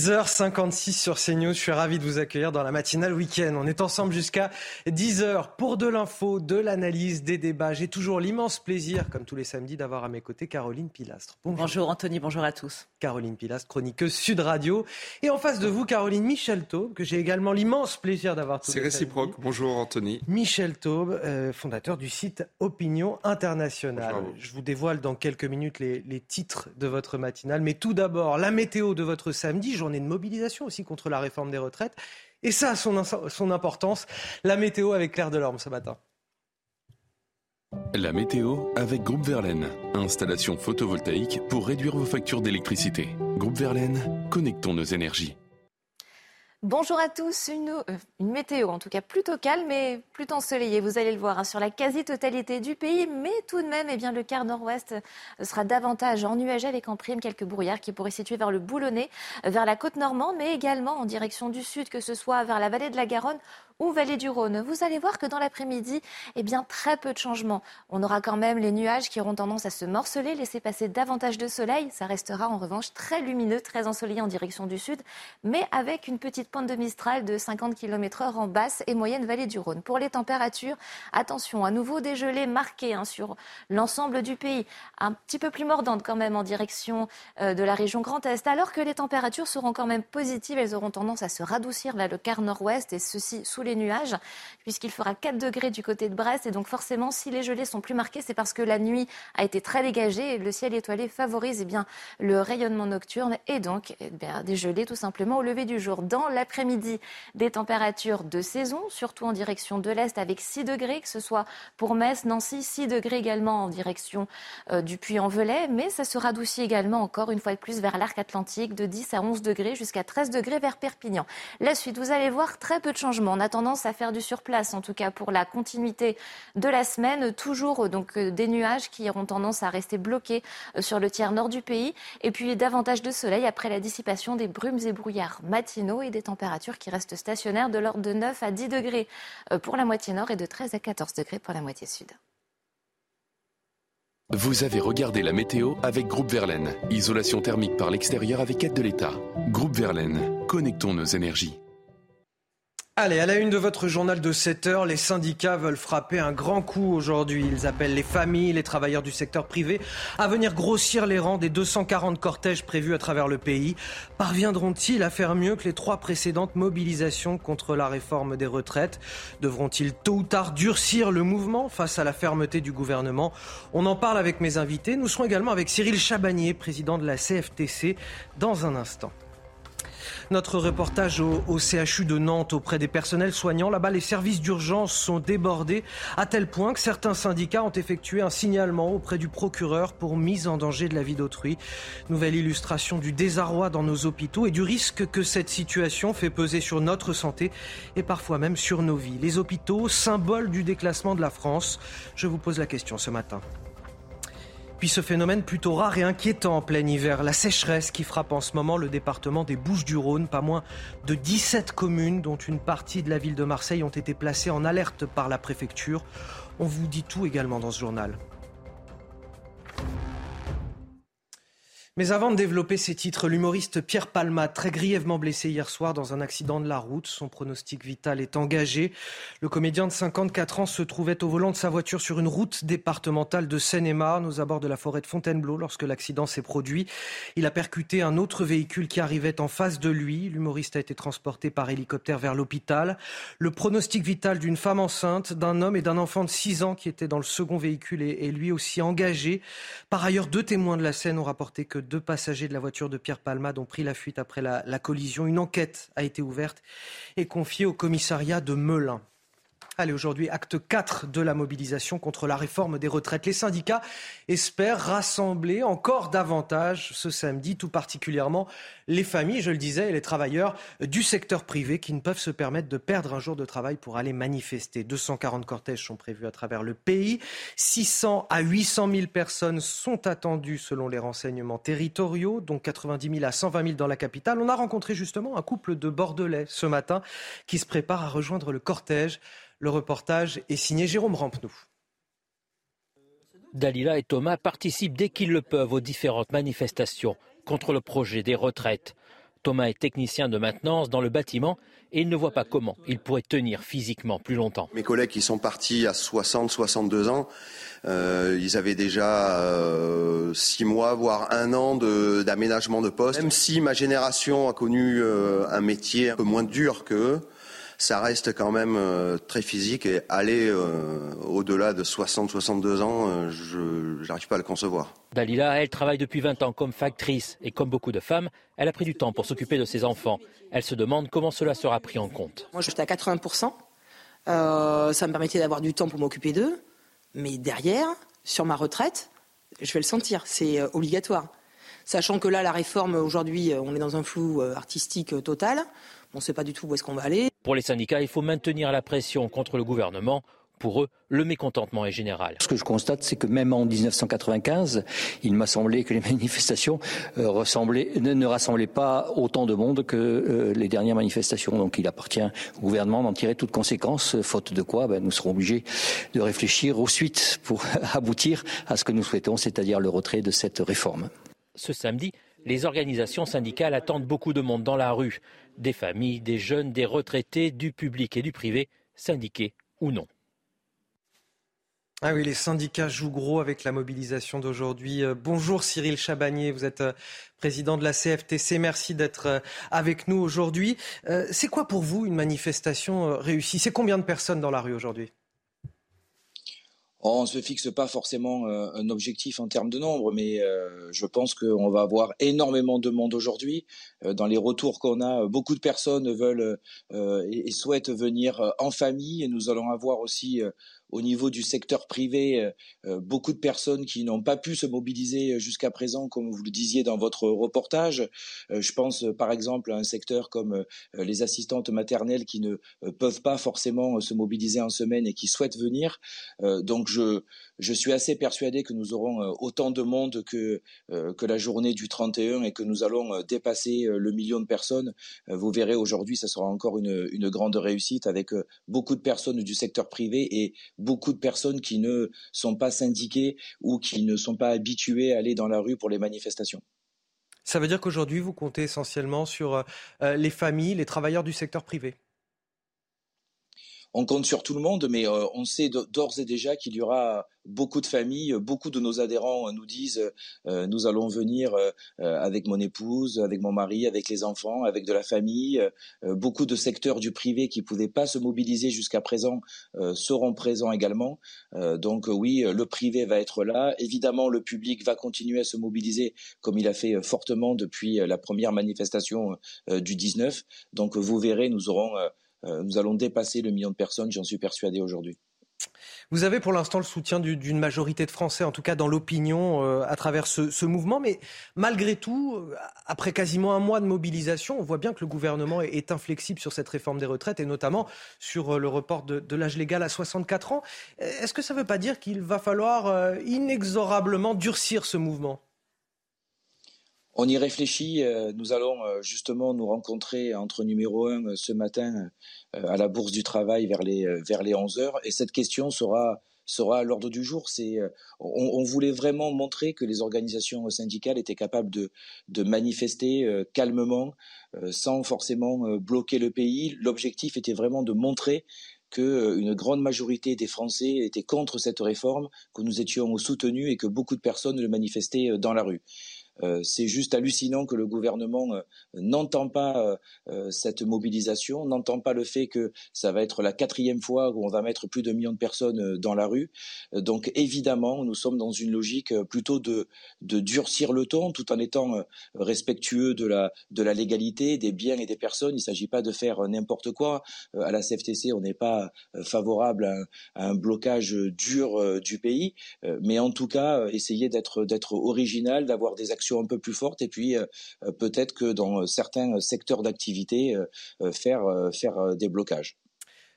10h56 sur CNews, je suis ravi de vous accueillir dans la matinale week-end. On est ensemble jusqu'à 10h pour de l'info, de l'analyse, des débats. J'ai toujours l'immense plaisir, comme tous les samedis, d'avoir à mes côtés Caroline Pilastre. Bonjour. bonjour. Anthony, bonjour à tous. Caroline Pilastre, chroniqueuse Sud Radio. Et en face de vous, Caroline Michel Taube, que j'ai également l'immense plaisir d'avoir C'est réciproque. Bonjour Anthony. Michel Taube, euh, fondateur du site Opinion Internationale. Je vous dévoile dans quelques minutes les, les titres de votre matinale. Mais tout d'abord, la météo de votre samedi, journée de mobilisation aussi contre la réforme des retraites. Et ça a son, son importance. La météo avec Claire Delorme ce matin. La météo avec Groupe Verlaine. Installation photovoltaïque pour réduire vos factures d'électricité. Groupe Verlaine, connectons nos énergies. Bonjour à tous, une, euh, une, météo en tout cas plutôt calme mais plutôt ensoleillée, vous allez le voir, hein, sur la quasi-totalité du pays, mais tout de même, eh bien, le quart nord-ouest sera davantage ennuagé avec en prime quelques brouillards qui pourraient situer vers le Boulonnais, euh, vers la côte normande, mais également en direction du sud, que ce soit vers la vallée de la Garonne ou vallée du Rhône. Vous allez voir que dans l'après-midi, eh bien, très peu de changements. On aura quand même les nuages qui auront tendance à se morceler, laisser passer davantage de soleil. Ça restera en revanche très lumineux, très ensoleillé en direction du sud, mais avec une petite pointe de Mistral de 50 km heure en basse et moyenne vallée du Rhône. Pour les températures, attention, à nouveau des gelées marquées hein, sur l'ensemble du pays. Un petit peu plus mordantes quand même en direction euh, de la région Grand Est, alors que les températures seront quand même positives. Elles auront tendance à se radoucir vers le quart nord-ouest et ceci sous les nuages, puisqu'il fera 4 degrés du côté de Brest. Et donc forcément, si les gelées sont plus marquées, c'est parce que la nuit a été très dégagée et le ciel étoilé favorise eh bien, le rayonnement nocturne et donc eh des gelées tout simplement au lever du jour. Dans l'après-midi, des températures de saison, surtout en direction de l'Est avec 6 degrés, que ce soit pour Metz, Nancy, 6 degrés également en direction euh, du Puy-en-Velay, mais ça se radoucit également encore une fois de plus vers l'arc atlantique de 10 à 11 degrés jusqu'à 13 degrés vers Perpignan. La suite, vous allez voir très peu de changements. On attend tendance à faire du surplace, en tout cas pour la continuité de la semaine. Toujours euh, donc euh, des nuages qui auront tendance à rester bloqués euh, sur le tiers nord du pays. Et puis davantage de soleil après la dissipation des brumes et brouillards matinaux et des températures qui restent stationnaires de l'ordre de 9 à 10 degrés pour la moitié nord et de 13 à 14 degrés pour la moitié sud. Vous avez regardé la météo avec Groupe Verlaine. Isolation thermique par l'extérieur avec aide de l'État. Groupe Verlaine, connectons nos énergies. Allez, à la une de votre journal de 7 heures, les syndicats veulent frapper un grand coup aujourd'hui. Ils appellent les familles, les travailleurs du secteur privé à venir grossir les rangs des 240 cortèges prévus à travers le pays. Parviendront-ils à faire mieux que les trois précédentes mobilisations contre la réforme des retraites? Devront-ils tôt ou tard durcir le mouvement face à la fermeté du gouvernement? On en parle avec mes invités. Nous serons également avec Cyril Chabagnier, président de la CFTC, dans un instant. Notre reportage au, CHU de Nantes auprès des personnels soignants. Là-bas, les services d'urgence sont débordés à tel point que certains syndicats ont effectué un signalement auprès du procureur pour mise en danger de la vie d'autrui. Nouvelle illustration du désarroi dans nos hôpitaux et du risque que cette situation fait peser sur notre santé et parfois même sur nos vies. Les hôpitaux, symbole du déclassement de la France. Je vous pose la question ce matin. Puis ce phénomène plutôt rare et inquiétant en plein hiver, la sécheresse qui frappe en ce moment le département des Bouches-du-Rhône. Pas moins de 17 communes, dont une partie de la ville de Marseille, ont été placées en alerte par la préfecture. On vous dit tout également dans ce journal. Mais avant de développer ses titres, l'humoriste Pierre Palma, très grièvement blessé hier soir dans un accident de la route, son pronostic vital est engagé. Le comédien de 54 ans se trouvait au volant de sa voiture sur une route départementale de Seine-et-Marne, aux abords de la forêt de Fontainebleau, lorsque l'accident s'est produit. Il a percuté un autre véhicule qui arrivait en face de lui. L'humoriste a été transporté par hélicoptère vers l'hôpital. Le pronostic vital d'une femme enceinte, d'un homme et d'un enfant de 6 ans qui était dans le second véhicule est, lui aussi engagé. Par ailleurs, deux témoins de la scène ont rapporté que deux passagers de la voiture de Pierre Palmade ont pris la fuite après la, collision. Une enquête a été ouverte et confiée au commissariat de Melun. Allez, aujourd'hui, acte 4 de la mobilisation contre la réforme des retraites. Les syndicats espèrent rassembler encore davantage ce samedi, tout particulièrement les familles, je le disais, et les travailleurs du secteur privé qui ne peuvent se permettre de perdre un jour de travail pour aller manifester. 240 cortèges sont prévus à travers le pays. 600 à 800 000 personnes sont attendues selon les renseignements territoriaux, dont 90 000 à 120 000 dans la capitale. On a rencontré justement un couple de Bordelais ce matin qui se prépare à rejoindre le cortège. Le reportage est signé Jérôme Rampenou. Dalila et Thomas participent dès qu'ils le peuvent aux différentes manifestations contre le projet des retraites. Thomas est technicien de maintenance dans le bâtiment et il ne voit pas comment il pourrait tenir physiquement plus longtemps. Mes collègues qui sont partis à 60, 62 ans, euh, ils avaient déjà euh, six mois, voire un an d'aménagement de, poste. Même si ma génération a connu euh, un métier un peu moins dur qu'eux, ça reste quand même euh, très physique et aller euh, au-delà de 60-62 ans, euh, je n'arrive pas à le concevoir. Dalila, elle travaille depuis 20 ans comme factrice et comme beaucoup de femmes, elle a pris du temps pour s'occuper de ses enfants. Elle se demande comment cela sera pris en compte. Moi, j'étais à 80%. ça me permettait d'avoir du temps pour m'occuper d'eux. Mais derrière, sur ma retraite, je vais le sentir. C'est obligatoire. Sachant que là, la réforme, aujourd'hui, on est dans un flou artistique total. On ne sait pas du tout où est-ce qu'on va aller. Pour les syndicats, il faut maintenir la pression contre le gouvernement. Pour eux, le mécontentement est général. Ce que je constate, c'est que même en 1995, il m'a semblé que les manifestations euh, ne, rassemblaient pas autant de monde que euh, les dernières manifestations. Donc il appartient au gouvernement d'en tirer toutes conséquences, faute de quoi ben, nous serons obligés de réfléchir aux suites pour aboutir à ce que nous souhaitons, c'est-à-dire le retrait de cette réforme. Ce samedi, les organisations syndicales attendent beaucoup de monde dans la rue. Des familles, des jeunes, des retraités, du public et du privé, syndiqués ou non. Ah oui, les syndicats jouent gros avec la mobilisation d'aujourd'hui. Euh, bonjour Cyril Chabagnier, vous êtes euh, président de la CFTC. Merci d'être euh, avec nous aujourd'hui. C'est quoi pour vous une manifestation réussie? C'est combien de personnes dans la rue aujourd'hui? On ne se fixe pas forcément euh, un objectif en termes de nombre, mais euh, je pense qu'on va avoir énormément de monde aujourd'hui. Euh, dans les retours qu'on a, beaucoup de personnes veulent et, souhaitent venir en famille, et nous allons avoir aussi au niveau du secteur privé, euh, euh, beaucoup de personnes qui n'ont pas pu se mobiliser jusqu'à présent, comme vous le disiez dans votre reportage. Euh, je pense par exemple à un secteur comme les assistantes maternelles qui ne peuvent pas forcément se mobiliser en semaine et qui souhaitent venir. donc je, je suis assez persuadé que nous aurons autant de monde que, que la journée du 31 et que nous allons dépasser le million de personnes. Vous verrez aujourd'hui, ça sera encore une, une grande réussite avec beaucoup de personnes du secteur privé et beaucoup de personnes qui ne sont pas syndiquées ou qui ne sont pas habituées à aller dans la rue pour les manifestations. Ça veut dire qu'aujourd'hui, vous comptez essentiellement sur euh, les familles, les travailleurs du secteur privé? On compte sur tout le monde, mais euh, on sait d'ores et déjà qu'il y aura beaucoup de familles, beaucoup de nos adhérents nous disent euh, nous allons venir euh, avec mon épouse, avec mon mari, avec les enfants, avec de la famille. beaucoup de secteurs du privé qui pouvaient pas se mobiliser jusqu'à présent seront présents également. donc oui, le privé va être là. Évidemment, le public va continuer à se mobiliser comme il a fait fortement depuis la première manifestation du 19. Donc vous verrez, nous aurons euh, nous allons dépasser le million de personnes, j'en suis persuadé aujourd'hui. Vous avez pour l'instant le soutien d'une majorité de Français, en tout cas dans l'opinion, euh, à travers ce, mouvement. Mais malgré tout, euh, après quasiment un mois de mobilisation, on voit bien que le gouvernement est, inflexible sur cette réforme des retraites et notamment sur le report de l'âge légal à 64 ans. Est-ce que ça ne veut pas dire qu'il va falloir inexorablement durcir ce mouvement? On y réfléchit. Euh, nous allons euh, justement nous rencontrer entre numéro un euh, ce matin à la Bourse du Travail vers les, vers les 11 heures. Et cette question sera, sera à l'ordre du jour. On, voulait vraiment montrer que les organisations syndicales étaient capables de, de manifester calmement, sans forcément bloquer le pays. L'objectif était vraiment de montrer que une grande majorité des Français étaient contre cette réforme, que nous étions soutenus et que beaucoup de personnes le manifestaient dans la rue. C'est juste hallucinant que le gouvernement n'entend pas cette mobilisation, n'entend pas le fait que ça va être la quatrième fois où on va mettre plus de millions de personnes dans la rue. Donc évidemment, nous sommes dans une logique plutôt de, durcir le ton tout en étant respectueux de la, légalité, des biens et des personnes. Il ne s'agit pas de faire n'importe quoi. À la CFTC, on n'est pas favorable à un, blocage dur du pays, mais en tout cas, essayer d'être original, d'avoir des actions un peu plus fortes, et puis peut-être que dans certains secteurs d'activité, faire faire des blocages.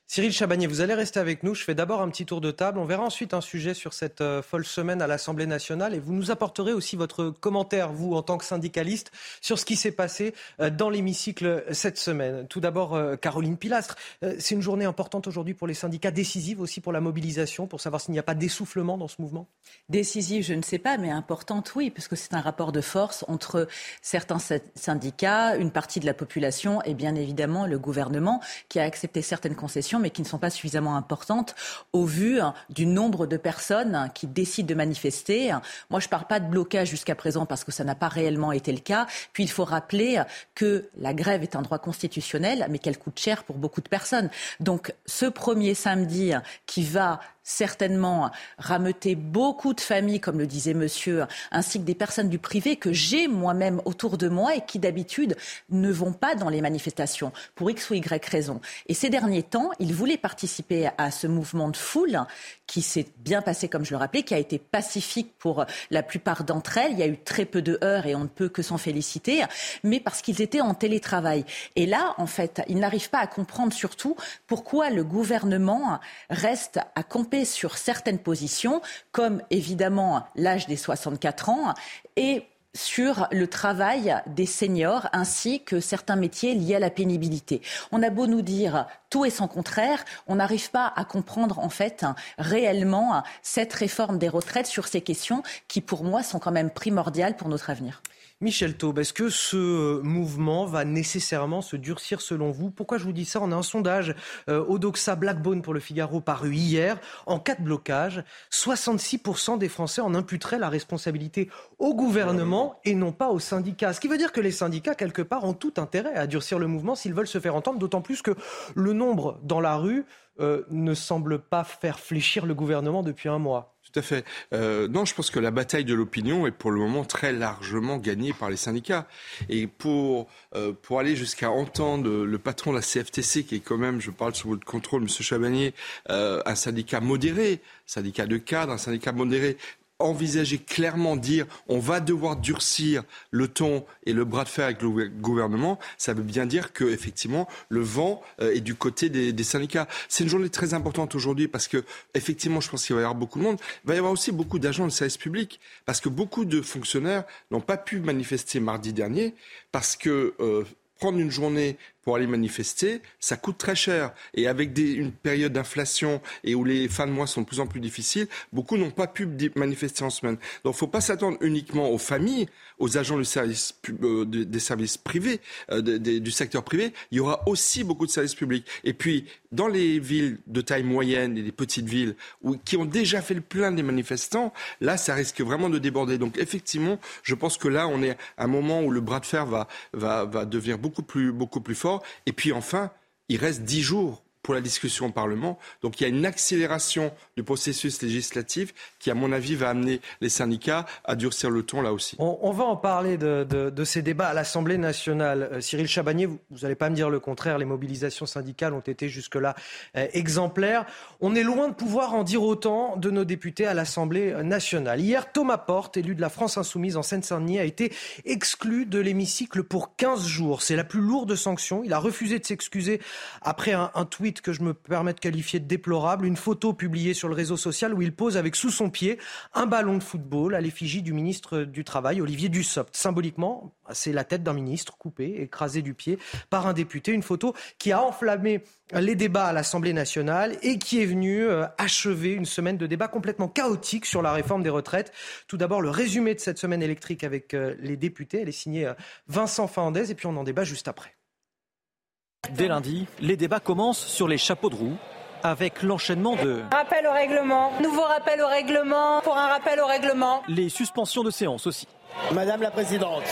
Cyril Chabagnier, vous allez rester avec nous. Je fais d'abord un petit tour de table. On verra ensuite un sujet sur cette euh, folle semaine à l'Assemblée nationale et vous nous apporterez aussi votre commentaire, vous, en tant que syndicaliste, sur ce qui s'est passé euh, dans l'hémicycle cette semaine. Tout d'abord, euh, Caroline Pilastre. C'est une journée importante aujourd'hui pour les syndicats, décisive aussi pour la mobilisation, pour savoir s'il n'y a pas d'essoufflement dans ce mouvement Décisive, je ne sais pas, mais importante, oui, puisque c'est un rapport de force entre certains syndicats, une partie de la population et bien évidemment le gouvernement qui a accepté certaines concessions mais qui ne sont pas suffisamment importantes au vu hein, du nombre de personnes qui décident de manifester. Moi, je ne parle pas de blocage jusqu'à présent parce que ça n'a pas réellement été le cas. Puis, il faut rappeler que la grève est un droit constitutionnel, mais qu'elle coûte cher pour beaucoup de personnes. Donc, ce premier samedi qui va certainement rameuter beaucoup de familles, comme le disait monsieur, ainsi que des personnes du privé que j'ai moi-même autour de moi et qui d'habitude ne vont pas dans les manifestations pour X ou Y raison. Et ces derniers temps, ils voulaient participer à ce mouvement de foule qui s'est bien passé, comme je le rappelais, qui a été pacifique pour la plupart d'entre elles. Il y a eu très peu de heurts et on ne peut que s'en féliciter, mais parce qu'ils étaient en télétravail. Et là, en fait, ils n'arrivent pas à comprendre surtout pourquoi le gouvernement reste à sur certaines positions, comme évidemment l'âge des 64 ans et sur le travail des seniors ainsi que certains métiers liés à la pénibilité. On a beau nous dire tout est son contraire, on n'arrive pas à comprendre en fait réellement cette réforme des retraites sur ces questions qui pour moi sont quand même primordiales pour notre avenir. Michel Taube, est-ce que ce mouvement va nécessairement se durcir selon vous? Pourquoi je vous dis ça? On a un sondage euh, Odoxa Blackbone pour le Figaro paru hier. En cas de blocage, 66% des Français en imputeraient la responsabilité au gouvernement et non pas aux syndicats. Ce qui veut dire que les syndicats, quelque part, ont tout intérêt à durcir le mouvement s'ils veulent se faire entendre, d'autant plus que le nombre dans la rue euh, ne semble pas faire fléchir le gouvernement depuis un mois. Tout à fait. Euh, non, je pense que la bataille de l'opinion est pour le moment très largement gagnée par les syndicats. Et pour, euh, pour aller jusqu'à entendre le patron de la CFTC, qui est quand même, je parle sous votre contrôle, M. Chabanier, euh, un syndicat modéré, syndicat de cadre, un syndicat modéré, envisager clairement dire on va devoir durcir le ton et le bras de fer avec le gouvernement, ça veut bien dire que effectivement le vent euh, est du côté des, syndicats. C'est une journée très importante aujourd'hui parce que effectivement, je pense qu'il va y avoir beaucoup de monde. Il va y avoir aussi beaucoup d'agents de service public parce que beaucoup de fonctionnaires n'ont pas pu manifester mardi dernier parce que euh, prendre une journée pour aller manifester, ça coûte très cher. Et avec une période d'inflation et où les fins de mois sont de plus en plus difficiles, beaucoup n'ont pas pu manifester en semaine. Donc il ne faut pas s'attendre uniquement aux familles, aux agents euh, des services privés, euh, du secteur privé. Il y aura aussi beaucoup de services publics. Et puis, dans les villes de taille moyenne et les petites villes qui ont déjà fait le plein des manifestants, là, ça risque vraiment de déborder. Donc effectivement, je pense que là, on est à un moment où le bras de fer va, va, va devenir beaucoup plus, beaucoup plus fort. Et puis enfin, il reste dix jours pour la discussion au Parlement. Donc il y a une accélération du processus législatif qui, à mon avis, va amener les syndicats à durcir le ton là aussi. On, va en parler de, ces débats à l'Assemblée nationale. Euh, Cyril Chabagnier, vous n'allez pas me dire le contraire, les mobilisations syndicales ont été jusque-là euh, exemplaires. On est loin de pouvoir en dire autant de nos députés à l'Assemblée nationale. Hier, Thomas Porte, élu de la France insoumise en Seine-Saint-Denis, a été exclu de l'hémicycle pour 15 jours. C'est la plus lourde sanction. Il a refusé de s'excuser après un tweet que je me permets de qualifier de déplorable, une photo publiée sur le réseau social où il pose avec sous son pied un ballon de football à l'effigie du ministre du Travail, Olivier Dussopt. Symboliquement, c'est la tête d'un ministre coupée, écrasée du pied par un député. Une photo qui a enflammé les débats à l'Assemblée nationale et qui est venue euh, achever une semaine de débats complètement chaotique sur la réforme des retraites. Tout d'abord, le résumé de cette semaine électrique avec euh, les députés. Elle est signée euh, Vincent Fernandez et puis on en débat juste après. Dès lundi, les débats commencent sur les chapeaux de roue avec l'enchaînement de... Rappel au règlement, nouveau rappel au règlement, pour un rappel au règlement. Les suspensions de séance aussi. Madame la Présidente.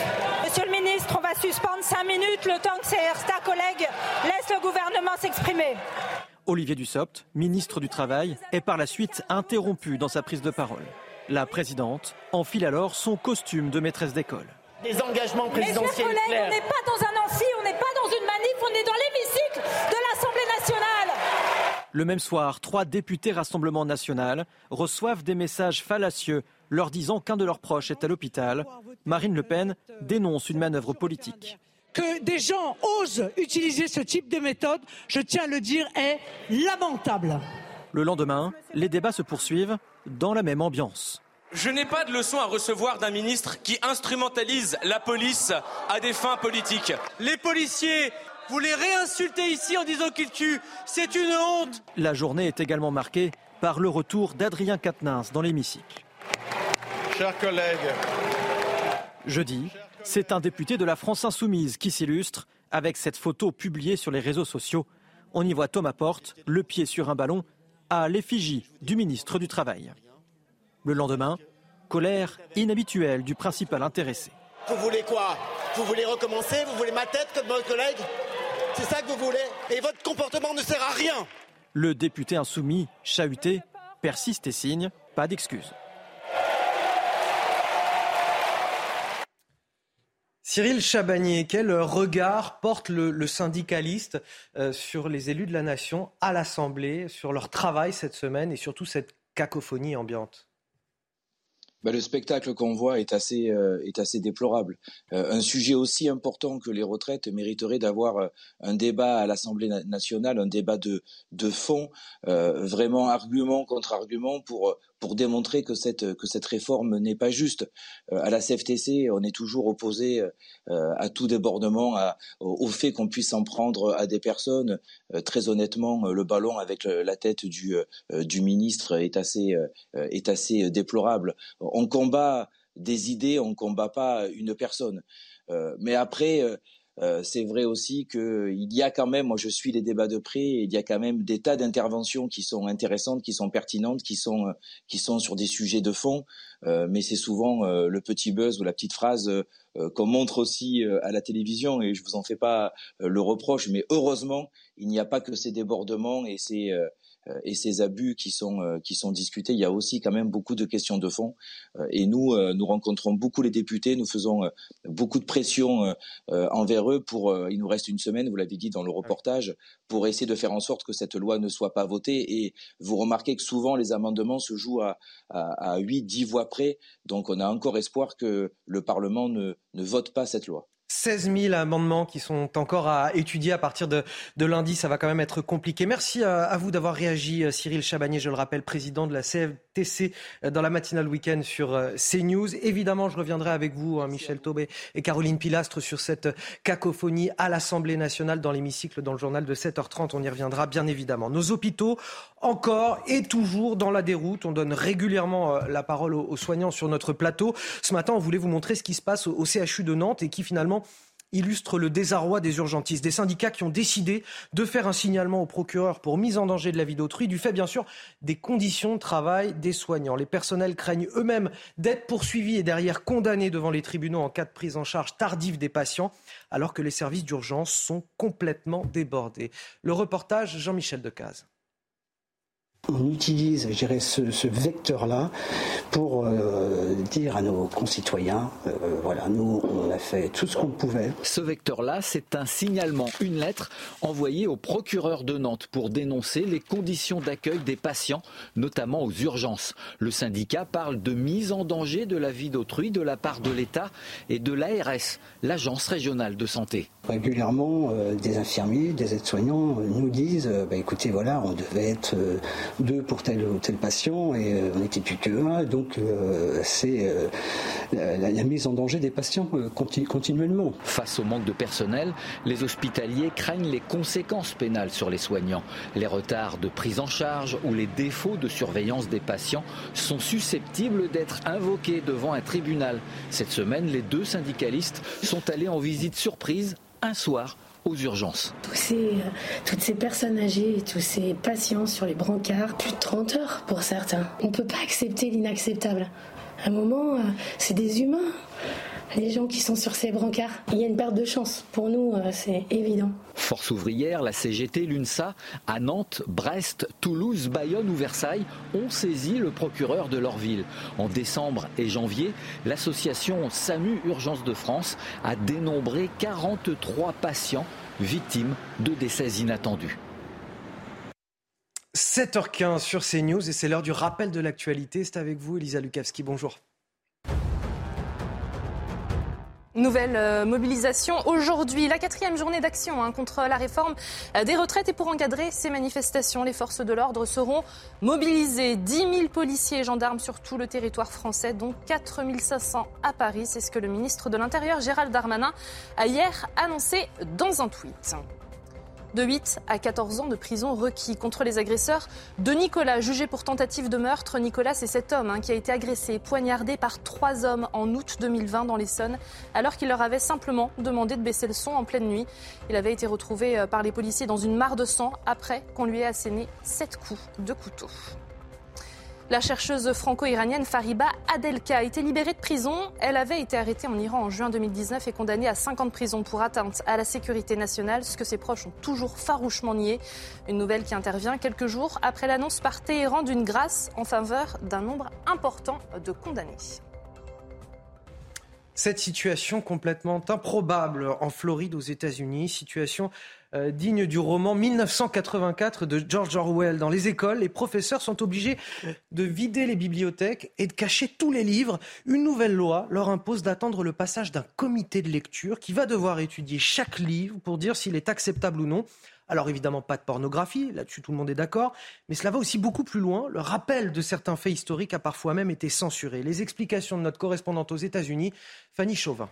Monsieur le ministre, on va suspendre cinq minutes le temps que certains collègues laissent le gouvernement s'exprimer. Olivier Dussopt, ministre du Travail, est par la suite interrompu dans sa prise de parole. La présidente enfile alors son costume de maîtresse d'école. Des engagements présidentiels Mes chers collègues, on n'est pas dans un amphi, on n'est pas dans une manif, on est dans l'hémicycle de l'Assemblée nationale. Le même soir, trois députés Rassemblement national reçoivent des messages fallacieux leur disant qu'un de leurs proches est à l'hôpital. Marine Le Pen dénonce une manœuvre politique. Que des gens osent utiliser ce type de méthode, je tiens à le dire, est lamentable. Le lendemain, les débats se poursuivent dans la même ambiance. Je n'ai pas de leçon à recevoir d'un ministre qui instrumentalise la police à des fins politiques. Les policiers, vous les réinsultez ici en disant qu'ils tuent. C'est une honte. La journée est également marquée par le retour d'Adrien Quatennens dans l'hémicycle. Chers collègues. Jeudi, c'est un député de la France Insoumise qui s'illustre avec cette photo publiée sur les réseaux sociaux. On y voit Thomas Porte, le pied sur un ballon, à l'effigie du ministre du Travail. Le lendemain, colère inhabituelle du principal intéressé. Vous voulez quoi? Vous voulez recommencer? Vous voulez ma tête comme votre collègue? C'est ça que vous voulez? Et votre comportement ne sert à rien! Le député insoumis, chahuté, persiste et signe, pas d'excuses. Cyril Chabagnier, quel regard porte le, le syndicaliste euh, sur les élus de la nation à l'Assemblée, sur leur travail cette semaine et surtout cette cacophonie ambiante? Bah, le spectacle qu'on voit est assez, euh, est déplorable. Euh, un sujet aussi important que les retraites mériterait d'avoir euh, un débat à l'Assemblée nationale, un débat de, de fond, vraiment argument contre argument pour, pour démontrer que cette, que cette réforme n'est pas juste. à la CFTC, on est toujours opposé à tout débordement, à, au fait qu'on puisse en prendre à des personnes. très honnêtement, le ballon avec la tête du, du ministre est assez, est assez déplorable on combat des idées, on combat pas une personne. Euh, mais après, euh, euh, c'est vrai aussi qu'il y a quand même, moi je suis les débats de près, il y a quand même des tas d'interventions qui sont intéressantes, qui sont pertinentes, qui sont qui sont sur des sujets de fond. mais c'est souvent le petit buzz ou la petite phrase qu'on montre aussi à la télévision et je vous en fais pas le reproche. Mais heureusement, il n'y a pas que ces débordements et ces euh, et ces abus qui sont euh, qui sont discutés, il y a aussi quand même beaucoup de questions de fond. Euh, et nous, nous rencontrons beaucoup les députés, nous faisons beaucoup de pression envers eux pour. il nous reste une semaine, vous l'avez dit dans le reportage, pour essayer de faire en sorte que cette loi ne soit pas votée. Et vous remarquez que souvent les amendements se jouent à, à, à 8, 10 voix près. Donc on a encore espoir que le Parlement ne, ne vote pas cette loi. 16 000 amendements qui sont encore à étudier à partir de, lundi. Ça va quand même être compliqué. Merci à, vous d'avoir réagi, euh, Cyril Chabagnier, je le rappelle, président de la CFTC euh, dans la matinale week-end sur euh, CNews. Évidemment, je reviendrai avec vous, hein, Michel Taubé et Caroline Pilastre, sur cette cacophonie à l'Assemblée nationale dans l'hémicycle dans le journal de 7h30. On y reviendra bien évidemment. Nos hôpitaux, encore et toujours dans la déroute. On donne régulièrement la parole aux, soignants sur notre plateau. Ce matin, on voulait vous montrer ce qui se passe au CHU de Nantes et qui finalement illustre le désarroi des urgentistes, des syndicats qui ont décidé de faire un signalement au procureur pour mise en danger de la vie d'autrui, du fait bien sûr des conditions de travail des soignants. Les personnels craignent eux-mêmes d'être poursuivis et derrière condamnés devant les tribunaux en cas de prise en charge tardive des patients, alors que les services d'urgence sont complètement débordés. Le reportage Jean-Michel Decaze on utilise, je dirais, ce, vecteur-là pour euh, dire à nos concitoyens, euh, voilà, nous, on a fait tout ce qu'on pouvait. Ce vecteur-là, c'est un signalement, une lettre envoyée au procureur de Nantes pour dénoncer les conditions d'accueil des patients, notamment aux urgences. Le syndicat parle de mise en danger de la vie d'autrui de la part de l'État et de l'ARS, l'Agence régionale de santé. Régulièrement, euh, des infirmiers, des aides-soignants nous disent, bah, écoutez, voilà, on devait être deux pour tel ou tel patient et euh, on n'était plus que un. Donc euh, c'est euh, la, mise en danger des patients continuellement. Face au manque de personnel, les hospitaliers craignent les conséquences pénales sur les soignants. Les retards de prise en charge ou les défauts de surveillance des patients sont susceptibles d'être invoqués devant un tribunal. Cette semaine, les deux syndicalistes sont allés en visite surprise un soir aux urgences. Euh, toutes ces personnes âgées tous ces patients sur les brancards, plus de 30 heures pour certains. On ne peut pas accepter l'inacceptable. À un moment, c'est des humains les gens qui sont sur ces brancards. Il y a une perte de chance. Pour nous, euh, c'est évident. Force ouvrière, la CGT, l'UNSA, à Nantes, Brest, Toulouse, Bayonne ou Versailles ont saisi le procureur de leur ville. En décembre et janvier, l'association SAMU Urgence de France a dénombré 43 patients victimes de décès inattendus. 7h15 sur CNews et c'est l'heure du rappel de l'actualité. C'est avec vous, Elisa Lukavski. Bonjour. Nouvelle euh, mobilisation aujourd'hui, la quatrième journée d'action hein, contre la réforme euh, des retraites. Et pour encadrer ces manifestations, les forces de l'ordre seront mobilisées. 10 000 policiers et gendarmes sur tout le territoire français, dont 4 500 à Paris. C'est ce que le ministre de l'Intérieur, Gérald Darmanin, a hier annoncé dans un tweet de 8 à 14 ans de prison requis contre les agresseurs de Nicolas, jugé pour tentative de meurtre. Nicolas, c'est cet homme hein, qui a été agressé, poignardé par trois hommes en août 2020 dans l'Essonne, alors qu'il leur avait simplement demandé de baisser le son en pleine nuit. Il avait été retrouvé euh, par les policiers dans une mare de sang après qu'on lui ait asséné sept coups de couteau. La chercheuse franco-iranienne Fariba Adelka a été libérée de prison. Elle avait été arrêtée en Iran en juin 2019 et condamnée à 50 ans de prison pour atteinte à la sécurité nationale, ce que ses proches ont toujours farouchement nié. Une nouvelle qui intervient quelques jours après l'annonce par Téhéran d'une grâce en faveur d'un nombre important de condamnés. Cette situation complètement improbable en Floride aux États-Unis, situation euh, digne du roman 1984 de George Orwell. Dans les écoles, les professeurs sont obligés de vider les bibliothèques et de cacher tous les livres. Une nouvelle loi leur impose d'attendre le passage d'un comité de lecture qui va devoir étudier chaque livre pour dire s'il est acceptable ou non. Alors évidemment, pas de pornographie, là-dessus tout le monde est d'accord, mais cela va aussi beaucoup plus loin. Le rappel de certains faits historiques a parfois même été censuré. Les explications de notre correspondante aux États-Unis, Fanny Chauvin.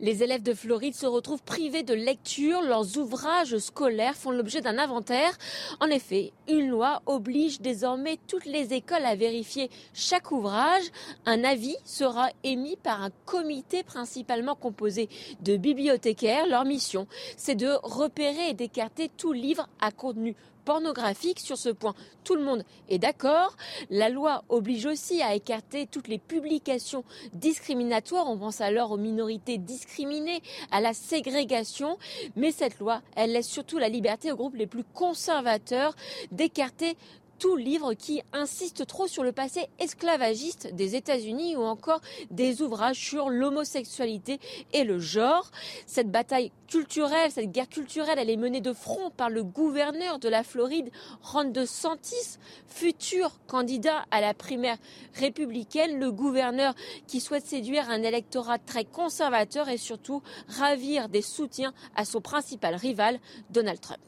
Les élèves de Floride se retrouvent privés de lecture. Leurs ouvrages scolaires font l'objet d'un inventaire. En effet, une loi oblige désormais toutes les écoles à vérifier chaque ouvrage. Un avis sera émis par un comité principalement composé de bibliothécaires. Leur mission, c'est de repérer et d'écarter tout livre à contenu pornographique. Sur ce point, tout le monde est d'accord. La loi oblige aussi à écarter toutes les publications discriminatoires. On pense alors aux minorités discriminées, à la ségrégation. Mais cette loi, elle laisse surtout la liberté aux groupes les plus conservateurs d'écarter tout livre qui insiste trop sur le passé esclavagiste des États-Unis ou encore des ouvrages sur l'homosexualité et le genre. Cette bataille culturelle, cette guerre culturelle, elle est menée de front par le gouverneur de la Floride, Ron DeSantis, futur candidat à la primaire républicaine, le gouverneur qui souhaite séduire un électorat très conservateur et surtout ravir des soutiens à son principal rival, Donald Trump.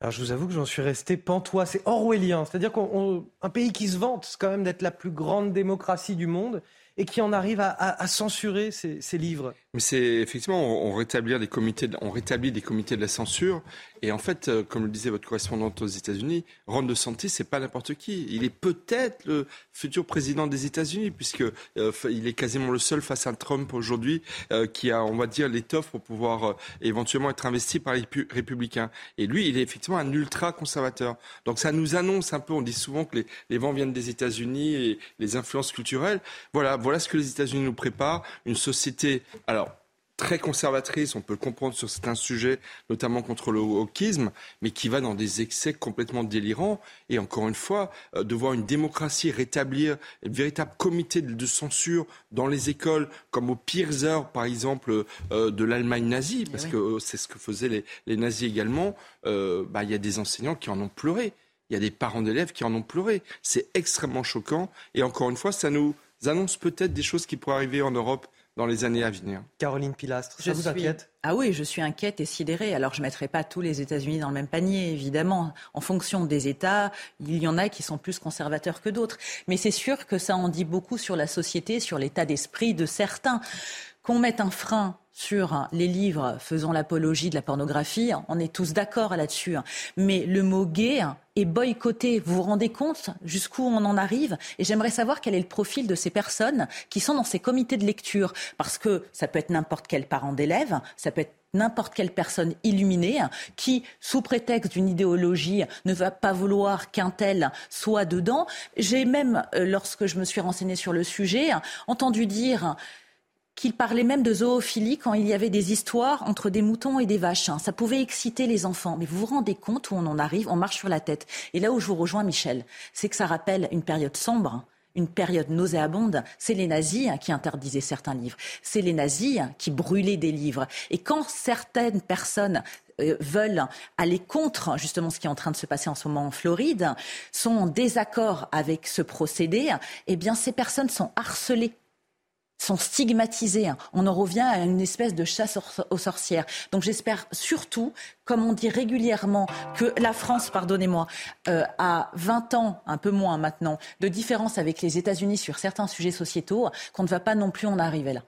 Alors je vous avoue que j'en suis resté pantois, c'est orwellien, c'est-à-dire qu'un pays qui se vante quand même d'être la plus grande démocratie du monde et qui en arrive à, censurer ces livres. Mais c'est effectivement, on, rétablit des comités, on rétablit des comités de la censure. Et en fait, euh, comme le disait votre correspondante aux États-Unis, Ron DeSantis, c'est pas n'importe qui. Il est peut-être le futur président des États-Unis, puisque euh, il est quasiment le seul face à Trump aujourd'hui euh, qui a, on va dire, l'étoffe pour pouvoir éventuellement être investi par les républicains. Et lui, il est effectivement un ultra conservateur. Donc ça nous annonce un peu. On dit souvent que les, les vents viennent des États-Unis et les influences culturelles. Voilà, voilà ce que les États-Unis nous préparent. Une société. Alors, très conservatrice, on peut le comprendre sur certains sujets, notamment contre le wokisme, mais qui va dans des excès complètement délirants. Et encore une fois, euh, de voir une démocratie rétablir un véritable comité de censure dans les écoles, comme aux pires heures, par exemple, euh, de l'Allemagne nazie, parce que euh, c'est ce que faisaient les, nazis également, bah, il y a des enseignants qui en ont pleuré. Il y a des parents d'élèves qui en ont pleuré. C'est extrêmement choquant. Et encore une fois, ça nous annonce peut-être des choses qui pourraient arriver en Europe dans les années à venir. Caroline Pilastre, ça vous inquiète? Ah oui, je suis inquiète et sidérée. Alors je ne mettrai pas tous les États-Unis dans le même panier, évidemment. En fonction des États, il y en a qui sont plus conservateurs que d'autres. Mais c'est sûr que ça en dit beaucoup sur la société, sur l'état d'esprit de certains. Qu'on mette un frein sur les livres faisant l'apologie de la pornographie, on est tous d'accord là-dessus. Mais le mot gay est boycottée. Vous vous rendez compte jusqu'où on en arrive? Et j'aimerais savoir quel est le profil de ces personnes qui sont dans ces comités de lecture. Parce que ça peut être n'importe quel parent d'élève, ça peut être n'importe quelle personne illuminée qui, sous prétexte d'une idéologie, ne va pas vouloir qu'un tel soit dedans. J'ai même, euh, lorsque je me suis renseignée sur le sujet, entendu dire qu'il parlait même de zoophilie quand il y avait des histoires entre des moutons et des vaches. Ça pouvait exciter les enfants. Mais vous vous rendez compte où on en arrive? On marche sur la tête. Et là où je vous rejoins, Michel, c'est que ça rappelle une période sombre une période nauséabonde, c'est les nazis qui interdisaient certains livres. C'est les nazis qui brûlaient des livres. Et quand certaines personnes euh, veulent aller contre justement ce qui est en train de se passer en ce moment en Floride, sont en désaccord avec ce procédé, eh bien ces personnes sont harcelées sont stigmatisés. On en revient à une espèce de chasse aux sorcières. Donc j'espère surtout, comme on dit régulièrement, que la France, pardonnez-moi, euh, a 20 ans, un peu moins maintenant, de différence avec les États-Unis sur certains sujets sociétaux, qu'on ne va pas non plus en arriver là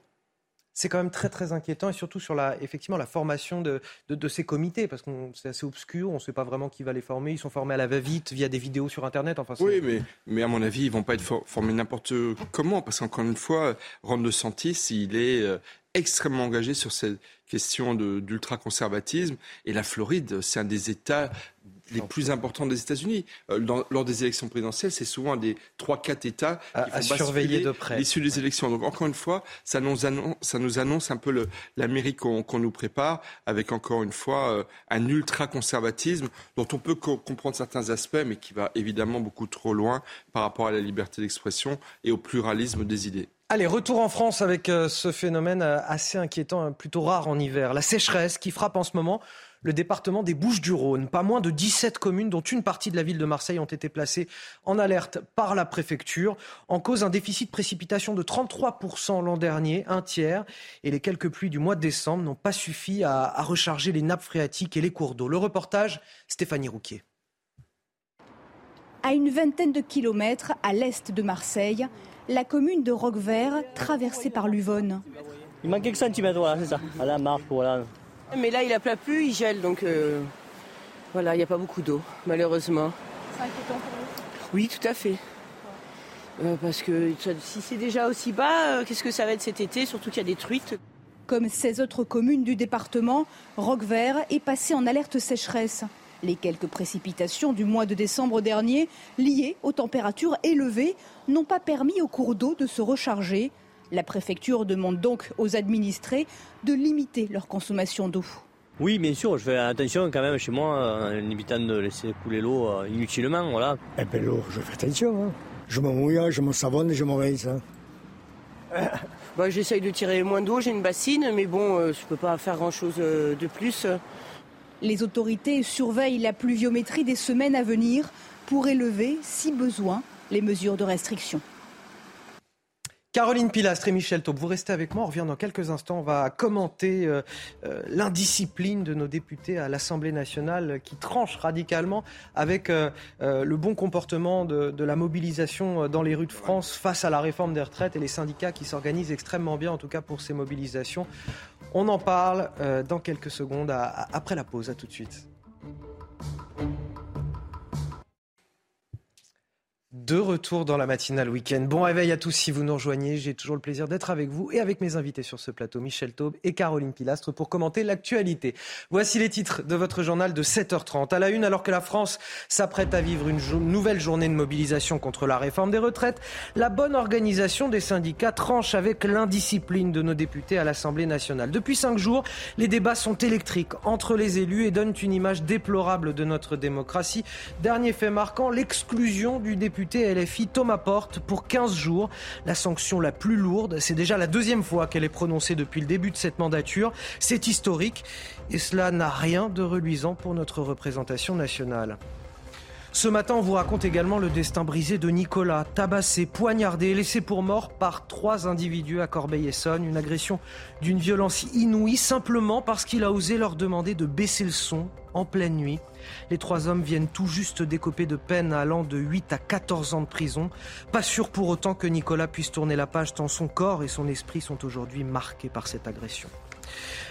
c'est quand même très très inquiétant et surtout sur la, effectivement, la formation de, de, ces comités parce que c'est assez obscur, on ne sait pas vraiment qui va les former, ils sont formés à la va-vite via des vidéos sur Internet. Enfin, oui, mais, mais à mon avis, ils vont pas être formés n'importe comment parce qu'encore une fois, Ron DeSantis, il est euh, extrêmement engagé sur cette question d'ultra-conservatisme et la Floride, c'est un des États les plus importants des États-Unis. Euh, lors des élections présidentielles, c'est souvent des 3-4 États qui à, surveiller de près l'issue des élections. Donc encore une fois, ça nous annonce, ça nous annonce un peu l'Amérique qu'on nous prépare, avec encore une fois euh, un ultra-conservatisme dont on peut comprendre certains aspects, mais qui va évidemment beaucoup trop loin par rapport à la liberté d'expression et au pluralisme des idées. Allez, retour en France avec euh, ce phénomène assez inquiétant, plutôt rare en hiver, la sécheresse qui frappe en ce moment le département des Bouches-du-Rhône. Pas moins de 17 communes, dont une partie de la ville de Marseille, ont été placées en alerte par la préfecture. En cause, un déficit de précipitation de 33% l'an dernier, un tiers. Et les quelques pluies du mois de décembre n'ont pas suffi à, à recharger les nappes phréatiques et les cours d'eau. Le reportage, Stéphanie Rouquier. À une vingtaine de kilomètres à l'est de Marseille, la commune de Roquevert, traversée par l'Uvonne. Il manque quelques centimètres, voilà, c'est ça. À la marque, voilà. Mais là, il a plu, plus, il gèle, donc euh, voilà, il n'y a pas beaucoup d'eau, malheureusement. C'est inquiétant pour vous Oui, tout à fait. Euh, parce que si c'est déjà aussi bas, euh, qu'est-ce que ça va être cet été, surtout qu'il y a des truites Comme 16 autres communes du département, Roquevert est passé en alerte sécheresse. Les quelques précipitations du mois de décembre dernier, liées aux températures élevées, n'ont pas permis aux cours d'eau de se recharger. La préfecture demande donc aux administrés de limiter leur consommation d'eau. Oui, bien sûr, je fais attention quand même chez moi, en évitant de laisser couler l'eau euh, inutilement. Voilà. Eh bien, l'eau, je fais attention. Hein. Je me mouille, je me savonne et je me rince. Hein. Bah, J'essaye de tirer moins d'eau, j'ai une bassine, mais bon, euh, je ne peux pas faire grand-chose euh, de plus. Les autorités surveillent la pluviométrie des semaines à venir pour élever, si besoin, les mesures de restriction. Caroline Pilastre et Michel Taube, vous restez avec moi. On revient dans quelques instants. On va commenter euh, euh, l'indiscipline de nos députés à l'Assemblée nationale qui tranche radicalement avec euh, le bon comportement de, de, la mobilisation dans les rues de France face à la réforme des retraites et les syndicats qui s'organisent extrêmement bien, en tout cas pour ces mobilisations. On en parle dans quelques secondes après la pause. À tout de suite. De retour dans la matinale week-end. Bon réveil à tous si vous nous rejoignez. J'ai toujours le plaisir d'être avec vous et avec mes invités sur ce plateau, Michel Taube et Caroline Pilastre, pour commenter l'actualité. Voici les titres de votre journal de 7h30. À la une, alors que la France s'apprête à vivre une nouvelle journée de mobilisation contre la réforme des retraites, la bonne organisation des syndicats tranche avec l'indiscipline de nos députés à l'Assemblée nationale. Depuis cinq jours, les débats sont électriques entre les élus et donnent une image déplorable de notre démocratie. Dernier fait marquant, l'exclusion du député député LFI Thomas Porte pour 15 jours. La sanction la plus lourde, c'est déjà la deuxième fois qu'elle est prononcée depuis le début de cette mandature. C'est historique et cela n'a rien de reluisant pour notre représentation nationale. Ce matin, on vous raconte également le destin brisé de Nicolas, tabassé, poignardé, laissé pour mort par trois individus à Corbeil-Essonne. Une agression d'une violence inouïe simplement parce qu'il a osé leur demander de baisser le son en pleine nuit. Les trois hommes viennent tout juste d'écoper de peine allant de 8 à 14 ans de prison. Pas sûr pour autant que Nicolas puisse tourner la page tant son corps et son esprit sont aujourd'hui marqués par cette agression.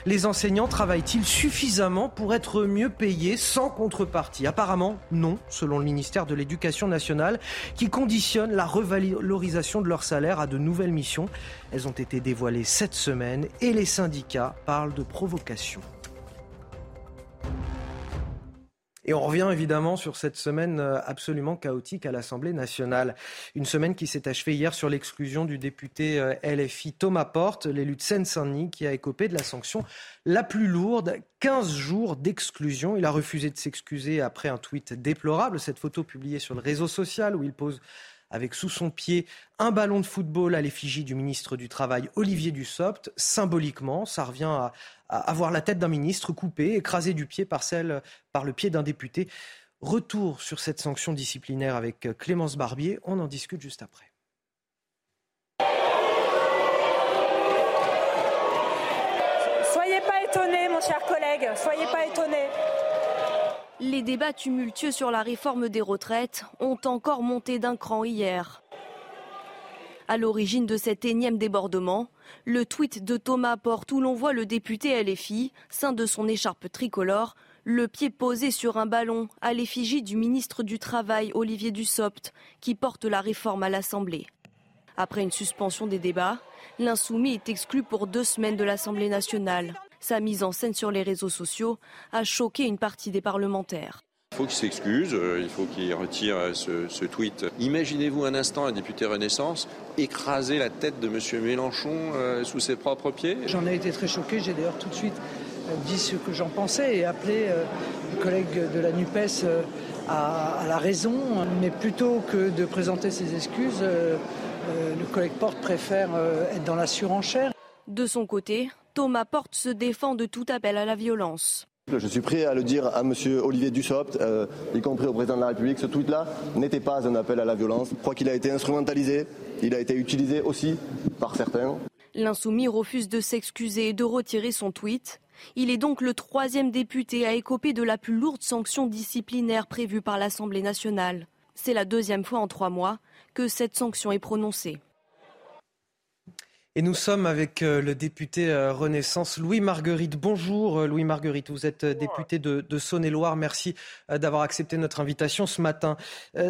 Les enseignants travaillent-ils suffisamment pour être mieux payés sans contrepartie? Apparemment, non, selon le ministère de l'Éducation nationale, qui conditionne la revalorisation de leur salaire à de nouvelles missions. Elles ont été dévoilées cette semaine et les syndicats parlent de provocation. Et on revient évidemment sur cette semaine euh, absolument chaotique à l'Assemblée nationale. Une semaine qui s'est achevée hier sur l'exclusion du député euh, LFI Thomas Porte, l'élu de Seine-Saint-Denis, qui a écopé de la sanction la plus lourde, 15 jours d'exclusion. Il a refusé de s'excuser après un tweet déplorable, cette photo publiée sur le réseau social où il pose avec sous son pied un ballon de football à l'effigie du ministre du Travail Olivier Dussopt. Symboliquement, ça revient à, avoir la tête d'un ministre coupée, écrasée du pied par, celle, par le pied d'un député. Retour sur cette sanction disciplinaire avec Clémence Barbier. On en discute juste après. Soyez pas étonnés, mon cher collègue, soyez pas étonnés. Les débats tumultueux sur la réforme des retraites ont encore monté d'un cran hier. À l'origine de cet énième débordement, le tweet de Thomas Porte où l'on voit le député LFI, sein de son écharpe tricolore, le pied posé sur un ballon à l'effigie du ministre du Travail Olivier Dussopt qui porte la réforme à l'Assemblée. Après une suspension des débats, l'insoumis est exclu pour deux semaines de l'Assemblée nationale. Sa mise en scène sur les réseaux sociaux a choqué une partie des parlementaires. Il faut qu'il s'excuse, euh, il faut qu'il retire euh, ce, tweet. Imaginez-vous un instant un député Renaissance écraser la tête de M. Mélenchon euh, sous ses propres pieds? J'en ai été très choqué, j'ai d'ailleurs tout de suite dit ce que j'en pensais et appelé les collègues de la NUPES à, la raison. Mais plutôt que de présenter ses excuses, le collègue Porte préfère être dans la surenchère. De son côté, Thomas Porte se défend de tout appel à la violence. Je suis prêt à le dire à M. Olivier Dussopt, euh, y compris au président de la République, ce tweet-là n'était pas un appel à la violence. Je crois qu'il a été instrumentalisé, il a été utilisé aussi par certains. L'insoumis refuse de s'excuser et de retirer son tweet. Il est donc le troisième député à écoper de la plus lourde sanction disciplinaire prévue par l'Assemblée nationale. C'est la deuxième fois en trois mois que cette sanction est prononcée. Et nous sommes avec euh, le député euh, Renaissance Louis Marguerite. Bonjour euh, Louis Marguerite, vous êtes député de, Saône-et-Loire. Merci d'avoir accepté notre invitation ce matin.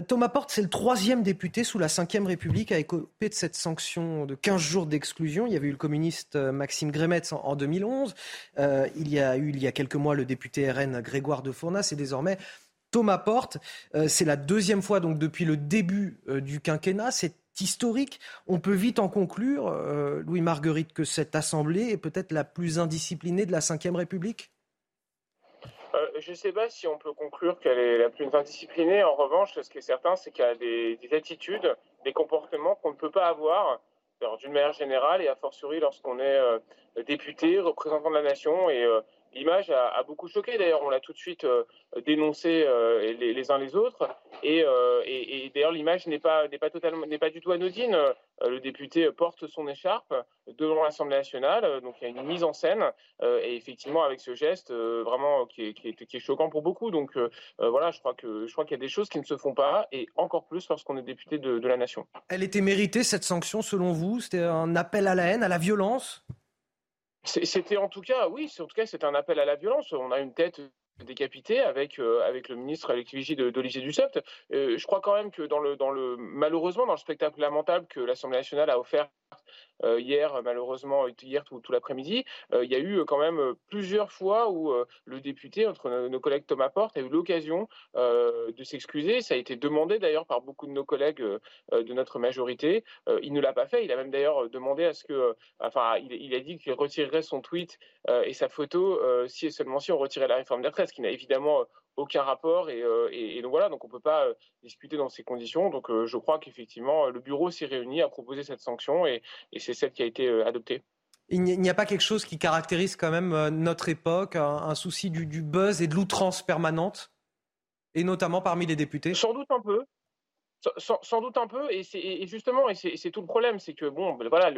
Thomas Porte, c'est le troisième député sous la Ve République à écoper de cette sanction de 15 jours d'exclusion. Il y avait eu le communiste Maxime Grémetz en, 2011. il y a eu il y a quelques mois le député RN Grégoire de Fournas et désormais Thomas Porte. c'est la deuxième fois donc depuis le début du quinquennat. C'est historique. On peut vite en conclure, euh, Louis Marguerite, que cette Assemblée est peut-être la plus indisciplinée de la Ve République? Euh, je ne sais pas si on peut conclure qu'elle est la plus indisciplinée. En revanche, ce qui est certain, c'est qu'il y a des, attitudes, des comportements qu'on ne peut pas avoir d'une manière générale et a fortiori lorsqu'on est euh, député, représentant de la nation et L'image a, beaucoup choqué. D'ailleurs, on l'a tout de suite euh, dénoncé euh, les, uns les autres. Euh, et, d'ailleurs, l'image n'est pas pas totalement pas du tout anodine. le député porte son écharpe devant l'Assemblée nationale. Donc, il y a une mise en scène. et effectivement, avec ce geste vraiment qui est, choquant pour beaucoup. Donc, voilà, je crois que je qu'il y a des choses qui ne se font pas, et encore plus lorsqu'on est député de la nation. Elle était méritée cette sanction, selon vous? C'était un appel à la haine, à la violence? C'était en tout cas, oui, en tout cas, c'est un appel à la violence. On a une tête décapitée avec euh, avec le ministre avec l'effigie d'Olivier Dussopt. Euh, je crois quand même que dans le dans le malheureusement dans le spectacle lamentable que l'Assemblée nationale a offert hier, malheureusement, hier tout, l'après-midi, euh, il y a eu quand même plusieurs fois où euh, le député, entre nos, collègues Thomas Porte, a eu l'occasion de s'excuser. Ça a été demandé d'ailleurs par beaucoup de nos collègues de notre majorité. il ne l'a pas fait. Il a même d'ailleurs demandé à ce que, enfin, il, a dit qu'il retirerait son tweet et sa photo si et seulement si on retirait la réforme des retraites, ce qui n'a évidemment aucun rapport euh, et, donc voilà, donc on peut pas euh, discuter dans ces conditions. Donc euh, je crois qu'effectivement le bureau s'est réuni à proposer cette sanction et, c'est celle qui a été adoptée. Il n'y a pas quelque chose qui caractérise quand même notre époque, un, souci du, du, buzz et de l'outrance permanente, et notamment parmi les députés? Sans doute un peu. Sans, doute un peu, et, et justement, et c'est tout le problème, c'est que bon, ben voilà,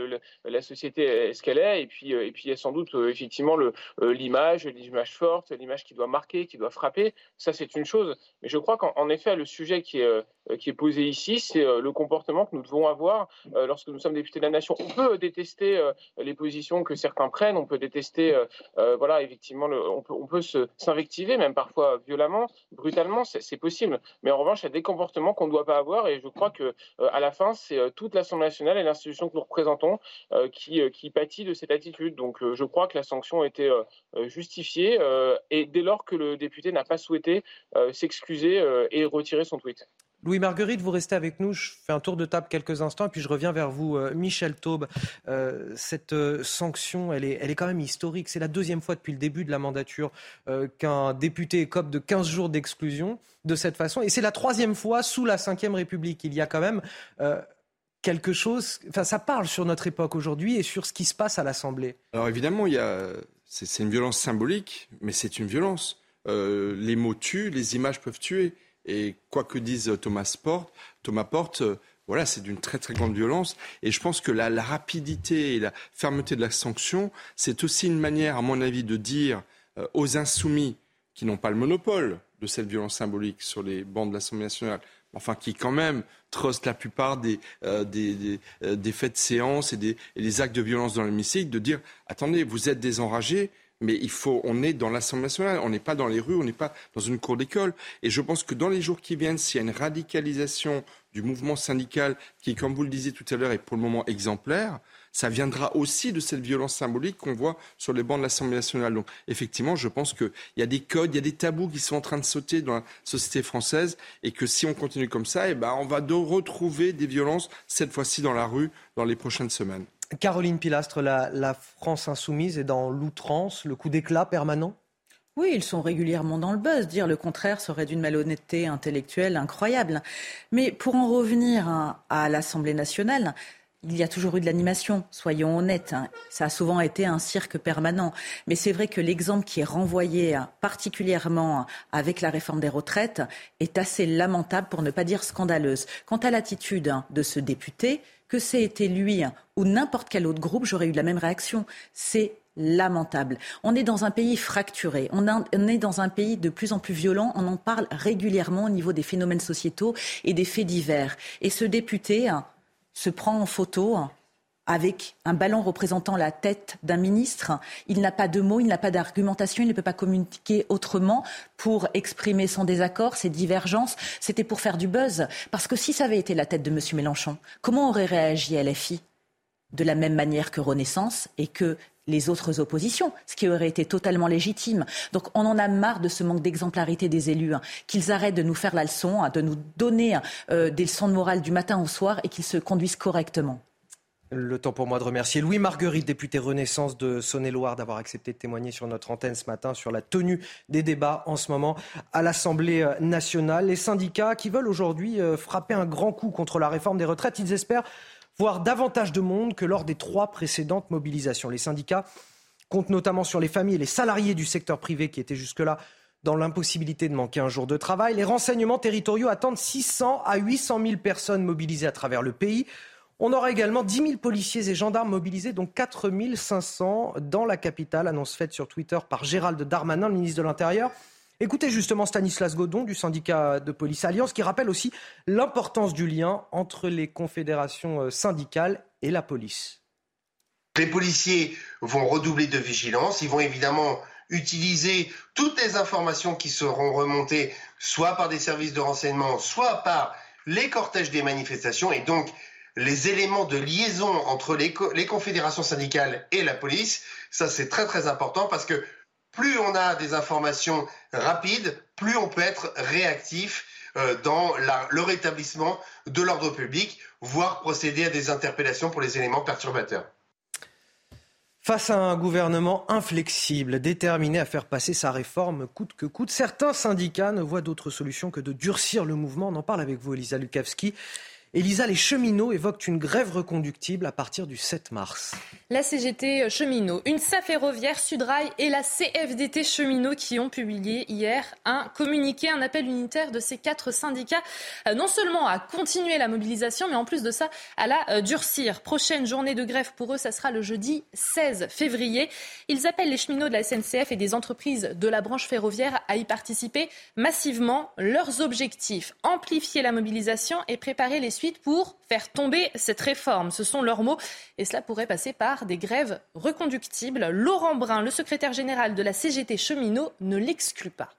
la société est ce qu'elle est, et puis, euh, et puis il y a sans doute euh, effectivement euh, l'image, l'image forte, l'image qui doit marquer, qui doit frapper. Ça, c'est une chose. Mais je crois qu'en effet, le sujet qui est, qui est posé ici, c'est le comportement que nous devons avoir lorsque nous sommes députés de la nation. On peut détester les positions que certains prennent, on peut détester, voilà, effectivement, on peut, on peut s'invectiver, même parfois violemment, brutalement, c'est possible. Mais en revanche, il y a des comportements qu'on ne doit pas avoir et je crois que euh, à la fin, c'est euh, toute l'Assemblée nationale et l'institution que nous représentons euh, qui, qui pâtit de cette attitude. Donc je crois que la sanction était justifiée et dès lors que le député n'a pas souhaité s'excuser et retirer son tweet. Louis Marguerite, vous restez avec nous. Je fais un tour de table quelques instants puis je reviens vers vous. Euh, Michel Taube, euh, cette euh, sanction, elle est, elle est quand même historique. C'est la deuxième fois depuis le début de la mandature qu'un député écope de 15 jours d'exclusion de cette façon. Et c'est la troisième fois sous la Ve République. Il y a quand même quelque chose. Enfin, ça parle sur notre époque aujourd'hui et sur ce qui se passe à l'Assemblée. Alors évidemment, c'est, une violence symbolique, mais c'est une violence. les mots tuent, les images peuvent tuer. Et quoi que dise Thomas Porte, Thomas Porte, euh, voilà, c'est d'une très très grande violence. Et je pense que la, rapidité et la fermeté de la sanction, c'est aussi une manière, à mon avis, de dire euh, aux insoumis qui n'ont pas le monopole de cette violence symbolique sur les bancs de l'Assemblée nationale, enfin qui quand même trustent la plupart des, euh, des, faits de séance et des, et des actes de violence dans l'hémicycle, de dire attendez, vous êtes des enragés, mais il faut, on est dans l'Assemblée nationale, on n'est pas dans les rues, on n'est pas dans une cour d'école. Et je pense que dans les jours qui viennent, s'il y a une radicalisation du mouvement syndical qui, comme vous le disiez tout à l'heure, est pour le moment exemplaire, ça viendra aussi de cette violence symbolique qu'on voit sur les bancs de l'Assemblée nationale. Donc, effectivement, je pense qu'il y a des codes, il y a des tabous qui sont en train de sauter dans la société française et que si on continue comme ça, eh ben, on va retrouver des violences, cette fois-ci dans la rue, dans les prochaines semaines. Caroline Pilastre, la, France insoumise est dans l'outrance, le coup d'éclat permanent? Oui, ils sont régulièrement dans le buzz. Dire le contraire serait d'une malhonnêteté intellectuelle incroyable. Mais pour en revenir à, l'Assemblée nationale, il y a toujours eu de l'animation, soyons honnêtes. Hein. Ça a souvent été un cirque permanent. Mais c'est vrai que l'exemple qui est renvoyé particulièrement avec la réforme des retraites est assez lamentable, pour ne pas dire scandaleuse. Quant à l'attitude de ce député, que c'était lui ou n'importe quel autre groupe, j'aurais eu la même réaction. C'est lamentable. On est dans un pays fracturé, on, est dans un pays de plus en plus violent, on en parle régulièrement au niveau des phénomènes sociétaux et des faits divers. Et ce député hein, se prend en photo hein, avec un ballon représentant la tête d'un ministre. Il n'a pas de mots, il n'a pas d'argumentation, il ne peut pas communiquer autrement pour exprimer son désaccord, ses divergences. C'était pour faire du buzz. Parce que si ça avait été la tête de M. Mélenchon, comment aurait réagi LFI De la même manière que Renaissance et que les autres oppositions, ce qui aurait été totalement légitime? Donc on en a marre de ce manque d'exemplarité des élus, hein. qu'ils arrêtent de nous faire la leçon, hein, de nous donner euh, des leçons de morale du matin au soir et qu'ils se conduisent correctement. Le temps pour moi de remercier Louis Marguerite, député Renaissance de Saône-et-Loire, d'avoir accepté de témoigner sur notre antenne ce matin sur la tenue des débats en ce moment à l'Assemblée euh, nationale. Les syndicats qui veulent aujourd'hui euh, frapper un grand coup contre la réforme des retraites, ils espèrent voir davantage de monde que lors des trois précédentes mobilisations. Les syndicats comptent notamment sur les familles et les salariés du secteur privé qui étaient jusque-là dans l'impossibilité de manquer un jour de travail. Les renseignements territoriaux attendent 600 à 800 000 personnes mobilisées à travers le pays. On aura également 10 000 policiers et gendarmes mobilisés, dont 4 500 dans la capitale, annonce faite sur Twitter par Gérald Darmanin, le ministre de l'Intérieur. Écoutez justement Stanislas Godon du syndicat de police Alliance qui rappelle aussi l'importance du lien entre les confédérations euh, syndicales et la police. Les policiers vont redoubler de vigilance, ils vont évidemment utiliser toutes les informations qui seront remontées soit par des services de renseignement, soit par les cortèges des manifestations et donc les éléments de liaison entre les, confédérations syndicales et la police, ça c'est très très important parce que plus on a des informations rapides, plus on peut être réactif euh, dans le rétablissement de l'ordre public, voire procéder à des interpellations pour les éléments perturbateurs. Face à un gouvernement inflexible, déterminé à faire passer sa réforme coûte que coûte, certains syndicats ne voient d'autre solution que de durcir le mouvement. On en parle avec vous, Elisa Lukavski. Elisa, les cheminots évoquent une grève reconductible à partir du 7 mars. La CGT cheminots, une SAF ferroviaire, Sudrail et la CFDT cheminots qui ont publié hier un communiqué, un appel unitaire de ces quatre syndicats, euh, non seulement à continuer la mobilisation, mais en plus de ça, à la euh, durcir. Prochaine journée de grève pour eux, ça sera le jeudi 16 février. Ils appellent les cheminots de la SNCF et des entreprises de la branche ferroviaire à y participer massivement. Leurs objectifs, amplifier la mobilisation et préparer les pour faire tomber cette réforme. Ce sont leurs mots et cela pourrait passer par des grèves reconductibles. Laurent Brun, le secrétaire général de la CGT cheminot, ne l'exclut pas.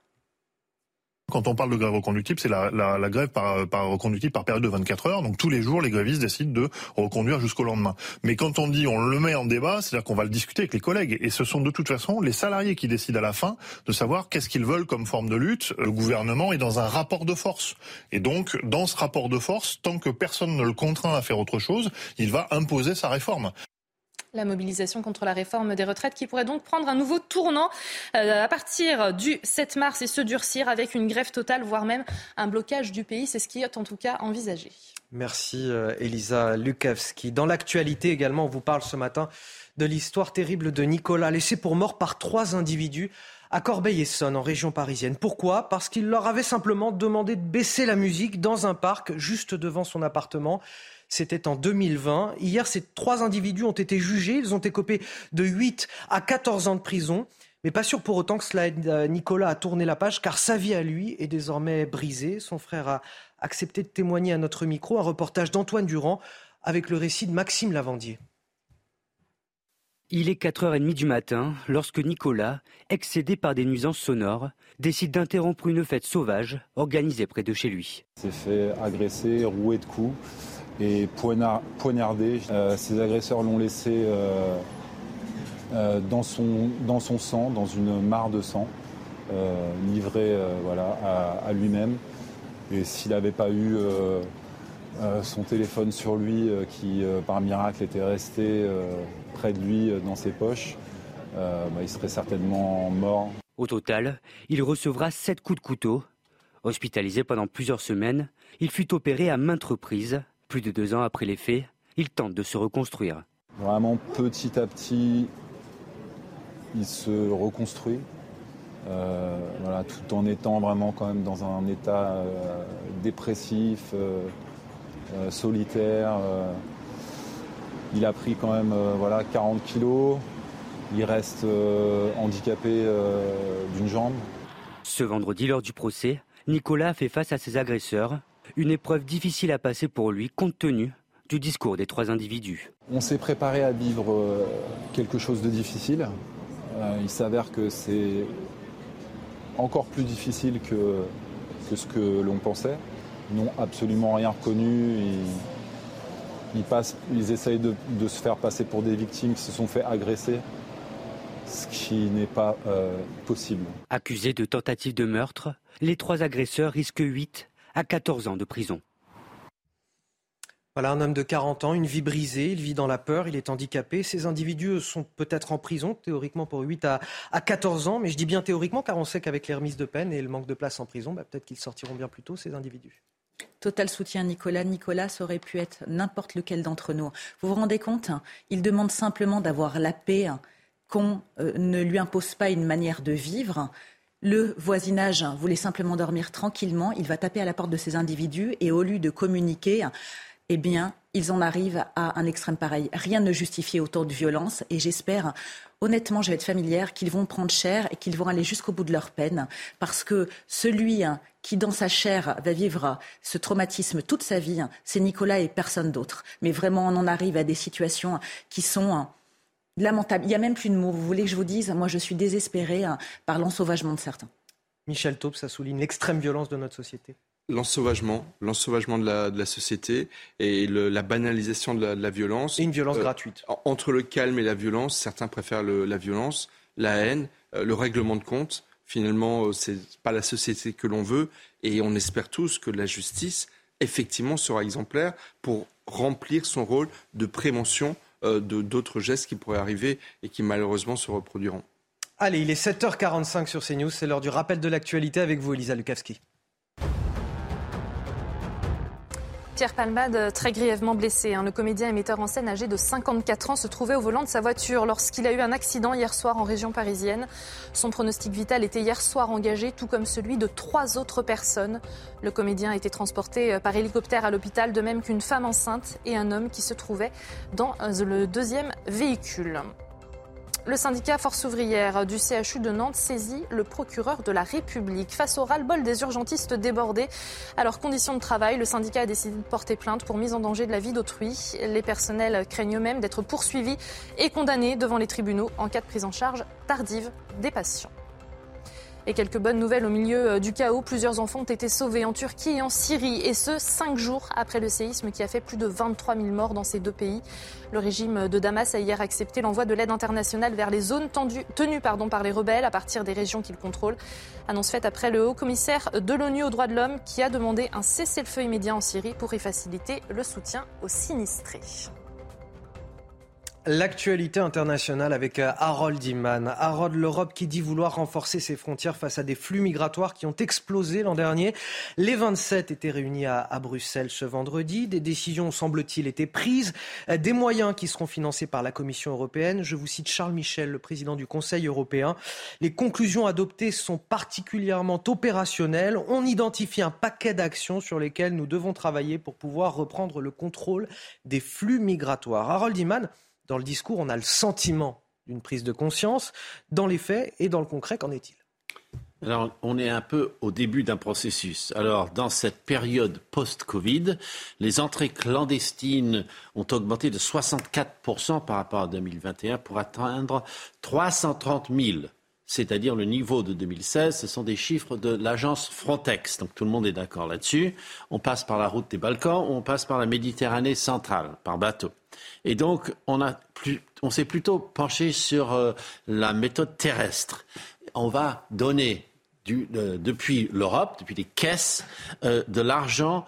Quand on parle de grève reconductible, c'est la, grève par, par reconductible par période de 24 heures. Donc tous les jours, les grévistes décident de reconduire jusqu'au lendemain. Mais quand on dit on le met en débat, c'est-à-dire qu'on va le discuter avec les collègues. Et ce sont de toute façon les salariés qui décident à la fin de savoir qu'est-ce qu'ils veulent comme forme de lutte. Le gouvernement est dans un rapport de force. Et donc, dans ce rapport de force, tant que personne ne le contraint à faire autre chose, il va imposer sa réforme. La mobilisation contre la réforme des retraites qui pourrait donc prendre un nouveau tournant euh, à partir du 7 mars et se durcir avec une grève totale, voire même un blocage du pays. C'est ce qui est en tout cas envisagé. Merci euh, Elisa Lukavski. Dans l'actualité également, on vous parle ce matin de l'histoire terrible de Nicolas, laissé pour mort par trois individus à Corbeil-Essonne, en région parisienne. Pourquoi? Parce qu'il leur avait simplement demandé de baisser la musique dans un parc juste devant son appartement. C'était en 2020. Hier, ces trois individus ont été jugés. Ils ont écopé de 8 à 14 ans de prison. Mais pas sûr pour autant que cela aide euh, Nicolas à tourner la page, car sa vie à lui est désormais brisée. Son frère a accepté de témoigner à notre micro. Un reportage d'Antoine Durand avec le récit de Maxime Lavandier. Il est 4h30 du matin lorsque Nicolas, excédé par des nuisances sonores, décide d'interrompre une fête sauvage organisée près de chez lui. Il s'est fait agresser, roué de coups et poignardé. Euh, ces agresseurs l'ont laissé euh, euh, dans, son, dans son sang, dans une mare de sang, livré voilà, à, lui-même. Et s'il n'avait pas eu son téléphone sur lui, qui par miracle était resté près de lui dans ses poches, bah, il serait certainement mort. Au total, il recevra sept coups de couteau. Hospitalisé pendant plusieurs semaines, il fut opéré à maintes reprises plus de deux ans après les faits, il tente de se reconstruire. Vraiment petit à petit, il se reconstruit. Euh, voilà, tout en étant vraiment quand même dans un état euh, dépressif, euh, solitaire. il a pris quand même voilà, 40 kilos. Il reste handicapé d'une jambe. Ce vendredi, lors du procès, Nicolas a fait face à ses agresseurs une épreuve difficile à passer pour lui compte tenu du discours des trois individus. On s'est préparé à vivre euh, quelque chose de difficile. Euh, il s'avère que c'est encore plus difficile que, que ce que l'on pensait. Ils n'ont absolument rien reconnu. Ils, passent, ils essayent de, se faire passer pour des victimes qui se sont fait agresser, ce qui n'est pas euh, possible. Accusés de tentative de meurtre, les trois agresseurs risquent 8 à 14 ans de prison. Voilà un homme de 40 ans, une vie brisée, il vit dans la peur, il est handicapé. Ces individus sont peut-être en prison, théoriquement pour 8 à, 14 ans, mais je dis bien théoriquement car on sait qu'avec les remises de peine et le manque de place en prison, bah, peut-être qu'ils sortiront bien plus tôt, ces individus. Total soutien, Nicolas. Nicolas, aurait pu être n'importe lequel d'entre nous. Vous vous rendez compte Il demande simplement d'avoir la paix, qu'on euh, ne lui impose pas une manière de vivre. Le voisinage voulait simplement dormir tranquillement. Il va taper à la porte de ces individus et au lieu de communiquer, eh bien, ils en arrivent à un extrême pareil. Rien ne justifie autant de violence et j'espère, honnêtement, je vais être familière, qu'ils vont prendre cher et qu'ils vont aller jusqu'au bout de leur peine parce que celui qui, dans sa chair, va vivre ce traumatisme toute sa vie, c'est Nicolas et personne d'autre. Mais vraiment, on en arrive à des situations qui sont lamentable. Il n'y a même plus de mots. Vous voulez que je vous dise Moi, je suis désespérée hein, par l'ensauvagement de certains. Michel Taube, ça souligne l'extrême violence de notre société. L'ensauvagement, l'ensauvagement de la, de la, société et la banalisation de la, violence. Et une violence euh, gratuite. Entre le calme et la violence, certains préfèrent la violence, la haine, euh, le règlement de compte. Finalement, euh, c'est pas la société que l'on veut et on espère tous que la justice, effectivement, sera exemplaire pour remplir son rôle de prévention euh, d'autres gestes qui pourraient arriver et qui malheureusement se reproduiront. Allez, il est 7h45 sur CNews, c'est l'heure du rappel de l'actualité avec vous, Elisa Lukavski. Pierre Palmade, très grièvement blessé. Hein. Le comédien et metteur en scène âgé de 54 ans se trouvait au volant de sa voiture lorsqu'il a eu un accident hier soir en région parisienne. Son pronostic vital était hier soir engagé, tout comme celui de trois autres personnes. Le comédien a été transporté par hélicoptère à l'hôpital, de même qu'une femme enceinte et un homme qui se trouvait dans le deuxième véhicule. Le syndicat Force ouvrière du CHU de Nantes saisit le procureur de la République. Face au ras-le-bol des urgentistes débordés à leurs conditions de travail, le syndicat a décidé de porter plainte pour mise en danger de la vie d'autrui. Les personnels craignent eux-mêmes d'être poursuivis et condamnés devant les tribunaux en cas de prise en charge tardive des patients. Et quelques bonnes nouvelles au milieu euh, du chaos. Plusieurs enfants ont été sauvés en Turquie et en Syrie, et ce, cinq jours après le séisme qui a fait plus de 23 000 morts dans ces deux pays. Le régime de Damas a hier accepté l'envoi de l'aide internationale vers les zones tenues par les rebelles à partir des régions qu'il contrôle. Annonce faite après le haut commissaire de l'ONU aux droits de l'homme qui a demandé un cessez-le-feu immédiat en Syrie pour y faciliter le soutien aux sinistrés. L'actualité internationale avec euh, Harold Iman. Harold, l'Europe qui dit vouloir renforcer ses frontières face à des flux migratoires qui ont explosé l'an dernier. Les 27 étaient réunis à, Bruxelles ce vendredi. Des décisions, semble-t-il, étaient prises. Euh, des moyens qui seront financés par la Commission européenne. Je vous cite Charles Michel, le président du Conseil européen. Les conclusions adoptées sont particulièrement opérationnelles. On identifie un paquet d'actions sur lesquelles nous devons travailler pour pouvoir reprendre le contrôle des flux migratoires. Harold Iman, dans le discours, on a le sentiment d'une prise de conscience. Dans les faits et dans le concret, qu'en est-il? Alors, on est un peu au début d'un processus. Alors, dans cette période post-Covid, les entrées clandestines ont augmenté de 64% par rapport à 2021 pour atteindre 330 000 c'est-à-dire le niveau de 2016, ce sont des chiffres de l'agence Frontex. Donc tout le monde est d'accord là-dessus. On passe par la route des Balkans ou on passe par la Méditerranée centrale, par bateau. Et donc on, on s'est plutôt penché sur euh, la méthode terrestre. On va donner euh, depuis l'Europe, depuis les caisses, euh, de l'argent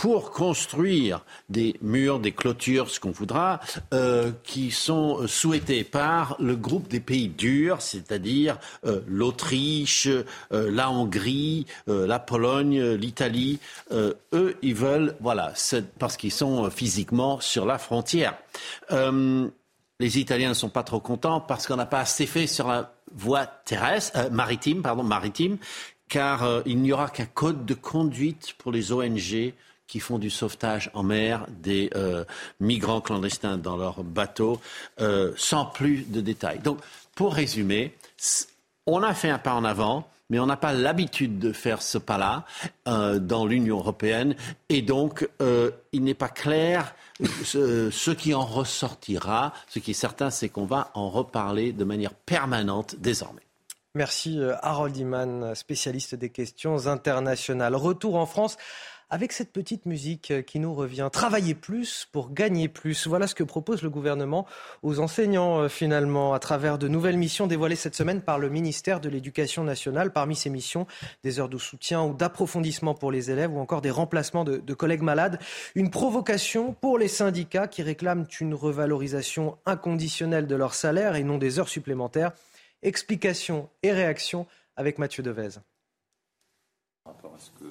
pour construire des murs, des clôtures, ce qu'on voudra, euh, qui sont souhaités par le groupe des pays durs, c'est-à-dire euh, l'Autriche, euh, la Hongrie, la Pologne, l'Italie. eux, ils veulent, voilà, parce qu'ils sont physiquement sur la frontière. les Italiens ne sont pas trop contents parce qu'on n'a pas assez fait sur la voie terrestre, maritime, pardon, maritime, car il n'y aura qu'un code de conduite pour les ONG qui font du sauvetage en mer des euh, migrants clandestins dans leurs bateaux, euh, sans plus de détails. Donc, pour résumer, on a fait un pas en avant, mais on n'a pas l'habitude de faire ce pas-là euh, dans l'Union européenne, et donc il n'est pas clair ce, ce, qui en ressortira. Ce qui est certain, c'est qu'on va en reparler de manière permanente désormais. Merci Harold Iman, spécialiste des questions internationales. Retour en France avec cette petite musique euh, qui nous revient. Travailler plus pour gagner plus. Voilà ce que propose le gouvernement aux enseignants euh, finalement à travers de nouvelles missions dévoilées cette semaine par le ministère de l'Éducation nationale. Parmi ces missions, des heures de soutien ou d'approfondissement pour les élèves ou encore des remplacements de, collègues malades. Une provocation pour les syndicats qui réclament une revalorisation inconditionnelle de leur salaire et non des heures supplémentaires. Explications et réactions avec Mathieu Devez.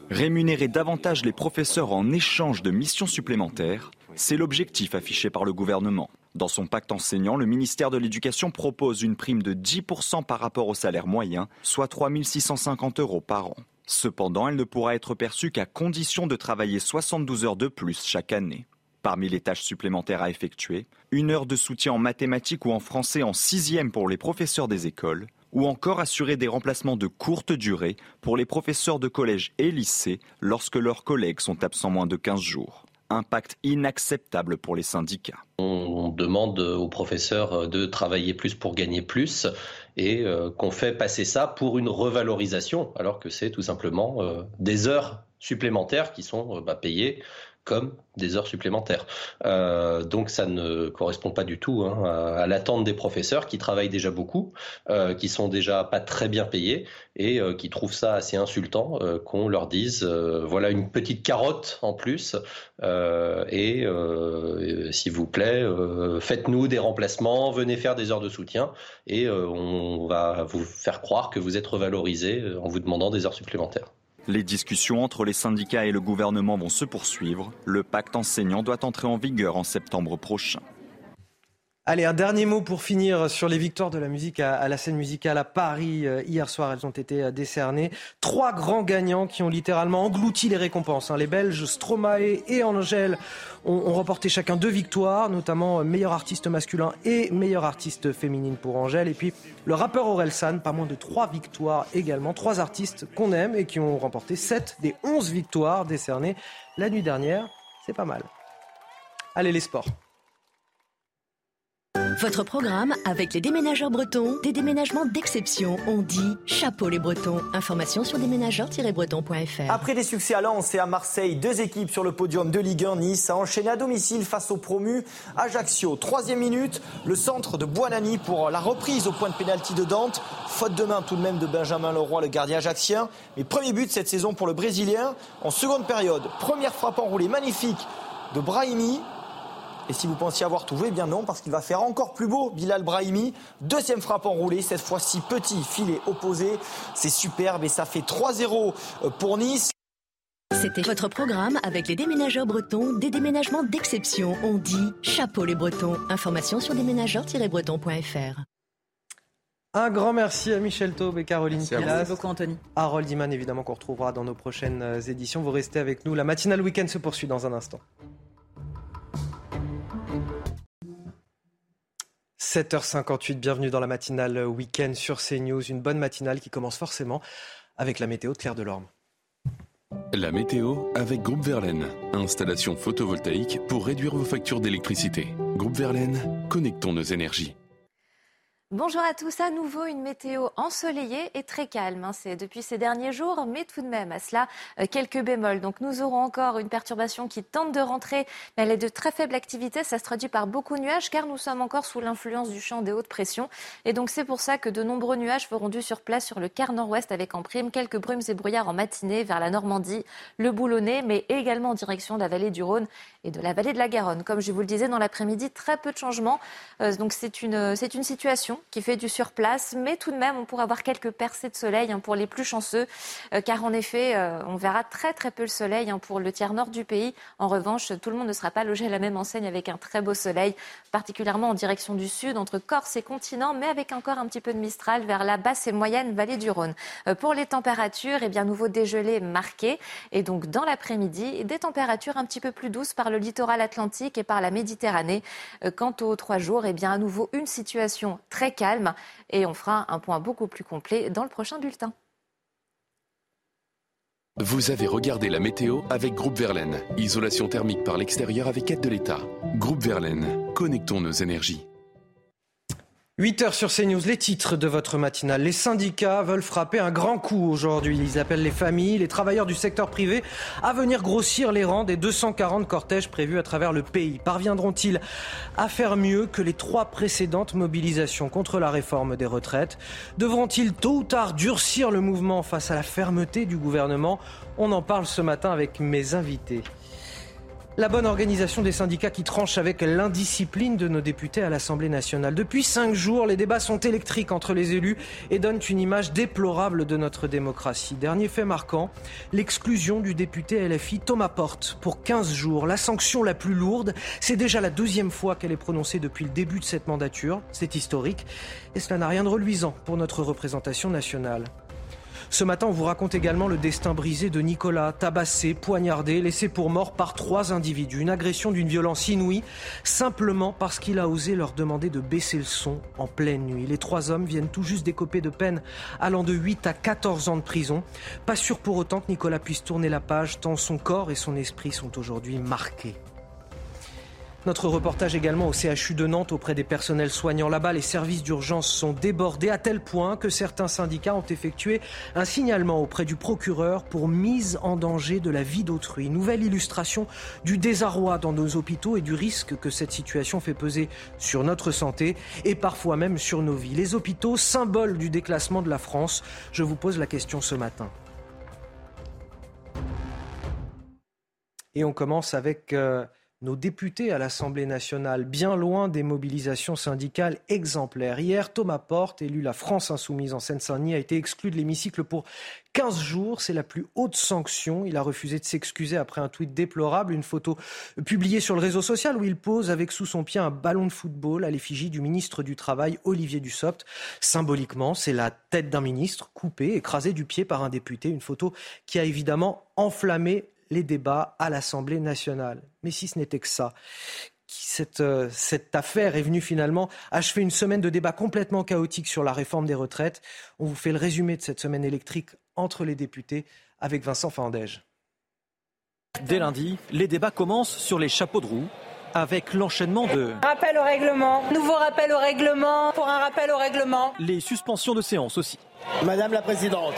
Rémunérer davantage les professeurs en échange de missions supplémentaires, c'est l'objectif affiché par le gouvernement. Dans son pacte enseignant, le ministère de l'Éducation propose une prime de 10% par rapport au salaire moyen, soit 3 650 euros par an. Cependant, elle ne pourra être perçue qu'à condition de travailler 72 heures de plus chaque année. Parmi les tâches supplémentaires à effectuer, une heure de soutien en mathématiques ou en français en sixième pour les professeurs des écoles, ou encore assurer des remplacements de courte durée pour les professeurs de collège et lycée lorsque leurs collègues sont absents moins de 15 jours. Impact inacceptable pour les syndicats. On demande aux professeurs de travailler plus pour gagner plus et euh, qu'on fait passer ça pour une revalorisation alors que c'est tout simplement euh, des heures supplémentaires qui sont euh, bah, payées comme des heures supplémentaires. Euh, donc ça ne correspond pas du tout hein, à, l'attente des professeurs qui travaillent déjà beaucoup, euh, qui sont déjà pas très bien payés et euh, qui trouvent ça assez insultant qu'on leur dise voilà une petite carotte en plus et s'il vous plaît faites-nous des remplacements, venez faire des heures de soutien et on va vous faire croire que vous êtes revalorisé en vous demandant des heures supplémentaires. Les discussions entre les syndicats et le gouvernement vont se poursuivre. Le pacte enseignant doit entrer en vigueur en septembre prochain. Allez, un dernier mot pour finir sur les victoires de la musique à, la scène musicale à Paris. Euh, hier soir, elles ont été euh, décernées. Trois grands gagnants qui ont littéralement englouti les récompenses. Hein. Les Belges Stromae et Angèle ont, remporté chacun deux victoires, notamment euh, meilleur artiste masculin et meilleur artiste féminine pour Angèle. Et puis le rappeur Aurel San, pas moins de trois victoires également. Trois artistes qu'on aime et qui ont remporté sept des onze victoires décernées la nuit dernière. C'est pas mal. Allez, les sports. Votre programme avec les déménageurs bretons, des déménagements d'exception. On dit chapeau les bretons. Information sur déménageurs-bretons.fr. Après des succès à Lens et à Marseille, deux équipes sur le podium de Ligue 1 Nice a enchaîné à domicile face au promu Ajaccio. Troisième minute, le centre de Buonani pour la reprise au point de pénalty de Dante. Faute de main tout de même de Benjamin Leroy, le gardien ajaccien. Mais premier but cette saison pour le Brésilien en seconde période. Première frappe enroulée magnifique de Brahimi et si vous pensiez avoir tout joué, eh bien non, parce qu'il va faire encore plus beau, Bilal Brahimi. Deuxième frappe enroulée, cette fois-ci petit filet opposé. C'est superbe et ça fait 3-0 euh, pour Nice. C'était votre programme avec les déménageurs bretons, des déménagements d'exception. On dit chapeau les bretons. Information sur déménageurs-bretons.fr. Un grand merci à Michel Taube et Caroline Pilas. Merci beaucoup Anthony. Harold Iman évidemment qu'on retrouvera dans nos prochaines euh, éditions. Vous restez avec nous. La matinale week-end se poursuit dans un instant. 7h58, bienvenue dans la matinale week-end sur CNews. Une bonne matinale qui commence forcément avec la météo de Claire Delorme. La météo avec Groupe Verlaine. Installation photovoltaïque pour réduire vos factures d'électricité. Groupe Verlaine, connectons nos énergies. Bonjour à tous, à nouveau une météo ensoleillée et très calme. Hein. C'est depuis ces derniers jours, mais tout de même à cela euh, quelques bémols. Donc nous aurons encore une perturbation qui tente de rentrer, mais elle est de très faible activité. Ça se traduit par beaucoup de nuages car nous sommes encore sous l'influence du champ des hautes pressions. Et donc c'est pour ça que de nombreux nuages feront du sur place sur le quart nord-ouest avec en prime quelques brumes et brouillards en matinée vers la Normandie, le Boulonnais, mais également en direction de la vallée du Rhône et de la vallée de la Garonne. Comme je vous le disais dans l'après-midi, très peu de changements. Euh, donc c'est une, c'est une situation qui fait du surplace, mais tout de même, on pourra avoir quelques percées de soleil hein, pour les plus chanceux, euh, car en effet, euh, on verra très très peu le soleil hein, pour le tiers nord du pays. En revanche, tout le monde ne sera pas logé à la même enseigne avec un très beau soleil, particulièrement en direction du sud, entre Corse et continent, mais avec encore un petit peu de mistral vers la basse et moyenne vallée du Rhône. Euh, pour les températures, eh bien, nouveau dégelé marqué, et donc dans l'après-midi, des températures un petit peu plus douces par le littoral atlantique et par la Méditerranée. Quant aux trois jours, eh bien, à nouveau une situation très calme et on fera un point beaucoup plus complet dans le prochain bulletin. Vous avez regardé la météo avec Groupe Verlaine. Isolation thermique par l'extérieur avec aide de l'État. Groupe Verlaine, connectons nos énergies. 8 heures sur CNews, les titres de votre matinale. Les syndicats veulent frapper un grand coup aujourd'hui. Ils appellent les familles, les travailleurs du secteur privé à venir grossir les rangs des 240 cortèges prévus à travers le pays. Parviendront-ils à faire mieux que les trois précédentes mobilisations contre la réforme des retraites? Devront-ils tôt ou tard durcir le mouvement face à la fermeté du gouvernement? On en parle ce matin avec mes invités. La bonne organisation des syndicats qui tranche avec l'indiscipline de nos députés à l'Assemblée nationale. Depuis cinq jours, les débats sont électriques entre les élus et donnent une image déplorable de notre démocratie. Dernier fait marquant, l'exclusion du député LFI Thomas Porte pour 15 jours. La sanction la plus lourde, c'est déjà la deuxième fois qu'elle est prononcée depuis le début de cette mandature. C'est historique et cela n'a rien de reluisant pour notre représentation nationale. Ce matin, on vous raconte également le destin brisé de Nicolas, tabassé, poignardé, laissé pour mort par trois individus. Une agression d'une violence inouïe, simplement parce qu'il a osé leur demander de baisser le son en pleine nuit. Les trois hommes viennent tout juste d'écoper de peine allant de 8 à 14 ans de prison. Pas sûr pour autant que Nicolas puisse tourner la page, tant son corps et son esprit sont aujourd'hui marqués. Notre reportage également au CHU de Nantes auprès des personnels soignants. Là-bas, les services d'urgence sont débordés à tel point que certains syndicats ont effectué un signalement auprès du procureur pour mise en danger de la vie d'autrui. Nouvelle illustration du désarroi dans nos hôpitaux et du risque que cette situation fait peser sur notre santé et parfois même sur nos vies. Les hôpitaux, symbole du déclassement de la France. Je vous pose la question ce matin. Et on commence avec... Euh, nos députés à l'Assemblée nationale, bien loin des mobilisations syndicales exemplaires. Hier, Thomas Porte, élu la France insoumise en Seine-Saint-Denis, a été exclu de l'hémicycle pour 15 jours. C'est la plus haute sanction. Il a refusé de s'excuser après un tweet déplorable, une photo publiée sur le réseau social où il pose avec sous son pied un ballon de football à l'effigie du ministre du Travail, Olivier Dussopt. Symboliquement, c'est la tête d'un ministre coupée, écrasée du pied par un député. Une photo qui a évidemment enflammé les débats à l'Assemblée nationale. Mais si ce n'était que ça, cette, euh, cette, affaire est venue finalement achever une semaine de débats complètement chaotiques sur la réforme des retraites. On vous fait le résumé de cette semaine électrique entre les députés avec Vincent Fandège. Dès lundi, les débats commencent sur les chapeaux de roue avec l'enchaînement de... Rappel au règlement, nouveau rappel au règlement, pour un rappel au règlement. Les suspensions de séance aussi. Madame la Présidente.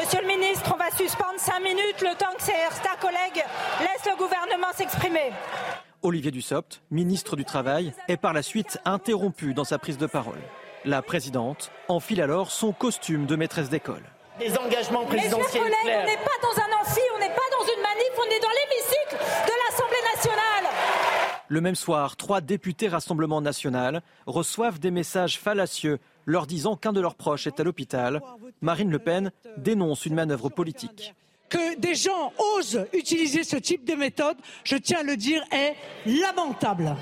Monsieur le ministre, on va suspendre cinq minutes le temps que certains collègues laissent le gouvernement s'exprimer. Olivier Dussopt, ministre du Travail, est par la suite interrompu dans sa prise de parole. La présidente enfile alors son costume de maîtresse d'école. Des engagements présidentiels. Mes chers collègues, on n'est pas dans un amphi, on n'est pas dans une manif, on est dans l'hémicycle de l'Assemblée nationale. Le même soir, trois députés Rassemblement national reçoivent des messages fallacieux leur disant qu'un de leurs proches est à l'hôpital. Marine Le Pen dénonce une manœuvre politique. Que des gens osent utiliser ce type de méthode, je tiens à le dire, est lamentable.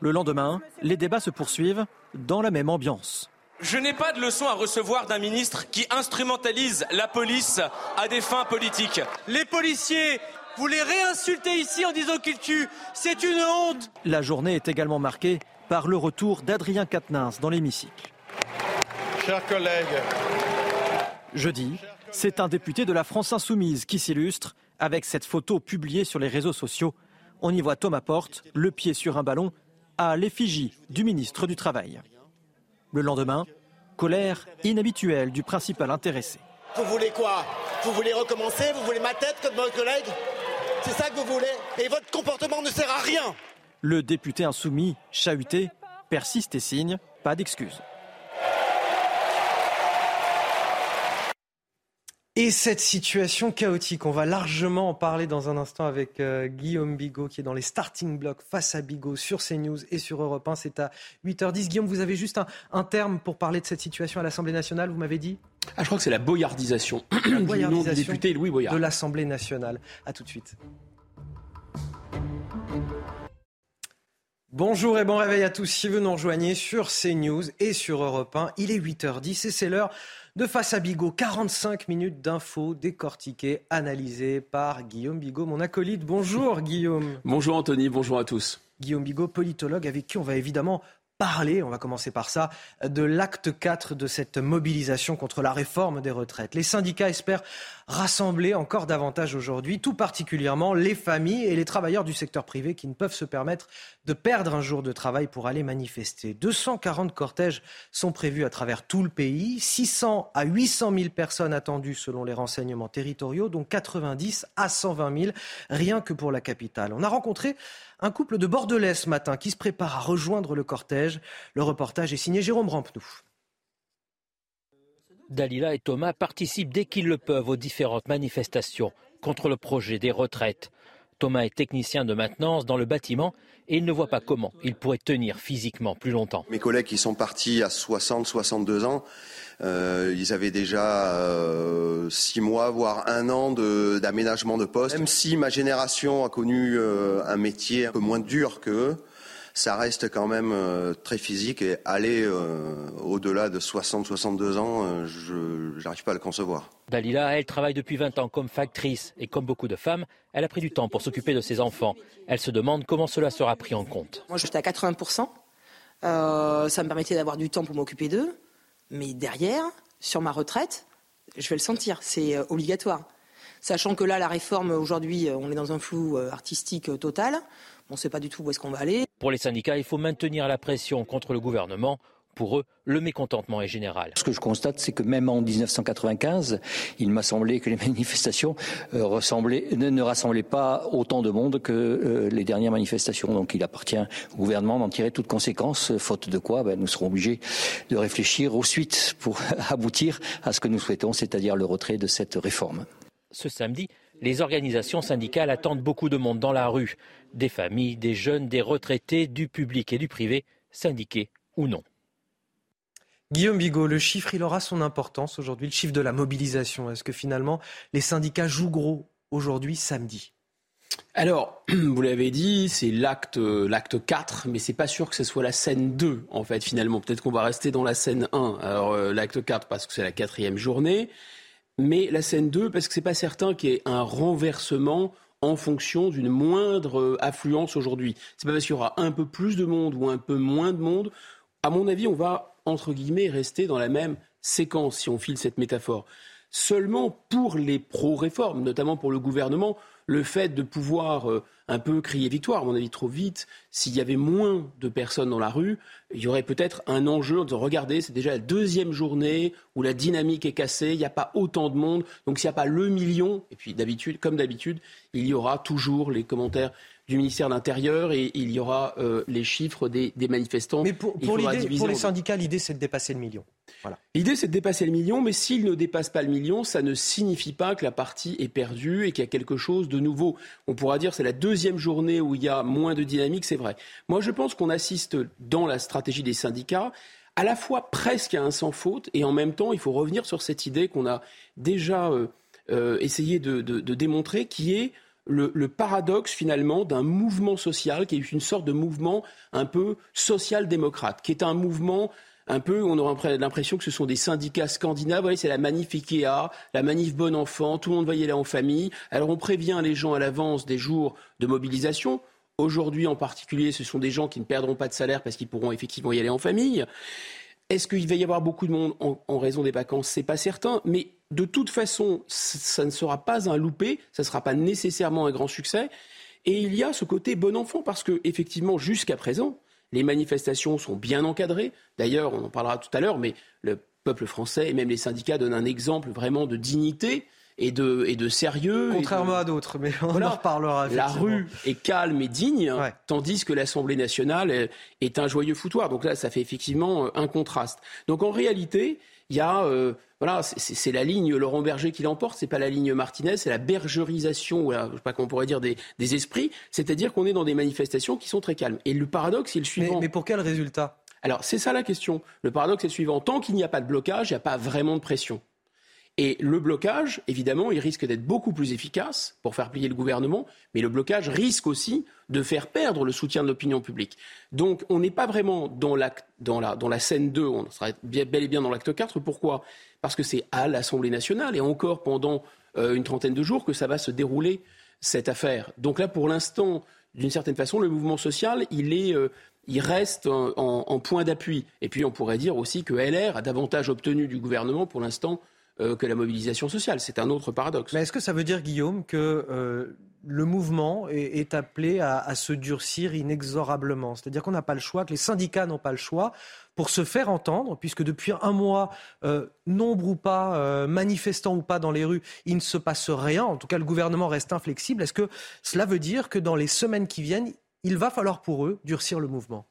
Le lendemain, les débats se poursuivent dans la même ambiance. Je n'ai pas de leçon à recevoir d'un ministre qui instrumentalise la police à des fins politiques. Les policiers, vous les réinsultez ici en disant qu'ils tuent. C'est une honte. La journée est également marquée par le retour d'Adrien Quatennens dans l'hémicycle. Chers collègues. Jeudi, c'est un député de la France insoumise qui s'illustre avec cette photo publiée sur les réseaux sociaux. On y voit Thomas Porte, le pied sur un ballon, à l'effigie du ministre du Travail. Le lendemain, colère inhabituelle du principal intéressé. Vous voulez quoi? Vous voulez recommencer? Vous voulez ma tête comme votre collègue? C'est ça que vous voulez? Et votre comportement ne sert à rien Le député insoumis, chahuté, persiste et signe, pas d'excuses. Et cette situation chaotique, on va largement en parler dans un instant avec euh, Guillaume Bigot qui est dans les starting blocks face à Bigot sur CNews et sur Europe 1. C'est à 8h10. Guillaume, vous avez juste un, un, terme pour parler de cette situation à l'Assemblée nationale, vous m'avez dit? Ah, Je crois que c'est la boyardisation, la boyardisation du nom du député Louis Boyard. De l'Assemblée nationale. À tout de suite. Bonjour et bon réveil à tous. Si vous nous rejoignez sur CNews et sur Europe 1, il est 8h10 et c'est l'heure de Face à Bigot, 45 minutes d'infos décortiquées, analysées par Guillaume Bigot, mon acolyte. Bonjour Guillaume. Bonjour Anthony, bonjour à tous. Guillaume Bigot, politologue, avec qui on va évidemment parler, on va commencer par ça, de l'acte 4 de cette mobilisation contre la réforme des retraites. Les syndicats espèrent rassembler encore davantage aujourd'hui, tout particulièrement les familles et les travailleurs du secteur privé qui ne peuvent se permettre de perdre un jour de travail pour aller manifester. 240 cortèges sont prévus à travers tout le pays, 600 à 800 000 personnes attendues selon les renseignements territoriaux, dont 90 à 120 000 rien que pour la capitale. On a rencontré un couple de Bordelais ce matin qui se prépare à rejoindre le cortège. Le reportage est signé Jérôme Rampenou. Dalila et Thomas participent dès qu'ils le peuvent aux différentes manifestations contre le projet des retraites. Thomas est technicien de maintenance dans le bâtiment et il ne voit pas comment il pourrait tenir physiquement plus longtemps. Mes collègues qui sont partis à 60, 62 ans, euh, ils avaient déjà euh, six mois, voire un an d'aménagement de, poste. Même si ma génération a connu euh, un métier un peu moins dur qu'eux, ça reste quand même euh, très physique et aller euh, au-delà de 60-62 ans, euh, je n'arrive pas à le concevoir. Dalila, elle travaille depuis 20 ans comme factrice et comme beaucoup de femmes, elle a pris du temps pour s'occuper de ses enfants. Elle se demande comment cela sera pris en compte. Moi, j'étais à 80%. ça me permettait d'avoir du temps pour m'occuper d'eux. Mais derrière, sur ma retraite, je vais le sentir. C'est obligatoire. Sachant que là, la réforme, aujourd'hui, on est dans un flou artistique total. On ne sait pas du tout où est-ce qu'on va aller. Pour les syndicats, il faut maintenir la pression contre le gouvernement. Pour eux, le mécontentement est général. Ce que je constate, c'est que même en 1995, il m'a semblé que les manifestations euh, ne, rassemblaient pas autant de monde que euh, les dernières manifestations. Donc il appartient au gouvernement d'en tirer toutes conséquences, faute de quoi ben, nous serons obligés de réfléchir aux suites pour aboutir à ce que nous souhaitons, c'est-à-dire le retrait de cette réforme. Ce samedi, Les organisations syndicales attendent beaucoup de monde dans la rue. Des familles, des jeunes, des retraités, du public et du privé, syndiqués ou non. Guillaume Bigot, le chiffre, il aura son importance aujourd'hui, le chiffre de la mobilisation. Est-ce que finalement les syndicats jouent gros aujourd'hui, samedi? Alors, vous l'avez dit, c'est l'acte l'acte 4, mais c'est pas sûr que ce soit la scène 2, en fait, finalement. Peut-être qu'on va rester dans la scène 1. Alors, euh, l'acte 4, parce que c'est la quatrième journée, mais la scène 2, parce que c'est pas certain qu'il y ait un renversement en fonction d'une moindre affluence aujourd'hui. C'est pas parce qu'il y aura un peu plus de monde ou un peu moins de monde. À mon avis, on va, entre guillemets, rester dans la même séquence, si on file cette métaphore. Seulement pour les pro-réformes, notamment pour le gouvernement, le fait de pouvoir euh, un peu crier victoire, à mon avis, trop vite, s'il y avait moins de personnes dans la rue, il y aurait peut-être un enjeu de regarder, c'est déjà la deuxième journée où la dynamique est cassée, il n'y a pas autant de monde, donc s'il n'y a pas le million, et puis d'habitude, comme d'habitude, il y aura toujours les commentaires du ministère de l'Intérieur et il y aura euh, les chiffres des, manifestants. Mais pour, pour, les syndicats, l'idée c'est de dépasser le million. Voilà. L'idée c'est de dépasser le million, mais s'il ne dépasse pas le million, ça ne signifie pas que la partie est perdue et qu'il y a quelque chose de nouveau. On pourra dire c'est la deuxième journée où il y a moins de dynamique, c'est vrai. Moi je pense qu'on assiste dans la stratégie des syndicats à la fois presque à un sans faute et en même temps il faut revenir sur cette idée qu'on a déjà euh, euh, essayé de, de démontrer qui est le, paradoxe finalement d'un mouvement social qui est une sorte de mouvement un peu social-démocrate, qui est un mouvement un peu, on aurait l'impression que ce sont des syndicats scandinaves. C'est la manif Ikea, la manif Bon Enfant, tout le monde va y aller en famille. Alors on prévient les gens à l'avance des jours de mobilisation. Aujourd'hui en particulier, ce sont des gens qui ne perdront pas de salaire parce qu'ils pourront effectivement y aller en famille. Est-ce qu'il va y avoir beaucoup de monde en, raison des vacances? C'est pas certain, mais de toute façon, ça ne sera pas un loupé, ça ne sera pas nécessairement un grand succès. Et il y a ce côté bon enfant, parce que effectivement, jusqu'à présent, les manifestations sont bien encadrées. D'ailleurs, on en parlera tout à l'heure, mais le peuple français et même les syndicats donnent un exemple vraiment de dignité et de, et de sérieux. Contrairement à d'autres, mais on en reparlera. La rue est calme et digne, tandis que l'Assemblée nationale est un joyeux foutoir. Donc là, ça fait effectivement un contraste. Donc en réalité, il y a, euh, voilà, c'est la ligne Laurent Berger qui l'emporte, c'est pas la ligne Martinez, c'est la bergerisation, ou je sais pas comment on pourrait dire, des, esprits. C'est-à-dire qu'on est dans des manifestations qui sont très calmes. Et le paradoxe, est le suivant. mais pour quel résultat? Alors, c'est ça la question. Le paradoxe est le suivant. Tant qu'il n'y a pas de blocage, il n'y a pas vraiment de pression. Et le blocage, évidemment, il risque d'être beaucoup plus efficace pour faire plier le gouvernement, mais le blocage risque aussi de faire perdre le soutien de l'opinion publique. Donc on n'est pas vraiment dans, dans, la, dans la scène 2, on sera bel et bien dans l'acte 4. Pourquoi? Parce que c'est à l'Assemblée nationale et encore pendant euh, une trentaine de jours que ça va se dérouler, cette affaire. Donc là, pour l'instant, d'une certaine façon, le mouvement social, il est... Euh, il reste en, en point d'appui. Et puis on pourrait dire aussi que LR a davantage obtenu du gouvernement pour l'instant euh, que la mobilisation sociale. C'est un autre paradoxe. Mais est-ce que ça veut dire, Guillaume, que euh, le mouvement est, appelé à, se durcir inexorablement? C'est-à-dire qu'on n'a pas le choix, que les syndicats n'ont pas le choix pour se faire entendre, puisque depuis un mois, euh, nombre ou pas, manifestants ou pas dans les rues, il ne se passe rien. En tout cas, le gouvernement reste inflexible. Est-ce que cela veut dire que dans les semaines qui viennent, il va falloir pour eux durcir le mouvement?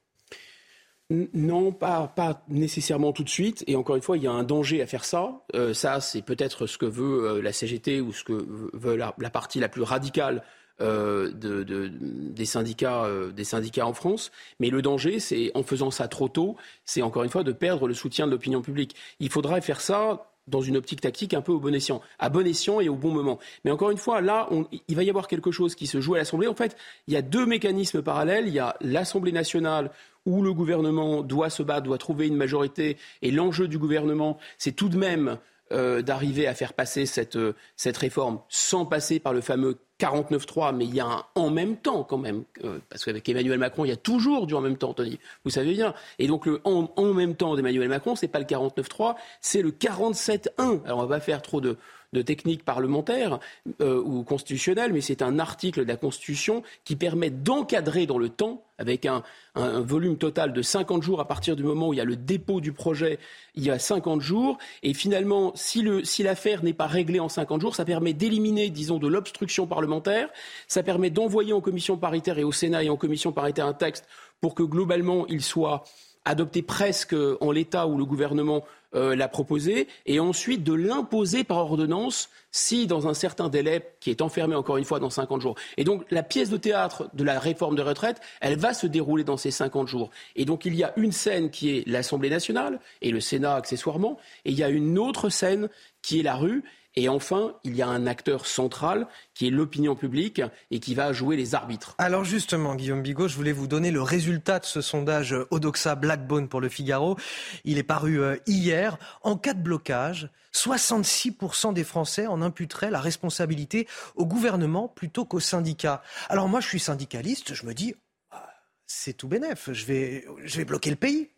Non, pas, pas, nécessairement tout de suite. Et encore une fois, il y a un danger à faire ça. Euh, ça, c'est peut-être ce que veut euh, la CGT ou ce que veut la, partie la plus radicale euh, des, syndicats, des syndicats en France. Mais le danger, c'est en faisant ça trop tôt, c'est encore une fois de perdre le soutien de l'opinion publique. Il faudrait faire ça dans une optique tactique un peu au bon escient, à bon escient et au bon moment. Mais encore une fois, là, il va y avoir quelque chose qui se joue à l'Assemblée. En fait, il y a deux mécanismes parallèles. Il y a l'Assemblée nationale où le gouvernement doit se battre, doit trouver une majorité, et l'enjeu du gouvernement, c'est tout de même euh, d'arriver à faire passer cette, euh, cette réforme sans passer par le fameux 49-3, mais il y a un en même temps quand même, euh, parce qu'avec Emmanuel Macron, il y a toujours du en même temps, Tony, vous savez bien. Et donc le en, même temps d'Emmanuel Macron, c'est pas le 49-3, c'est le 47-1. Alors on va pas faire trop de, de techniques parlementaires euh, ou constitutionnelles, mais c'est un article de la Constitution qui permet d'encadrer dans le temps, avec un, volume total de 50 jours à partir du moment où il y a le dépôt du projet, il y a 50 jours. Et finalement, si, si l'affaire n'est pas réglée en 50 jours, ça permet d'éliminer, disons, de l'obstruction parlementaire, ça permet d'envoyer en commission paritaire et au Sénat et en commission paritaire un texte pour que globalement il soit adopté presque en l'état où le gouvernement euh, l'a proposé, et ensuite de l'imposer par ordonnance si, dans un certain délai, qui est enfermé encore une fois dans 50 jours. Et donc, la pièce de théâtre de la réforme de retraite, elle va se dérouler dans ces 50 jours. Et donc, il y a une scène qui est l'Assemblée nationale, et le Sénat accessoirement, et il y a une autre scène qui est la rue. Et enfin, il y a un acteur central qui est l'opinion publique et qui va jouer les arbitres. Alors justement, Guillaume Bigot, je voulais vous donner le résultat de ce sondage Odoxa Blackbone pour le Figaro. Il est paru euh, hier. En cas de blocage, 66% des Français en imputeraient la responsabilité au gouvernement plutôt qu'aux syndicats. Alors moi, je suis syndicaliste, je me dis, ah, c'est tout bénef, je vais, je vais bloquer le pays.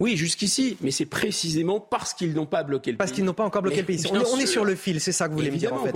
Oui, jusqu'ici, mais c'est précisément parce qu'ils n'ont pas bloqué le pays. Parce qu'ils n'ont pas encore bloqué le pays. On est, sur le fil, c'est ça que vous voulez me dire en fait.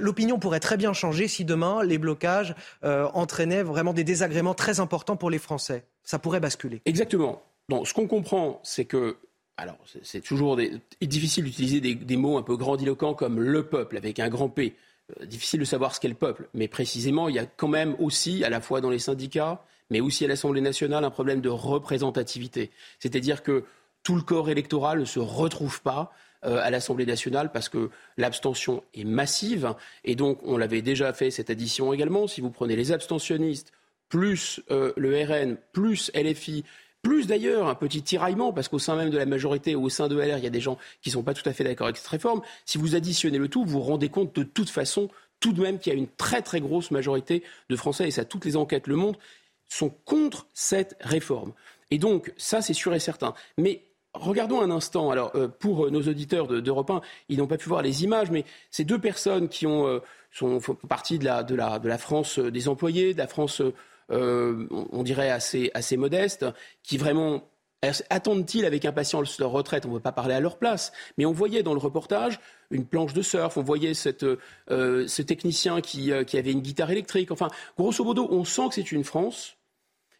L'opinion pourrait très bien changer si demain les blocages euh, entraînaient vraiment des désagréments très importants pour les Français. Ça pourrait basculer. Exactement. ce qu'on comprend, c'est que alors, c'est toujours difficile d'utiliser des, mots un peu grandiloquents comme le peuple avec un grand P. Euh, difficile de savoir ce qu'est le peuple. Mais précisément, il y a quand même aussi, à la fois dans les syndicats, mais aussi à l'Assemblée nationale, un problème de représentativité. C'est-à-dire que tout le corps électoral ne se retrouve pas euh, à l'Assemblée nationale parce que l'abstention est massive. Et donc, on l'avait déjà fait cette addition également. Si vous prenez les abstentionnistes, plus euh, le RN, plus LFI, plus d'ailleurs un petit tiraillement, parce qu'au sein même de la majorité au sein de LR, il y a des gens qui ne sont pas tout à fait d'accord avec cette réforme. Si vous additionnez le tout, vous vous rendez compte de toute façon, tout de même, qu'il y a une très très grosse majorité de Français, et ça toutes les enquêtes le montrent, sont contre cette réforme. Et donc, ça, c'est sûr et certain. Mais regardons un instant. Alors, euh, pour nos auditeurs d'Europe 1, ils n'ont pas pu voir les images, mais ces deux personnes qui euh, sont, partie de la, de, la, de la France euh, des employés, de la France, on dirait, assez, assez modeste, qui vraiment attendent-ils avec impatience leur retraite? On ne veut pas parler à leur place, mais on voyait dans le reportage une planche de surf, on voyait ce technicien qui, qui, avait une guitare électrique. Enfin, grosso modo, on sent que c'est une France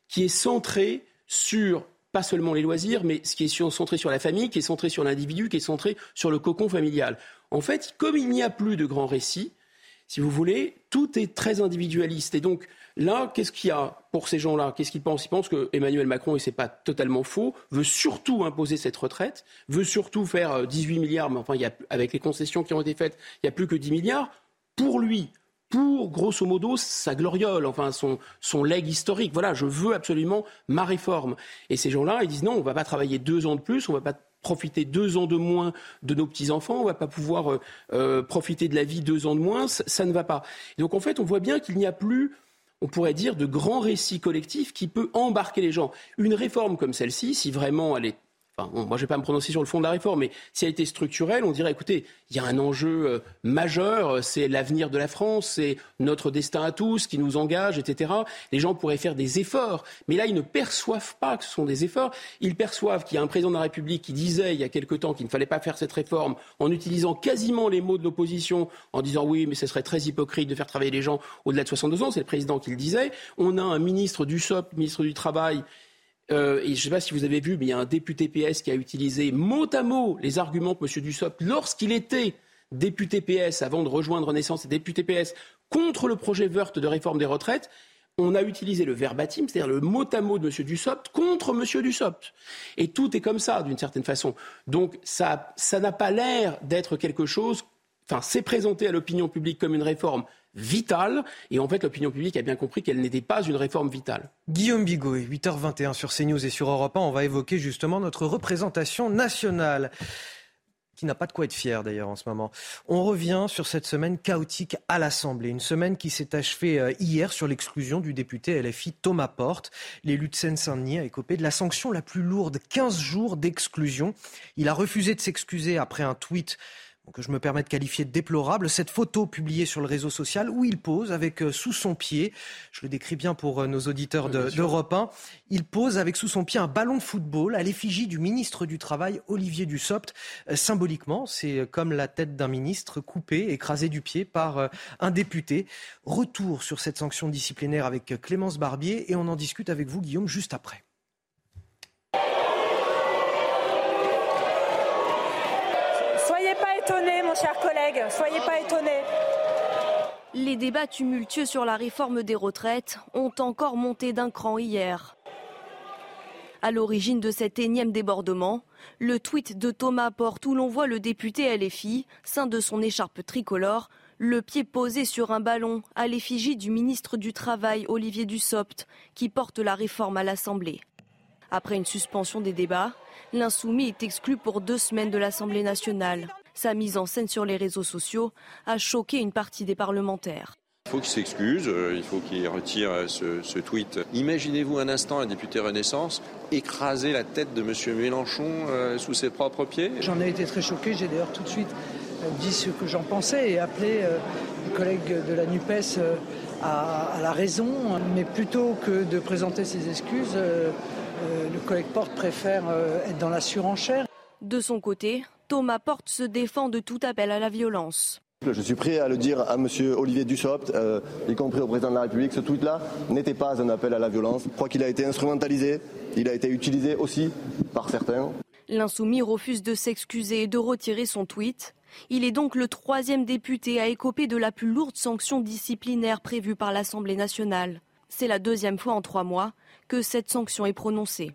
qui est centré sur pas seulement les loisirs, mais ce qui est centré sur la famille, qui est centré sur l'individu, qui est centré sur le cocon familial. En fait, comme il n'y a plus de grands récits, si vous voulez, tout est très individualiste. Et donc là, qu'est-ce qu'il y a pour ces gens-là? Qu'est-ce qu'ils pensent? Ils pensent que Emmanuel Macron, et c'est pas totalement faux, veut surtout imposer cette retraite, veut surtout faire 18 euh, milliards, mais enfin, il y a, avec les concessions qui ont été faites, il n'y a plus que 10 milliards. Pour lui, pour, grosso modo, sa gloriole, enfin son, son legs historique. Voilà, je veux absolument ma réforme. Et ces gens-là, ils disent non, on ne va pas travailler deux ans de plus, on ne va pas profiter deux ans de moins de nos petits-enfants, on va pas pouvoir euh, euh, profiter de la vie deux ans de moins, ça, ne va pas. donc en fait, on voit bien qu'il n'y a plus on pourrait dire, de grands récits collectifs qui peut embarquer les gens. Une réforme comme celle-ci, si vraiment elle est moi, je ne vais pas me prononcer sur le fond de la réforme, mais si elle était structurelle, on dirait, écoutez, il y a un enjeu euh, majeur, c'est l'avenir de la France, c'est notre destin à tous qui nous engage, etc. Les gens pourraient faire des efforts, mais là, ils ne perçoivent pas que ce sont des efforts. Ils perçoivent qu'il y a un président de la République qui disait il y a quelque temps qu'il ne fallait pas faire cette réforme en utilisant quasiment les mots de l'opposition, en disant oui, mais ce serait très hypocrite de faire travailler les gens au-delà de 62 ans. C'est le président qui le disait. On a un ministre du SOP, ministre du Travail, euh, et je ne sais pas si vous avez vu, mais il y a un député PS qui a utilisé mot à mot les arguments de M. Dussopt lorsqu'il était député PS, avant de rejoindre Renaissance et député PS, contre le projet Wörth de réforme des retraites. On a utilisé le verbatim, c'est-à-dire le mot à mot de M. Dussopt contre M. Dussopt. Et tout est comme ça, d'une certaine façon. Donc ça n'a pas l'air d'être quelque chose. Enfin, c'est présenté à l'opinion publique comme une réforme vitale. Et en fait, l'opinion publique a bien compris qu'elle n'était pas une réforme vitale. Guillaume Bigot, 8h21 sur CNews et sur Europe 1, on va évoquer justement notre représentation nationale qui n'a pas de quoi être fier d'ailleurs en ce moment. On revient sur cette semaine chaotique à l'Assemblée, une semaine qui s'est achevée euh, hier sur l'exclusion du député LFI Thomas Porte. L'élu de Seine-Saint-Denis a écopé de la sanction la plus lourde, 15 jours d'exclusion. Il a refusé de s'excuser après un tweet que je me permets de qualifier de déplorable, cette photo publiée sur le réseau social où il pose avec euh, sous son pied, je le décris bien pour euh, nos auditeurs d'Europe 1, il pose avec sous son pied un ballon de football à l'effigie du ministre du Travail, Olivier Dussopt. Euh, symboliquement, c'est comme la tête d'un ministre coupée, écrasée du pied par un député. Retour sur cette sanction disciplinaire avec Clémence Barbier et on en discute avec vous, Guillaume, juste après. Chers collègues, soyez pas étonnés. Les débats tumultueux sur la réforme des retraites ont encore monté d'un cran hier. À l'origine de cet énième débordement, le tweet de Thomas Porte où l'on voit le député LFI, sein de son écharpe tricolore, le pied posé sur un ballon à l'effigie du ministre du Travail Olivier Dussopt qui porte la réforme à l'Assemblée. Après une suspension des débats, l'insoumis est exclu pour deux semaines de l'Assemblée nationale. Sa mise en scène sur les réseaux sociaux a choqué une partie des parlementaires. Il faut qu'il s'excuse, euh, il faut qu'il retire euh, ce, tweet. Imaginez-vous un instant un député Renaissance écraser la tête de M. Mélenchon euh, sous ses propres pieds? J'en ai été très choqué, j'ai d'ailleurs tout de suite dit ce que j'en pensais et appelé les collègues de la NUPES à, la raison. Mais plutôt que de présenter ses excuses, le collègue Porte préfère être dans la surenchère. De son côté, Thomas Porte se défend de tout appel à la violence. Je suis prêt à le dire à M. Olivier Dussopt, euh, y compris au président de la République, ce tweet-là n'était pas un appel à la violence. Je crois qu'il a été instrumentalisé, il a été utilisé aussi par certains. L'insoumis refuse de s'excuser et de retirer son tweet. Il est donc le troisième député à écoper de la plus lourde sanction disciplinaire prévue par l'Assemblée nationale. C'est la deuxième fois en trois mois que cette sanction est prononcée.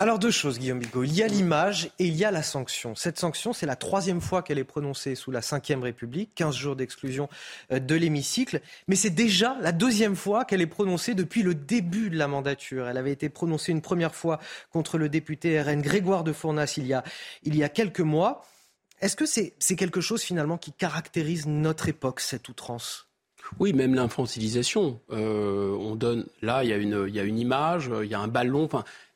Alors deux choses, Guillaume Bigot. Il y a l'image et il y a la sanction. Cette sanction, c'est la troisième fois qu'elle est prononcée sous la Ve République, 15 jours d'exclusion euh, de l'hémicycle. Mais c'est déjà la deuxième fois qu'elle est prononcée depuis le début de la mandature. Elle avait été prononcée une première fois contre le député RN Grégoire de Fournas il y a, il y a quelques mois. Est-ce que c'est quelque chose finalement qui caractérise notre époque, cette outrance? Oui, même l'infantilisation. Euh, on donne là, il y a une, il y a une image, il y a un ballon.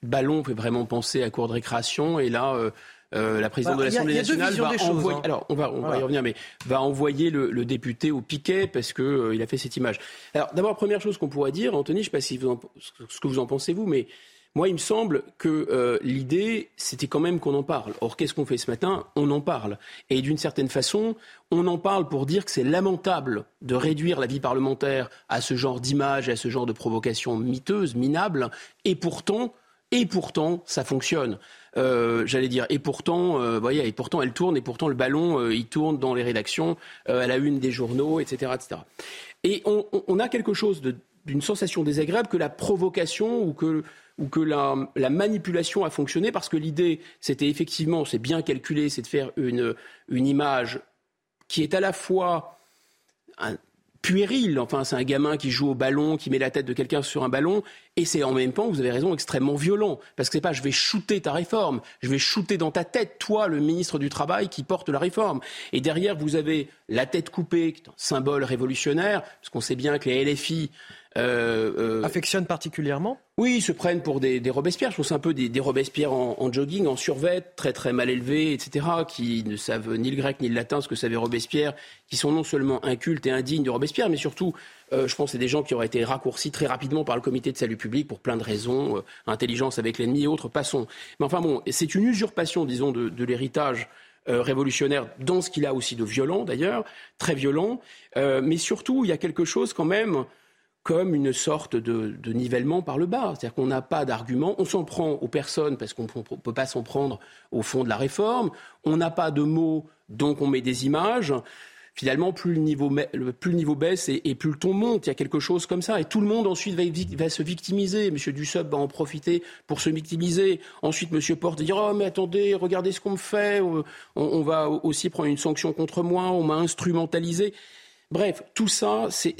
Ballon fait vraiment penser à cour de récréation. Et là, euh, euh, la présidente de l'Assemblée nationale va envoyer. Hein. Alors, on va, on va y revenir, mais va envoyer le, député au piquet parce que il a fait cette image. Alors, d'abord, première chose qu'on pourrait dire, Anthony, je ne sais pas si vous ce que vous en pensez vous, mais moi, il me semble que euh, l'idée, c'était quand même qu'on en parle. Or, qu'est-ce qu'on fait ce matin? On en parle. Et d'une certaine façon, on en parle pour dire que c'est lamentable de réduire la vie parlementaire à ce genre d'image, à ce genre de provocation miteuse, minable. Et pourtant, et pourtant, ça fonctionne. Euh, j'allais dire, et pourtant, euh, voyez, et pourtant, elle tourne, et pourtant, le ballon, il tourne dans les rédactions, à la une des journaux, etc., etc. Et on, on a quelque chose d'une sensation désagréable que la provocation ou que ou que la, manipulation a fonctionné parce que l'idée, c'était effectivement, c'est bien calculé, c'est de faire une, une image qui est à la fois un, puéril, enfin c'est un gamin qui joue au ballon, qui met la tête de quelqu'un sur un ballon, et c'est en même temps, vous avez raison, extrêmement violent, parce que c'est pas je vais shooter ta réforme, je vais shooter dans ta tête, toi, le ministre du Travail qui porte la réforme. Et derrière, vous avez la tête coupée, symbole révolutionnaire, parce qu'on sait bien que les LFI euh, euh, affectionnent particulièrement Oui, ils se prennent pour des, des Robespierre. Je trouve c'est un peu des, des Robespierre en, jogging, en survêt, très très mal élevés, etc., qui ne savent ni le grec ni le latin, ce que savait Robespierre, qui sont non seulement incultes et indignes de Robespierre, mais surtout, euh, je pense, c'est des gens qui auraient été raccourcis très rapidement par le Comité de salut public pour plein de raisons, intelligence avec l'ennemi et autres. Passons. Mais enfin bon, c'est une usurpation, disons, de, de l'héritage révolutionnaire dans ce qu'il a aussi de violent d'ailleurs, très violent. mais surtout, il y a quelque chose quand même comme une sorte de, nivellement par le bas. C'est-à-dire qu'on n'a pas d'argument, on s'en prend aux personnes parce qu'on ne peut pas s'en prendre au fond de la réforme, on n'a pas de mots, donc on met des images. Finalement, plus le niveau, plus le niveau baisse et, plus le ton monte. Il y a quelque chose comme ça. Et tout le monde ensuite va, se victimiser. M. Dussopt va en profiter pour se victimiser. Ensuite, M. Porte va dire Oh, mais attendez, regardez ce qu'on me fait. On, on va aussi prendre une sanction contre moi. On m'a instrumentalisé. Bref, tout ça, c'est,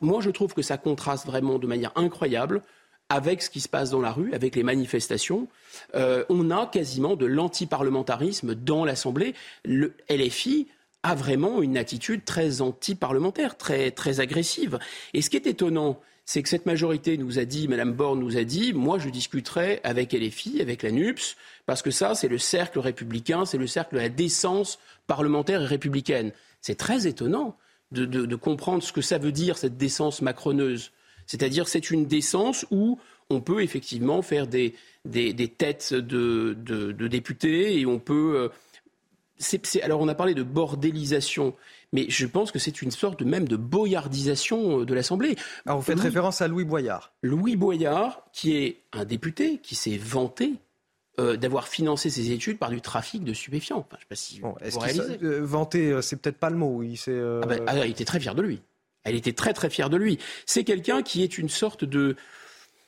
moi je trouve que ça contraste vraiment de manière incroyable avec ce qui se passe dans la rue, avec les manifestations. Euh, on a quasiment de l'antiparlementarisme dans l'Assemblée. Le LFI a vraiment une attitude très anti-parlementaire, très, très agressive. Et ce qui est étonnant, c'est que cette majorité nous a dit, Mme Borne nous a dit, moi je discuterai avec LFI, avec la NUPS, parce que ça, c'est le cercle républicain, c'est le cercle de la décence parlementaire et républicaine. C'est très étonnant de, comprendre ce que ça veut dire, cette décence macroneuse. C'est-à-dire c'est une décence où on peut effectivement faire des, têtes de, députés et on peut... Euh, alors on a parlé de bordélisation, mais je pense que c'est une sorte de, même de boyardisation euh, de l'Assemblée. Alors vous faites référence à Louis Boyard. Louis Boyard, qui est un député qui s'est vanté euh, d'avoir financé ses études par du trafic de stupéfiants. Enfin, je sais pas si vous, réalisez. Euh, vanter, euh, c'est peut-être pas le mot. Il, ah ben, ah, il était très fier de lui. Elle était très très fière de lui. C'est quelqu'un qui est une sorte de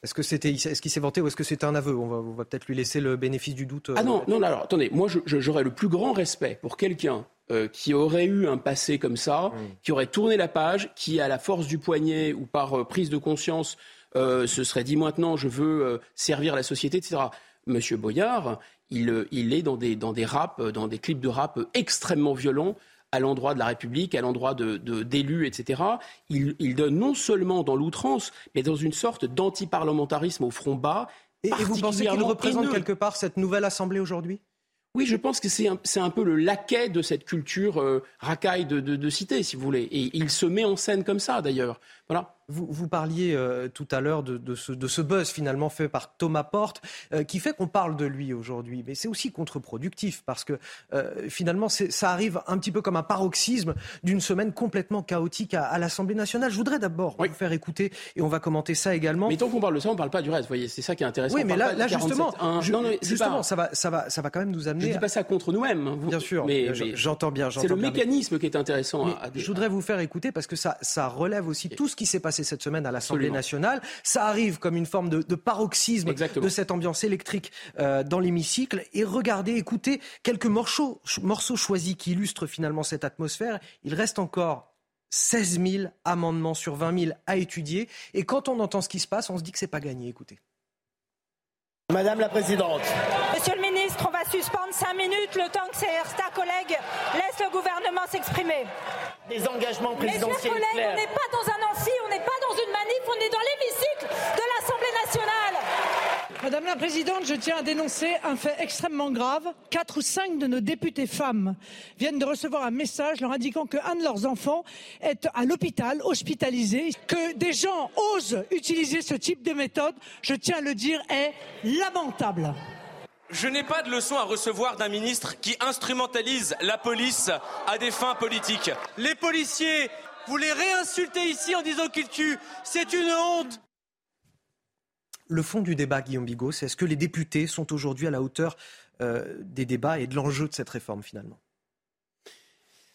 Est-ce que c'était, est-ce qu'il s'est vanté ou est-ce que c'était un aveu? On va, peut-être lui laisser le bénéfice du doute. Ah non, non, alors attendez, moi j'aurais le plus grand respect pour quelqu'un qui aurait eu un passé comme ça, qui aurait tourné la page, qui à la force du poignet ou par prise de conscience se serait dit maintenant je veux servir la société, etc. Monsieur Boyard, il, il est dans des, dans des raps, dans des clips de rap extrêmement violents à l'endroit de la République, à l'endroit d'élus, de, d'élus, etc. Il, il, donne non seulement dans l'outrance, mais dans une sorte d'antiparlementarisme au front bas. Et, et vous pensez qu'il représente quelque part cette nouvelle Assemblée aujourd'hui? Oui, je pense que c'est un, un, peu le laquais de cette culture euh, racaille de, de, de, cité, si vous voulez. Et il se met en scène comme ça, d'ailleurs. Voilà. Vous, vous parliez euh, tout à l'heure de, de, ce, de, ce, buzz finalement fait par Thomas Porte, euh, qui fait qu'on parle de lui aujourd'hui. Mais c'est aussi contre-productif parce que euh, finalement, ça arrive un petit peu comme un paroxysme d'une semaine complètement chaotique à, à l'Assemblée nationale. Je voudrais d'abord oui. vous faire écouter et on va commenter ça également. Mais tant qu'on parle de ça, on ne parle pas du reste. Vous voyez, c'est ça qui est intéressant. Oui, mais là, là justement, je, non, non, justement pas... ça, va, ça, va, ça va quand même nous amener. Je ne dis pas ça contre nous-mêmes. Hein, bien sûr, mais, mais j'entends bien. C'est le mécanisme mais... qui est intéressant. À, à... Je voudrais vous faire écouter parce que ça, ça relève aussi tout ce qui s'est passé cette semaine à l'Assemblée nationale. Ça arrive comme une forme de, de paroxysme Exactement. de cette ambiance électrique euh, dans l'hémicycle. Et regardez, écoutez quelques morceaux, morceaux choisis qui illustrent finalement cette atmosphère. Il reste encore 16 000 amendements sur 20 000 à étudier. Et quand on entend ce qui se passe, on se dit que c'est pas gagné. Écoutez. Madame la Présidente. 45 minutes, le temps que ta collègue laisse le gouvernement s'exprimer. Des engagements présidentiels. Mes chers collègues, on n'est pas dans un amphi, on n'est pas dans une manif, on est dans l'hémicycle de l'Assemblée nationale. Madame la Présidente, je tiens à dénoncer un fait extrêmement grave. Quatre ou cinq de nos députés femmes viennent de recevoir un message leur indiquant qu'un de leurs enfants est à l'hôpital, hospitalisé, que des gens osent utiliser ce type de méthode, je tiens à le dire, est lamentable. Je n'ai pas de leçon à recevoir d'un ministre qui instrumentalise la police à des fins politiques. Les policiers, vous les réinsultez ici en disant qu'ils tuent. C'est une honte. Le fond du débat, Guillaume Bigot, c'est est-ce que les députés sont aujourd'hui à la hauteur euh, des débats et de l'enjeu de cette réforme finalement?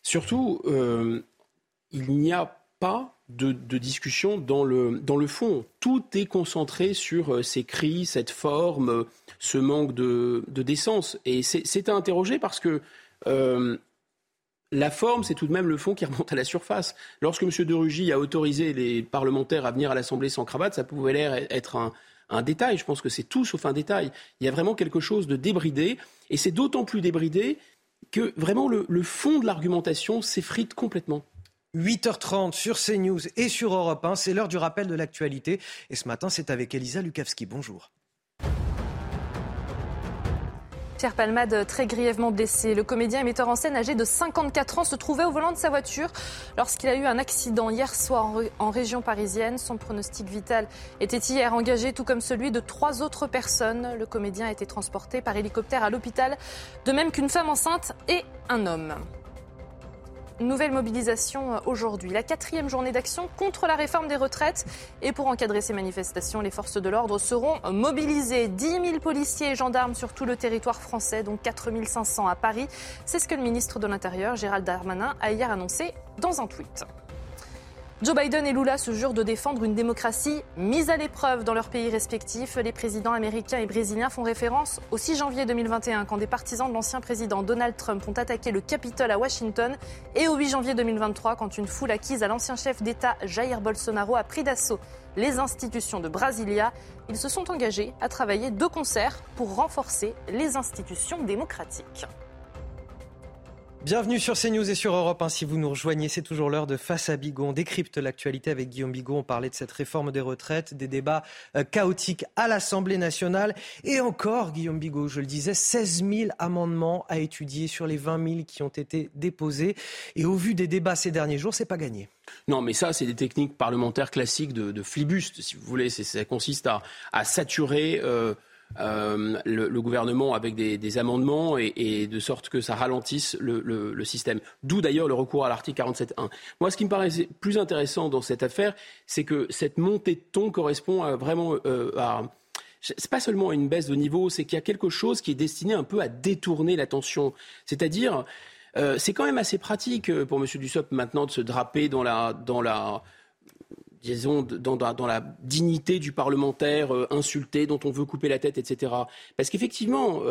Surtout, euh, il n'y a pas de, de, discussion dans le, dans le fond. Tout est concentré sur euh, ces cris, cette forme, euh, ce manque de, de décence. Et c'est à interroger parce que euh, la forme, c'est tout de même le fond qui remonte à la surface. Lorsque M. de Rugy a autorisé les parlementaires à venir à l'Assemblée sans cravate, ça pouvait l'air être un, un détail. Je pense que c'est tout sauf un détail. Il y a vraiment quelque chose de débridé. Et c'est d'autant plus débridé que vraiment le, le fond de l'argumentation s'effrite complètement. 8h30 sur CNews et sur Europe 1, c'est l'heure du rappel de l'actualité. Et ce matin, c'est avec Elisa Lukavski. Bonjour. Pierre Palmade, très grièvement blessé. Le comédien et metteur en scène âgé de 54 ans se trouvait au volant de sa voiture lorsqu'il a eu un accident hier soir en région parisienne. Son pronostic vital était hier engagé, tout comme celui de trois autres personnes. Le comédien a été transporté par hélicoptère à l'hôpital, de même qu'une femme enceinte et un homme. Nouvelle mobilisation aujourd'hui, la quatrième journée d'action contre la réforme des retraites. Et pour encadrer ces manifestations, les forces de l'ordre seront mobilisées. 10 000 policiers et gendarmes sur tout le territoire français, dont 4 500 à Paris. C'est ce que le ministre de l'Intérieur, Gérald Darmanin, a hier annoncé dans un tweet. Joe Biden et Lula se jurent de défendre une démocratie mise à l'épreuve dans leurs pays respectifs. Les présidents américains et brésiliens font référence au 6 janvier 2021 quand des partisans de l'ancien président Donald Trump ont attaqué le Capitole à Washington et au 8 janvier 2023 quand une foule acquise à l'ancien chef d'État Jair Bolsonaro a pris d'assaut les institutions de Brasilia. Ils se sont engagés à travailler de concert pour renforcer les institutions démocratiques. Bienvenue sur CNews et sur Europe 1. Si vous nous rejoignez, c'est toujours l'heure de Face à Bigot. On décrypte l'actualité avec Guillaume Bigot. On parlait de cette réforme des retraites, des débats euh, chaotiques à l'Assemblée nationale. Et encore, Guillaume Bigot, je le disais, 16 000 amendements à étudier sur les 20 000 qui ont été déposés. Et au vu des débats ces derniers jours, c'est pas gagné. Non, mais ça, c'est des techniques parlementaires classiques de, flibuste, si vous voulez. Ça consiste à, à saturer. Euh, euh, le, gouvernement avec des, amendements et, de sorte que ça ralentisse le, système. D'où d'ailleurs le recours à l'article 47.1. Moi, ce qui me paraît plus intéressant dans cette affaire, c'est que cette montée de ton correspond vraiment euh, à c'est pas seulement une baisse de niveau, c'est qu'il y a quelque chose qui est destiné un peu à détourner l'attention. C'est-à-dire, euh, c'est quand même assez pratique pour M. Dussopt maintenant de se draper dans la disons, dans, la dignité du parlementaire insulté, dont on veut couper la tête, etc. Parce qu'effectivement,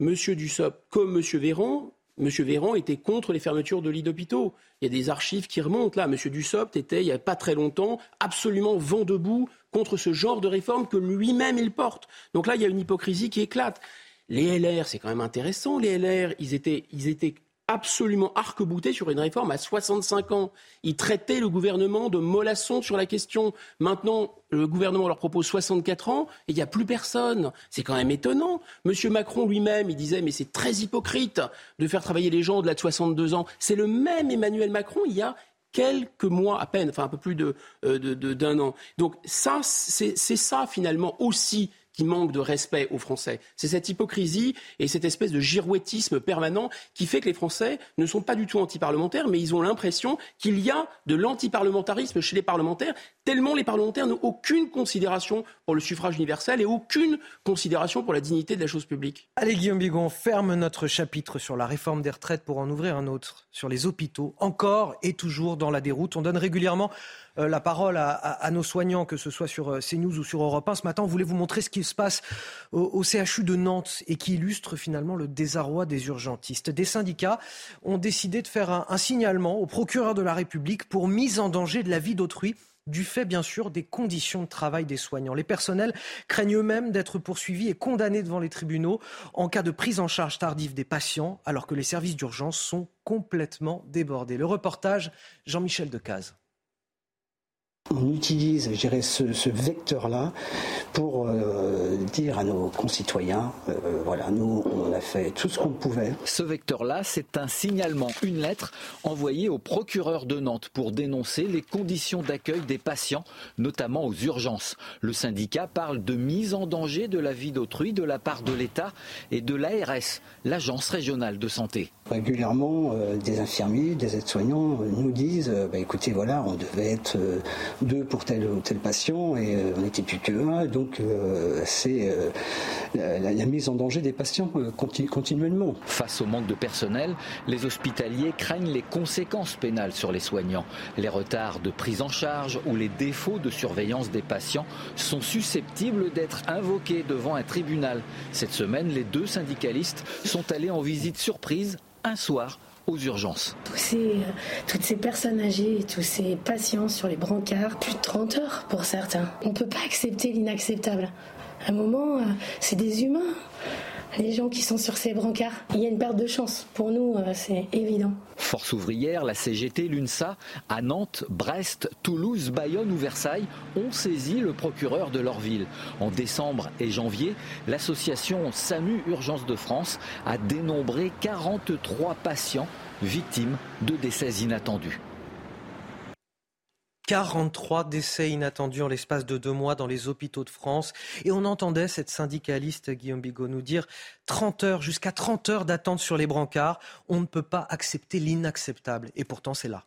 M. Dussopt, comme M. Véran, M. Véran était contre les fermetures de lits d'hôpitaux. Il y a des archives qui remontent là. M. Dussopt était, il n'y a pas très longtemps, absolument vent debout contre ce genre de réforme que lui-même il porte. Donc là, il y a une hypocrisie qui éclate. Les LR, c'est quand même intéressant. Les LR, ils étaient, ils étaient absolument arc-bouté sur une réforme à 65 ans. Ils traitaient le gouvernement de mollasson sur la question. Maintenant, le gouvernement leur propose 64 ans et il n'y a plus personne. C'est quand même étonnant. Monsieur Macron lui-même, il disait mais c'est très hypocrite de faire travailler les gens au-delà de 62 ans. C'est le même Emmanuel Macron il y a quelques mois à peine, enfin un peu plus d'un de, de, an. Donc ça, c'est ça finalement aussi qui manque de respect aux Français. C'est cette hypocrisie et cette espèce de girouettisme permanent qui fait que les Français ne sont pas du tout antiparlementaires, mais ils ont l'impression qu'il y a de l'antiparlementarisme chez les parlementaires, tellement les parlementaires n'ont aucune considération pour le suffrage universel et aucune considération pour la dignité de la chose publique. Allez Guillaume Bigon, ferme notre chapitre sur la réforme des retraites pour en ouvrir un autre sur les hôpitaux, encore et toujours dans la déroute. On donne régulièrement la parole à, nos soignants, que ce soit sur euh, CNews ou sur Europe 1. Ce matin, on voulait vous montrer ce qui se passe au, CHU de Nantes et qui illustre finalement le désarroi des urgentistes. Des syndicats ont décidé de faire un, un signalement au procureur de la République pour mise en danger de la vie d'autrui du fait bien sûr des conditions de travail des soignants. Les personnels craignent eux-mêmes d'être poursuivis et condamnés devant les tribunaux en cas de prise en charge tardive des patients, alors que les services d'urgence sont complètement débordés. Le reportage, Jean-Michel Decaze. On utilise, je dirais, ce, vecteur-là pour euh, dire à nos concitoyens, euh, voilà, nous, on a fait tout ce qu'on pouvait. Ce vecteur-là, c'est un signalement, une lettre envoyée au procureur de Nantes pour dénoncer les conditions d'accueil des patients, notamment aux urgences. Le syndicat parle de mise en danger de la vie d'autrui de la part de l'État et de l'ARS, l'Agence régionale de santé. Régulièrement, euh, des infirmiers, des aides-soignants nous disent, bah, écoutez, voilà, on devait être deux pour tel ou tel patient et euh, on n'était plus que un. Donc euh, c'est euh, la, mise en danger des patients continuellement. Face au manque de personnel, les hospitaliers craignent les conséquences pénales sur les soignants. Les retards de prise en charge ou les défauts de surveillance des patients sont susceptibles d'être invoqués devant un tribunal. Cette semaine, les deux syndicalistes sont allés en visite surprise un soir aux urgences. Euh, toutes ces personnes âgées, tous ces patients sur les brancards, plus de 30 heures pour certains. On ne peut pas accepter l'inacceptable. À un moment, euh, c'est des humains les gens qui sont sur ces brancards. Il y a une perte de chance. Pour nous, euh, c'est évident. Force ouvrière, la CGT, l'UNSA, à Nantes, Brest, Toulouse, Bayonne ou Versailles ont saisi le procureur de leur ville. En décembre et janvier, l'association SAMU Urgence de France a dénombré 43 patients victimes de décès inattendus. 43 décès inattendus en l'espace de deux mois dans les hôpitaux de France. Et on entendait cette syndicaliste Guillaume Bigot nous dire 30 heures, jusqu'à 30 heures d'attente sur les brancards. On ne peut pas accepter l'inacceptable. Et pourtant, c'est là.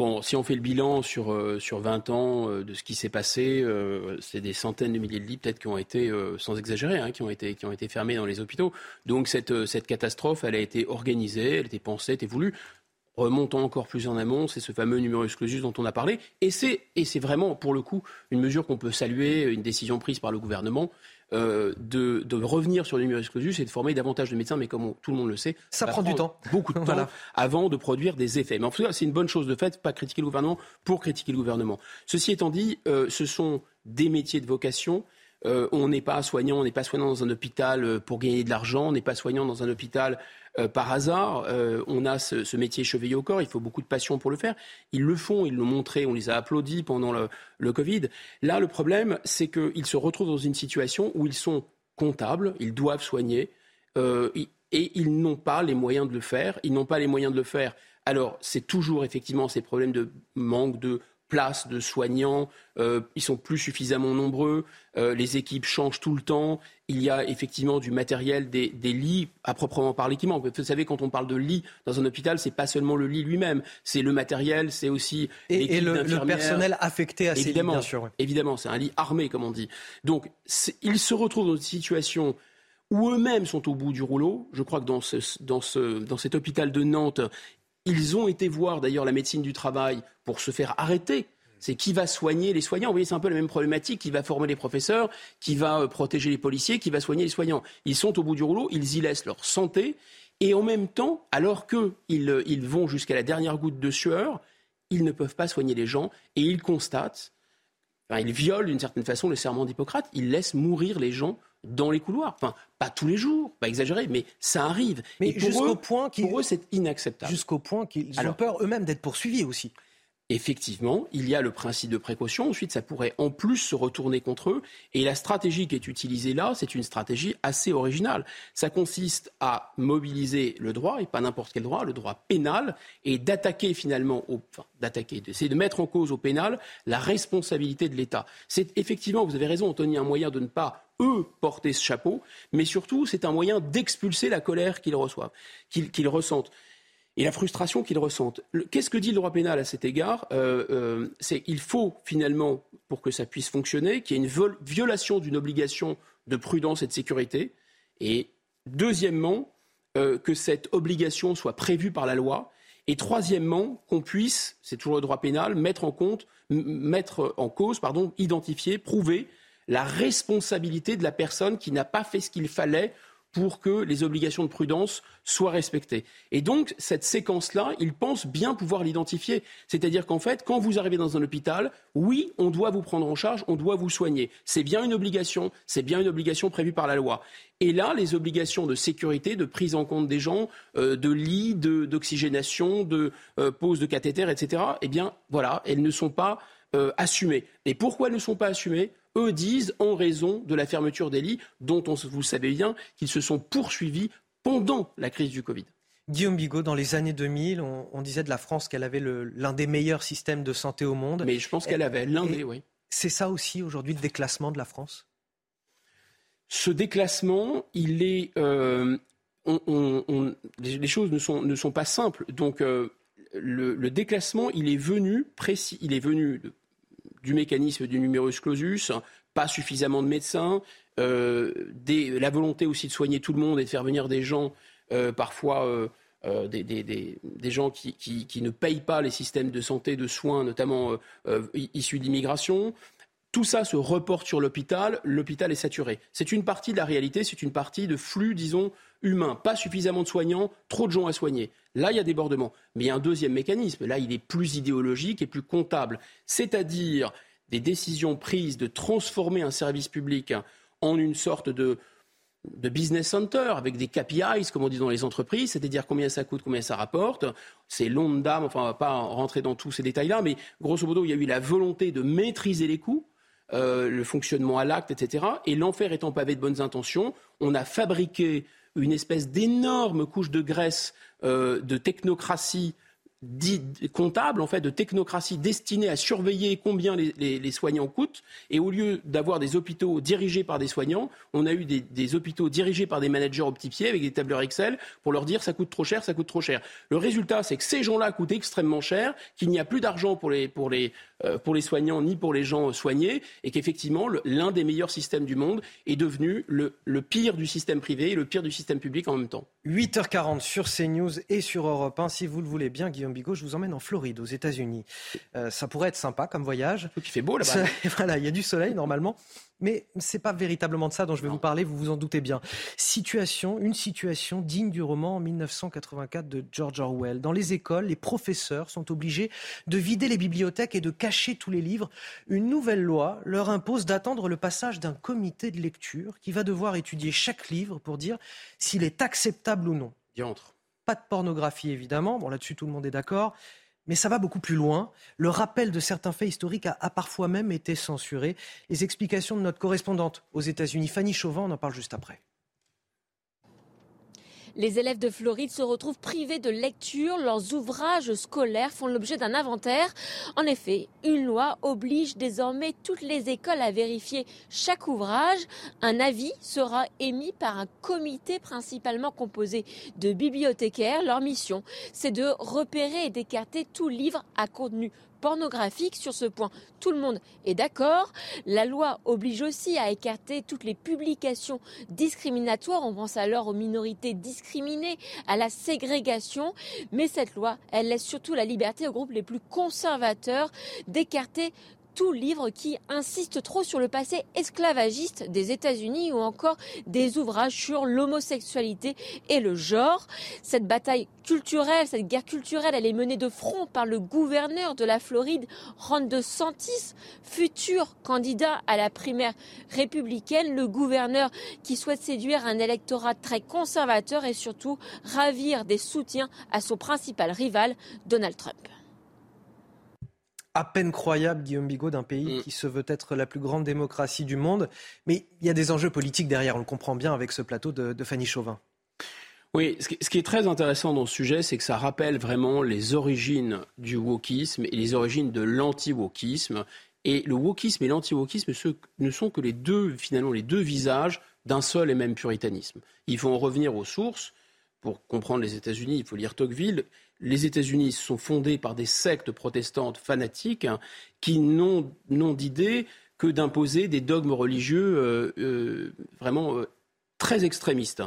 Bon, si on fait le bilan sur, euh, sur 20 ans euh, de ce qui s'est passé, euh, c'est des centaines de milliers de lits peut-être qui ont été, sans exagérer, hein, qui, ont été, qui ont été fermés dans les hôpitaux. Donc cette, cette catastrophe, elle a été organisée, elle a été pensée, elle a été voulue remontant encore plus en amont, c'est ce fameux numerus clausus dont on a parlé. Et c'est, et c'est vraiment, pour le coup, une mesure qu'on peut saluer, une décision prise par le gouvernement. Euh, de, revenir sur le numerus clausus et de former davantage de médecins, mais comme tout le monde le sait, ça, prend du temps, beaucoup de temps avant de produire des effets. Mais en tout cas, c'est une bonne chose de fait, pas critiquer le gouvernement pour critiquer le gouvernement. Ceci étant dit, euh, ce sont des métiers de vocation euh, on n'est pas soignant, on n'est pas soignant dans un hôpital pour gagner de l'argent, on n'est pas soignant dans un hôpital euh, par hasard. on a ce, métier chevillé au corps, il faut beaucoup de passion pour le faire. Ils le font, ils l'ont montré, on les a applaudis pendant le, Covid. Là, le problème, c'est qu'ils se retrouvent dans une situation où ils sont comptables, ils doivent soigner, et ils n'ont pas les moyens de le faire. Ils n'ont pas les moyens de le faire. Alors, c'est toujours effectivement ces problèmes de manque de place de soignants, euh, ils sont plus suffisamment nombreux, euh, les équipes changent tout le temps, il y a effectivement du matériel, des, lits à proprement parler qui manquent. Vous savez, quand on parle de lit dans un hôpital, c'est pas seulement le lit lui-même, c'est le matériel, c'est aussi et, et le, personnel affecté à ces lits, bien sûr. Évidemment, c'est un lit armé, comme on dit. Donc, ils se retrouvent dans une situation où eux-mêmes sont au bout du rouleau. Je crois que dans, ce, dans, ce, dans cet hôpital de Nantes, ils ont été voir d'ailleurs la médecine du travail pour se faire arrêter C'est qui va soigner les soignants. Vous voyez, c'est un peu la même problématique. Qui va former les professeurs, qui va euh, protéger les policiers, qui va soigner les soignants. Ils sont au bout du rouleau, ils y laissent leur santé. Et en même temps, alors qu'ils euh, ils vont jusqu'à la dernière goutte de sueur, ils ne peuvent pas soigner les gens et ils constatent, ils violent d'une certaine façon le serment d'Hippocrate, ils laissent mourir les gens dans les couloirs. Enfin, pas tous les jours, pas exagéré, mais ça arrive. Mais jusqu'au point pour eux, c'est inacceptable. Jusqu'au point qu'ils ont peur eux-mêmes d'être poursuivis aussi effectivement, il y a le principe de précaution. Ensuite, ça pourrait en plus se retourner contre eux. Et la stratégie qui est utilisée là, c'est une stratégie assez originale. Ça consiste à mobiliser le droit, et pas n'importe quel droit, le droit pénal, et d'attaquer finalement, d'attaquer, d'essayer de mettre en cause au pénal la responsabilité de l'État. C'est effectivement, vous avez raison, Anthony, un moyen de ne pas eux porter ce chapeau, mais surtout c'est un moyen d'expulser la colère qu'ils reçoivent, qu'ils ressentent et la frustration qu'ils ressentent. Qu'est-ce que dit le droit pénal à cet égard? Euh, euh, C'est qu'il faut finalement, pour que ça puisse fonctionner, qu'il y ait une violation d'une obligation de prudence et de sécurité. Et deuxièmement, euh, que cette obligation soit prévue par la loi. Et troisièmement, qu'on puisse, c'est toujours le droit pénal, mettre en compte, mettre en cause, pardon, identifier, prouver la responsabilité de la personne qui n'a pas fait ce qu'il fallait pour que les obligations de prudence soient respectées. Et donc, cette séquence-là, ils pensent bien pouvoir l'identifier. C'est-à-dire qu'en fait, quand vous arrivez dans un hôpital, oui, on doit vous prendre en charge, on doit vous soigner. C'est bien une obligation, c'est bien une obligation prévue par la loi. Et là, les obligations de sécurité, de prise en compte des gens, euh, de lits, d'oxygénation, de, euh, pose de cathéter, etc., eh bien, voilà, elles ne sont pas euh, assumées. Et pourquoi elles ne sont pas assumées? Eux disent en raison de la fermeture des lits, dont on, vous savez bien qu'ils se sont poursuivis pendant la crise du Covid. Guillaume Bigot, dans les années 2000, on, disait de la France qu'elle avait l'un des meilleurs systèmes de santé au monde. Mais je pense qu'elle avait l'un des, oui. C'est ça aussi aujourd'hui le déclassement de la France? Ce déclassement, il est. Euh, les choses ne sont, ne sont, pas simples. Donc, euh, le, le, déclassement, il est venu précis, il est venu du mécanisme du numerus clausus, pas suffisamment de médecins, euh, la volonté aussi de soigner tout le monde et de faire venir des gens, euh, parfois euh, des, gens qui, ne payent pas les systèmes de santé, de soins, notamment issus d'immigration. Tout ça se reporte sur l'hôpital, l'hôpital est saturé. C'est une partie de la réalité, c'est une partie de flux, disons, humain. Pas suffisamment de soignants, trop de gens à soigner. Là, il y a débordement. Mais il y a un deuxième mécanisme. Là, il est plus idéologique et plus comptable. C'est-à-dire des décisions prises de transformer un service public en une sorte de, business center avec des KPIs, comme on dit dans les entreprises, c'est-à-dire combien ça coûte, combien ça rapporte. C'est long de dame, enfin, on ne va pas rentrer dans tous ces détails-là, mais grosso modo, il y a eu la volonté de maîtriser les coûts. Euh, le fonctionnement à l'acte, etc. Et l'enfer étant pavé de bonnes intentions, on a fabriqué une espèce d'énorme couche de graisse euh, de technocratie comptable, en fait, de technocratie destinée à surveiller combien les, soignants coûtent. Et au lieu d'avoir des hôpitaux dirigés par des soignants, on a eu des, hôpitaux dirigés par des managers au petit pied avec des tableurs Excel pour leur dire ça coûte trop cher, ça coûte trop cher. Le résultat, c'est que ces gens-là coûtent extrêmement cher, qu'il n'y a plus d'argent pour les, pour, les, euh, pour les soignants ni pour les gens soignés, et qu'effectivement, l'un des meilleurs systèmes du monde est devenu le, le pire du système privé et le pire du système public en même temps. 8h40 sur CNews et sur Europe 1, si vous le voulez bien, Guillaume Bigot, je vous emmène en Floride, aux États-Unis. Euh, ça pourrait être sympa comme voyage. Il fait beau là-bas. voilà, il y a du soleil normalement. Mais ce n'est pas véritablement de ça dont je vais vous parler, vous vous en doutez bien. Situation, une situation digne du roman 1984 de George Orwell. Dans les écoles, les professeurs sont obligés de vider les bibliothèques et de cacher tous les livres. Une nouvelle loi leur impose d'attendre le passage d'un comité de lecture qui va devoir étudier chaque livre pour dire s'il est acceptable ou non. Diantre. Pas de pornographie, évidemment. Bon, là-dessus, tout le monde est d'accord. Mais ça va beaucoup plus loin. Le rappel de certains faits historiques a, parfois même été censuré. Les explications de notre correspondante aux États-Unis, Fanny Chauvin, on en parle juste après. Les élèves de Floride se retrouvent privés de lecture. Leurs ouvrages scolaires font l'objet d'un inventaire. En effet, une loi oblige désormais toutes les écoles à vérifier chaque ouvrage. Un avis sera émis par un comité principalement composé de bibliothécaires. Leur mission, c'est de repérer et d'écarter tout livre à contenu pornographiques. Sur ce point, tout le monde est d'accord. La loi oblige aussi à écarter toutes les publications discriminatoires. On pense alors aux minorités discriminées, à la ségrégation. Mais cette loi, elle laisse surtout la liberté aux groupes les plus conservateurs d'écarter tout livre qui insiste trop sur le passé esclavagiste des États-Unis ou encore des ouvrages sur l'homosexualité et le genre. Cette bataille culturelle, cette guerre culturelle, elle est menée de front par le gouverneur de la Floride, Ron DeSantis, futur candidat à la primaire républicaine, le gouverneur qui souhaite séduire un électorat très conservateur et surtout ravir des soutiens à son principal rival, Donald Trump à peine croyable, Guillaume Bigot, d'un pays mm. qui se veut être la plus grande démocratie du monde. Mais il y a des enjeux politiques derrière, on le comprend bien avec ce plateau de, Fanny Chauvin. Oui, ce qui est très intéressant dans ce sujet, c'est que ça rappelle vraiment les origines du wokisme et les origines de l'anti-wokisme. Et le wokisme et l'anti-wokisme ne sont que les deux, finalement, les deux visages d'un seul et même puritanisme. Il faut en revenir aux sources. Pour comprendre les États-Unis, il faut lire Tocqueville les États-Unis sont fondés par des sectes protestantes fanatiques qui n'ont d'idée que d'imposer des dogmes religieux euh, euh, vraiment euh, très extrémistes.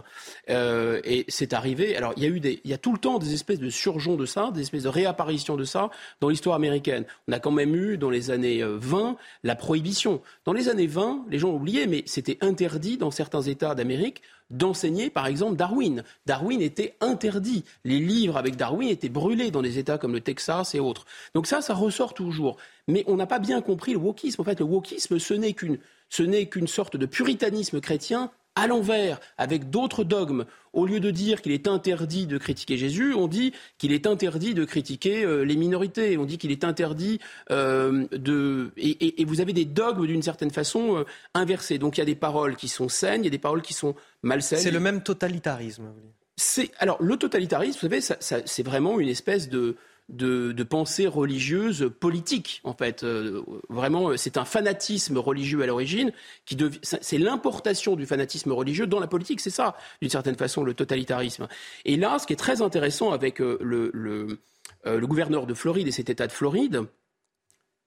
et c'est arrivé. Alors, il y a eu des, il y a tout le temps des espèces de surgeons de ça, des espèces de réapparitions de ça dans l'histoire américaine. On a quand même eu, dans les années 20, la prohibition. Dans les années 20, les gens oublié, mais c'était interdit dans certains États d'Amérique d'enseigner, par exemple, Darwin. Darwin était interdit. Les livres avec Darwin étaient brûlés dans des États comme le Texas et autres. Donc ça, ça ressort toujours. Mais on n'a pas bien compris le wokisme. En fait, le wokisme, ce n'est qu'une, ce n'est qu'une sorte de puritanisme chrétien à l'envers, avec d'autres dogmes. Au lieu de dire qu'il est interdit de critiquer Jésus, on dit qu'il est interdit de critiquer euh, les minorités. On dit qu'il est interdit euh, de... Et, vous avez des dogmes d'une certaine façon euh, inversés. Donc il y a des paroles qui sont saines, il y a des paroles qui sont malsaines. C'est le même totalitarisme. C'est alors le totalitarisme, vous savez, c'est vraiment une espèce de de, pensée religieuse politique, en fait. Euh, vraiment, c'est un fanatisme religieux à l'origine, qui c'est l'importation du fanatisme religieux dans la politique, c'est ça, d'une certaine façon, le totalitarisme. Et là, ce qui est très intéressant avec euh, le, le, euh, le gouverneur de Floride et cet État de Floride,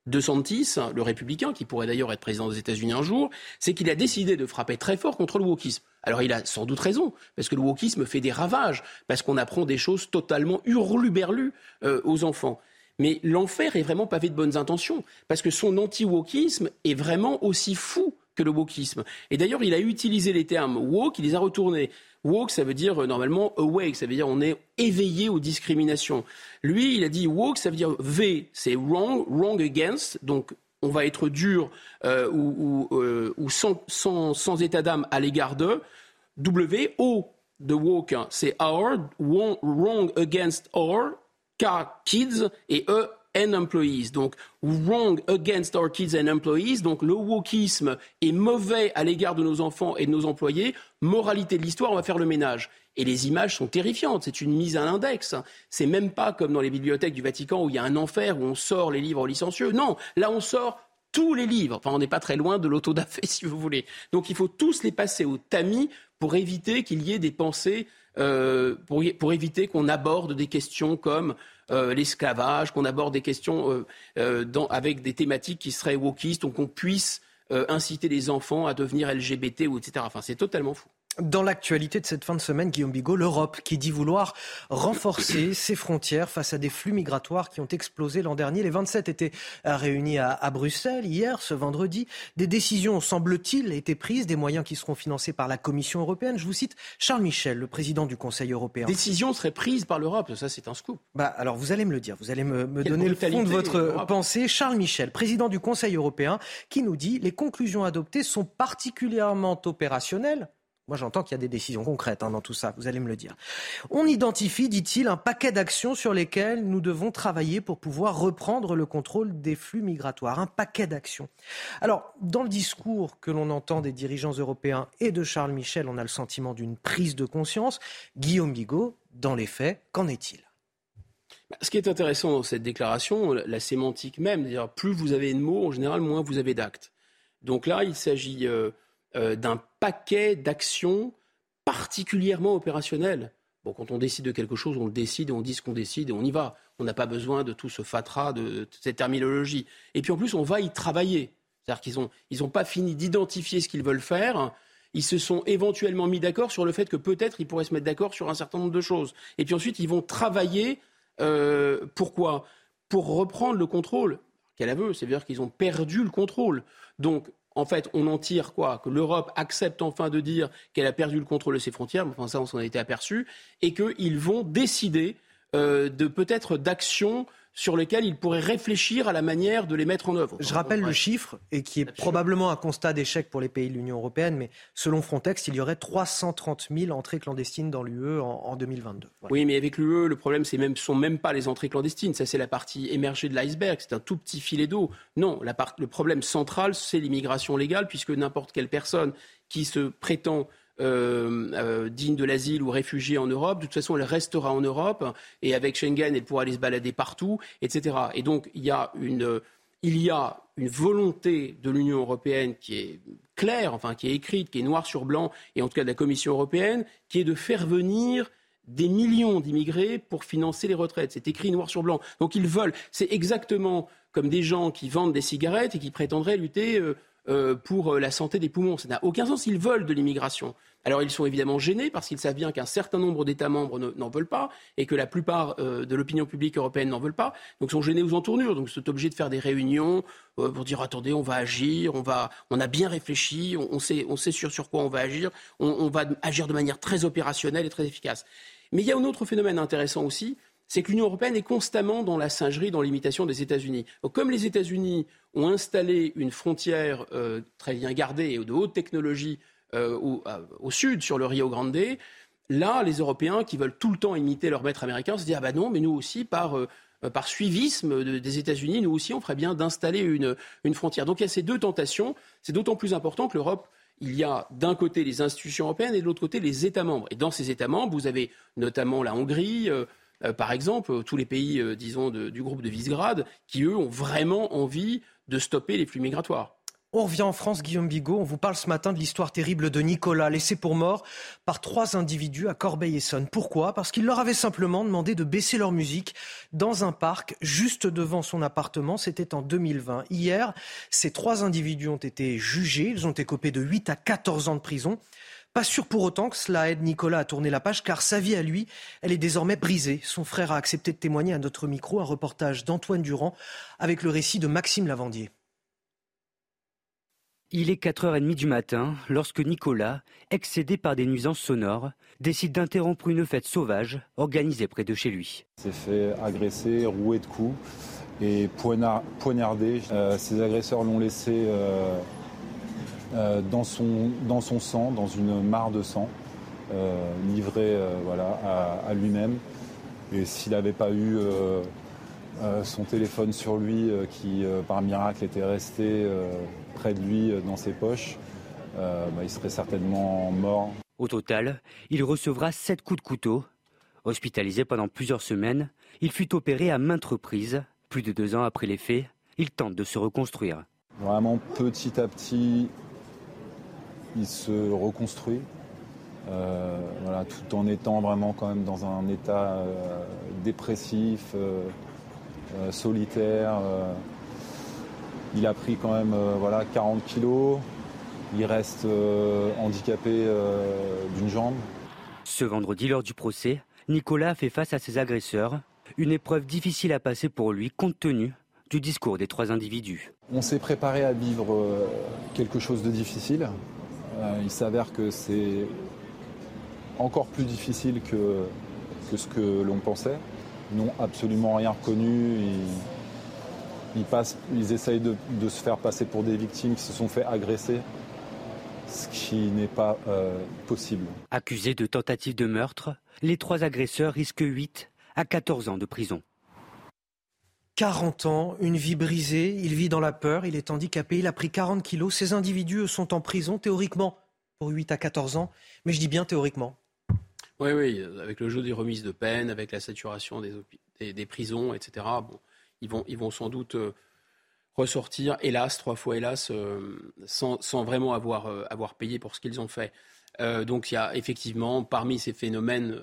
de Santis, le républicain, qui pourrait d'ailleurs être président des États-Unis un jour, c'est qu'il a décidé de frapper très fort contre le wokisme. Alors il a sans doute raison, parce que le wokisme fait des ravages, parce qu'on apprend des choses totalement hurluberlues euh, aux enfants. Mais l'enfer est vraiment pavé de bonnes intentions, parce que son anti-wokisme est vraiment aussi fou que le wokisme. Et d'ailleurs, il a utilisé les termes woke, il les a retournés. Woke, ça veut dire euh, normalement awake, ça veut dire on est éveillé aux discriminations. Lui, il a dit woke, ça veut dire V, c'est wrong, wrong against, donc on va être dur euh, ou, euh, sans, état d'âme à l'égard de. W, O de woke, hein, c'est our, wrong against our, K, kids, et E, and employees. Donc, wrong against our kids and employees. Donc, le wokisme est mauvais à l'égard de nos enfants et de nos employés. Moralité de l'histoire, on va faire le ménage. Et les images sont terrifiantes. C'est une mise à l'index. C'est même pas comme dans les bibliothèques du Vatican où il y a un enfer où on sort les livres licencieux. Non, là, on sort tous les livres. Enfin, on n'est pas très loin de l'autodafé, si vous voulez. Donc, il faut tous les passer au tamis pour éviter qu'il y ait des pensées, euh, pour éviter qu'on aborde des questions comme euh, l'esclavage, qu'on aborde des questions euh, euh, avec des thématiques qui seraient wokistes, donc qu'on puisse inciter les enfants à devenir LGBT ou etc. Enfin, c'est totalement fou. Dans l'actualité de cette fin de semaine, Guillaume Bigot, l'Europe qui dit vouloir renforcer ses frontières face à des flux migratoires qui ont explosé l'an dernier. Les 27 étaient réunis à, Bruxelles hier, ce vendredi. Des décisions, semble-t-il, été prises, des moyens qui seront financés par la Commission européenne. Je vous cite Charles Michel, le président du Conseil européen. Décisions seraient prises par l'Europe, ça c'est un scoop. Bah, alors vous allez me le dire, vous allez me, me donner le fond de votre pensée. Charles Michel, président du Conseil européen, qui nous dit les conclusions adoptées sont particulièrement opérationnelles moi, j'entends qu'il y a des décisions concrètes hein, dans tout ça, vous allez me le dire. On identifie, dit-il, un paquet d'actions sur lesquelles nous devons travailler pour pouvoir reprendre le contrôle des flux migratoires. Un paquet d'actions. Alors, dans le discours que l'on entend des dirigeants européens et de Charles Michel, on a le sentiment d'une prise de conscience. Guillaume Bigot, dans les faits, qu'en est-il? Bah, ce qui est intéressant dans cette déclaration, la sémantique même, plus vous avez de mots, en général, moins vous avez d'actes. Donc là, il s'agit euh, euh, d'un paquet d'actions particulièrement opérationnelles. Bon, quand on décide de quelque chose, on le décide, on dit ce qu'on décide et on y va. On n'a pas besoin de tout ce fatras, de, cette terminologie. Et puis en plus, on va y travailler. C'est-à-dire qu'ils n'ont ils ont pas fini d'identifier ce qu'ils veulent faire. Ils se sont éventuellement mis d'accord sur le fait que peut-être ils pourraient se mettre d'accord sur un certain nombre de choses. Et puis ensuite, ils vont travailler. Euh, pourquoi? Pour reprendre le contrôle. Quel aveu C'est-à-dire qu'ils ont perdu le contrôle. Donc, en fait, on en tire quoi? Que l'Europe accepte enfin de dire qu'elle a perdu le contrôle de ses frontières, enfin ça, on s'en a été aperçu, et qu'ils vont décider euh, de peut-être d'actions sur lesquels ils pourraient réfléchir à la manière de les mettre en œuvre. Je rappelle le chiffre, et qui est probablement un constat d'échec pour les pays de l'Union européenne, mais selon Frontex, il y aurait 330 000 entrées clandestines dans l'UE en, 2022. Oui, mais avec l'UE, le problème, ce ne sont même pas les entrées clandestines, ça c'est la partie émergée de l'iceberg, c'est un tout petit filet d'eau. Non, la le problème central, c'est l'immigration légale, puisque n'importe quelle personne qui se prétend euh, euh, digne de l'asile ou réfugiée en Europe. De toute façon, elle restera en Europe et avec Schengen, elle pourra aller se balader partout, etc. Et donc, il y a une, il y a une volonté de l'Union européenne qui est claire, enfin qui est écrite, qui est noire sur blanc, et en tout cas de la Commission européenne, qui est de faire venir des millions d'immigrés pour financer les retraites. C'est écrit noir sur blanc. Donc ils veulent. C'est exactement comme des gens qui vendent des cigarettes et qui prétendraient lutter euh, euh, pour euh, la santé des poumons. Ça n'a aucun sens. Ils veulent de l'immigration. Alors ils sont évidemment gênés parce qu'ils savent bien qu'un certain nombre d'États membres n'en veulent pas et que la plupart euh, de l'opinion publique européenne n'en veulent pas. Donc ils sont gênés aux entournures. Donc ils sont obligés de faire des réunions pour dire attendez, on va agir, on, va, on a bien réfléchi, on, sait, on sait sur, sur quoi on va agir, on, on va agir de manière très opérationnelle et très efficace. Mais il y a un autre phénomène intéressant aussi, c'est que l'Union européenne est constamment dans la singerie, dans l'imitation des États-Unis. Comme les États-Unis ont installé une frontière euh, très bien gardée et de haute technologie euh, au, sud, sur le Rio Grande, là, les Européens qui veulent tout le temps imiter leur maître américain se disent Ah ben non, mais nous aussi, par, euh, par suivisme des États-Unis, nous aussi, on ferait bien d'installer une, une frontière. Donc il y a ces deux tentations. C'est d'autant plus important que l'Europe il y a d'un côté les institutions européennes et de l'autre côté les États membres. Et dans ces États membres, vous avez notamment la Hongrie, euh, par exemple, tous les pays, euh, disons, du groupe de Visegrad, qui, eux, ont vraiment envie de stopper les flux migratoires. On revient en France, Guillaume Bigot. On vous parle ce matin de l'histoire terrible de Nicolas, laissé pour mort par trois individus à Corbeil-Essonne. Pourquoi? Parce qu'il leur avait simplement demandé de baisser leur musique dans un parc juste devant son appartement. C'était en 2020. Hier, ces trois individus ont été jugés. Ils ont été copés de 8 à 14 ans de prison. Pas sûr pour autant que cela aide Nicolas à tourner la page, car sa vie à lui, elle est désormais brisée. Son frère a accepté de témoigner à notre micro, un reportage d'Antoine Durand avec le récit de Maxime Lavandier. Il est 4h30 du matin lorsque Nicolas, excédé par des nuisances sonores, décide d'interrompre une fête sauvage organisée près de chez lui. Il s'est fait agresser, rouer de coups et poignarder. Euh, ces agresseurs l'ont laissé euh, dans, son, dans son sang, dans une mare de sang, euh, livré euh, voilà, à, lui-même. Et s'il n'avait pas eu son téléphone sur lui, qui par miracle était resté près de lui dans ses poches, bah, il serait certainement mort. Au total, il recevra sept coups de couteau. Hospitalisé pendant plusieurs semaines, il fut opéré à maintes reprises. Plus de deux ans après les faits, il tente de se reconstruire. Vraiment petit à petit, il se reconstruit. Euh, voilà, tout en étant vraiment quand même dans un état euh, dépressif, euh, solitaire. il a pris quand même voilà, 40 kilos. Il reste handicapé d'une jambe. Ce vendredi, lors du procès, Nicolas a fait face à ses agresseurs. Une épreuve difficile à passer pour lui compte tenu du discours des trois individus. On s'est préparé à vivre quelque chose de difficile. Euh, il s'avère que c'est encore plus difficile que, ce que l'on pensait. Ils n'ont absolument rien reconnu. Ils essayent de, se faire passer pour des victimes qui se sont fait agresser, ce qui n'est pas euh, possible. Accusés de tentative de meurtre, les trois agresseurs risquent 8 à 14 ans de prison. 40 ans, une vie brisée, il vit dans la peur, il est handicapé, il a pris 40 kilos. Ces individus sont en prison théoriquement pour 8 à 14 ans, mais je dis bien théoriquement. Oui, oui, avec le jeu des remises de peine, avec la saturation des, prisons, etc. Ils, vont, sans doute euh, ressortir, hélas, trois fois hélas, euh, sans, vraiment avoir, euh, avoir payé pour ce qu'ils ont fait. donc il y a effectivement parmi ces phénomènes,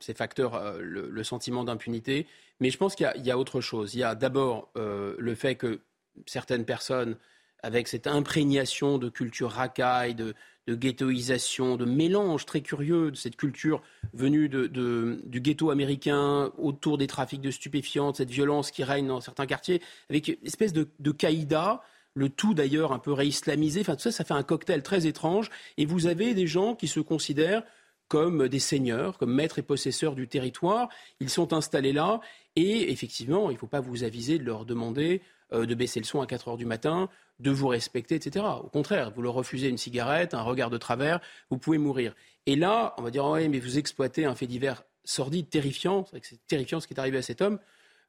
ces facteurs, le, sentiment d'impunité. Mais je pense qu'il y, a autre chose. Il y a d'abord le fait que certaines personnes, avec cette imprégnation de culture racaille, de, ghettoisation, de mélange très curieux de cette culture venue du ghetto américain autour des trafics de stupéfiants, cette violence qui règne dans certains quartiers, avec une espèce de, de caïda, le tout d'ailleurs un peu réislamisé. Enfin, tout ça, ça fait un cocktail très étrange. Et vous avez des gens qui se considèrent comme des seigneurs, comme maîtres et possesseurs du territoire. Ils sont installés là. Et effectivement, il ne faut pas vous aviser de leur demander euh, de baisser le son à 4 heures du matin, de vous respecter, etc. Au contraire, vous leur refusez une cigarette, un regard de travers, vous pouvez mourir. Et là, on va dire, oui, mais vous exploitez un fait divers sordide, terrifiant. C'est terrifiant ce qui est arrivé à cet homme.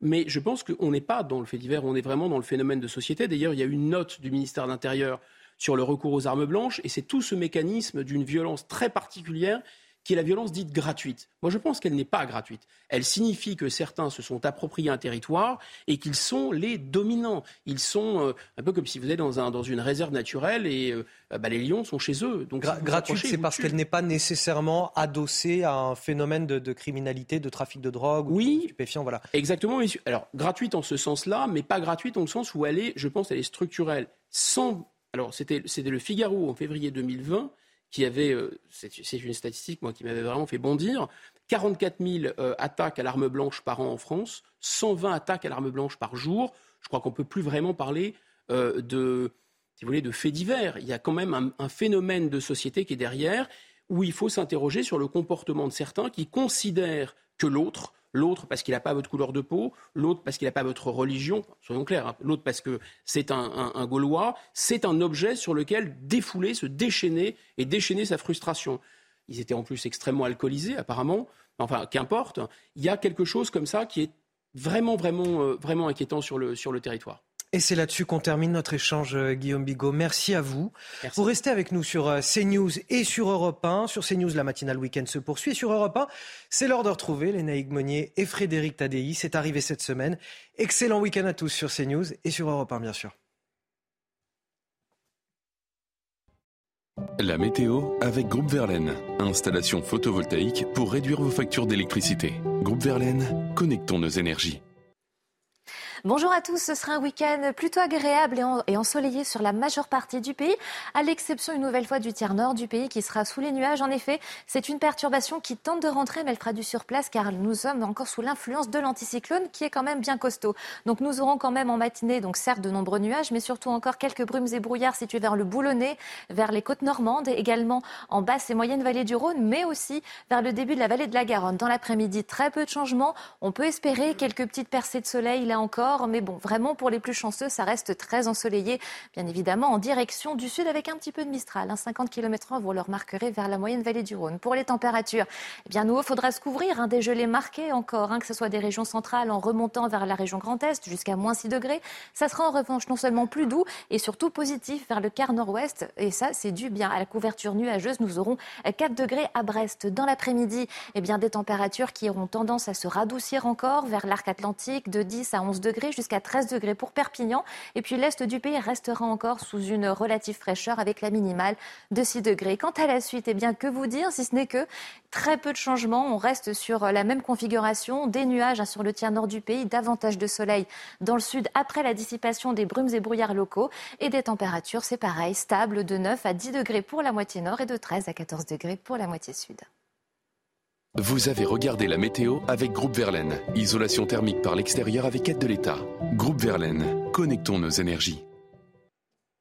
Mais je pense qu'on n'est pas dans le fait divers, on est vraiment dans le phénomène de société. D'ailleurs, il y a une note du ministère de l'Intérieur sur le recours aux armes blanches, et c'est tout ce mécanisme d'une violence très particulière qui est la violence dite gratuite. Moi, je pense qu'elle n'est pas gratuite. Elle signifie que certains se sont appropriés un territoire et qu'ils sont les dominants. Ils sont euh, un peu comme si vous êtes dans, un, dans une réserve naturelle et euh, bah, les lions sont chez eux. Donc, gratuite, c'est parce qu'elle n'est pas nécessairement adossée à un phénomène de, criminalité, de trafic de drogue oui, ou de stupéfiants. Voilà. Exactement. Alors, gratuite en ce sens-là, mais pas gratuite dans le sens où elle est, je pense, elle est structurelle. Sans... Alors, c'était le Figaro en février 2020 qui avait, euh, c'est une statistique qui m'avait vraiment fait bondir, 44 000 euh, attaques à l'arme blanche par an en France, 120 attaques à l'arme blanche par jour. Je crois qu'on ne peut plus vraiment parler euh, de faits divers. Il y a quand même un phénomène de société qui est derrière où il faut s'interroger sur le comportement de certains qui considèrent que l'autre l'autre parce qu'il n'a pas votre couleur de peau, l'autre parce qu'il n'a pas votre religion, soyons clairs, hein. l'autre parce que c'est un, Gaulois, c'est un objet sur lequel défouler, se déchaîner et déchaîner sa frustration. Ils étaient en plus extrêmement alcoolisés, apparemment. Enfin, qu'importe. Il y a quelque chose comme ça qui est vraiment, vraiment, euh, vraiment inquiétant sur le, sur le territoire. Et c'est là-dessus qu'on termine notre échange, euh, Guillaume Bigot. Merci à vous. Vous restez avec nous sur euh, CNews et sur Europe 1. Sur CNews, la matinale week-end se poursuit. Et sur Europe 1, c'est l'heure de retrouver Lénaïque Monnier et Frédéric Tadei. C'est arrivé cette semaine. Excellent week-end à tous sur CNews et sur Europe 1, bien sûr. La météo avec Groupe Verlaine. Installation photovoltaïque pour réduire vos factures d'électricité. Groupe Verlaine, connectons nos énergies. Bonjour à tous, ce sera un week-end plutôt agréable et, ensoleillé sur la majeure partie du pays, à l'exception une nouvelle fois du tiers nord du pays qui sera sous les nuages. En effet, c'est une perturbation qui tente de rentrer, mais elle fera du surplace car nous sommes encore sous l'influence de l'anticyclone qui est quand même bien costaud. Donc nous aurons quand même en matinée, donc certes de nombreux nuages, mais surtout encore quelques brumes et brouillards situés vers le Boulonnais, vers les côtes normandes, également en basse et moyenne vallée du Rhône, mais aussi vers le début de la vallée de la Garonne. Dans l'après-midi, très peu de changements. On peut espérer quelques petites percées de soleil là encore mais bon, vraiment pour les plus chanceux, ça reste très ensoleillé, bien évidemment en direction du sud avec un petit peu de Mistral. 50 km/h, vous le remarquerez vers la moyenne vallée du Rhône. Pour les températures, eh bien, nous, il faudra se couvrir, hein, des gelées marquées encore, hein, que ce soit des régions centrales en remontant vers la région Grand Est jusqu'à moins 6 degrés. Ça sera en revanche non seulement plus doux et surtout positif vers le quart nord-ouest. Et ça, c'est dû bien à la couverture nuageuse. Nous aurons 4 degrés à Brest. Dans l'après-midi, eh bien, des températures qui auront tendance à se radoucir encore vers l'arc atlantique de 10 à 11 degrés jusqu'à 13 degrés pour Perpignan. Et puis l'est du pays restera encore sous une relative fraîcheur avec la minimale de 6 degrés. Quant à la suite, eh bien, que vous dire si ce n'est que très peu de changements. On reste sur la même configuration, des nuages hein, sur le tiers nord du pays, davantage de soleil dans le sud après la dissipation des brumes et brouillards locaux et des températures, c'est pareil, stables de 9 à 10 degrés pour la moitié nord et de 13 à 14 degrés pour la moitié sud. Vous avez regardé la météo avec Groupe Verlaine. Isolation thermique par l'extérieur avec aide de l'État. Groupe Verlaine, connectons nos énergies.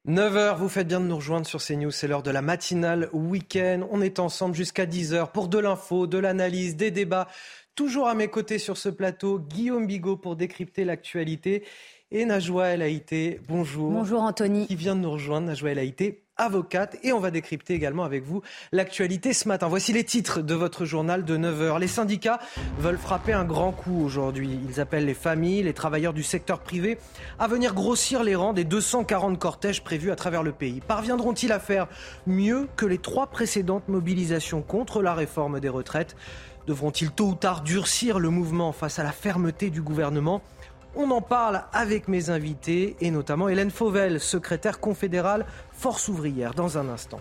9h, vous faites bien de nous rejoindre sur CNews, c'est l'heure de la matinale week-end. On est ensemble jusqu'à 10h pour de l'info, de l'analyse, des débats. Toujours à mes côtés sur ce plateau, Guillaume Bigot pour décrypter l'actualité et Najwa El Haïté. Bonjour. Bonjour Anthony. Qui vient de nous rejoindre, Najwa El Haïté avocate et on va décrypter également avec vous l'actualité ce matin. Voici les titres de votre journal de 9h. Les syndicats veulent frapper un grand coup aujourd'hui. Ils appellent les familles, les travailleurs du secteur privé à venir grossir les rangs des 240 cortèges prévus à travers le pays. Parviendront-ils à faire mieux que les trois précédentes mobilisations contre la réforme des retraites? Devront-ils tôt ou tard durcir le mouvement face à la fermeté du gouvernement? On en parle avec mes invités et notamment Hélène Fauvel, secrétaire confédérale Force ouvrière, dans un instant.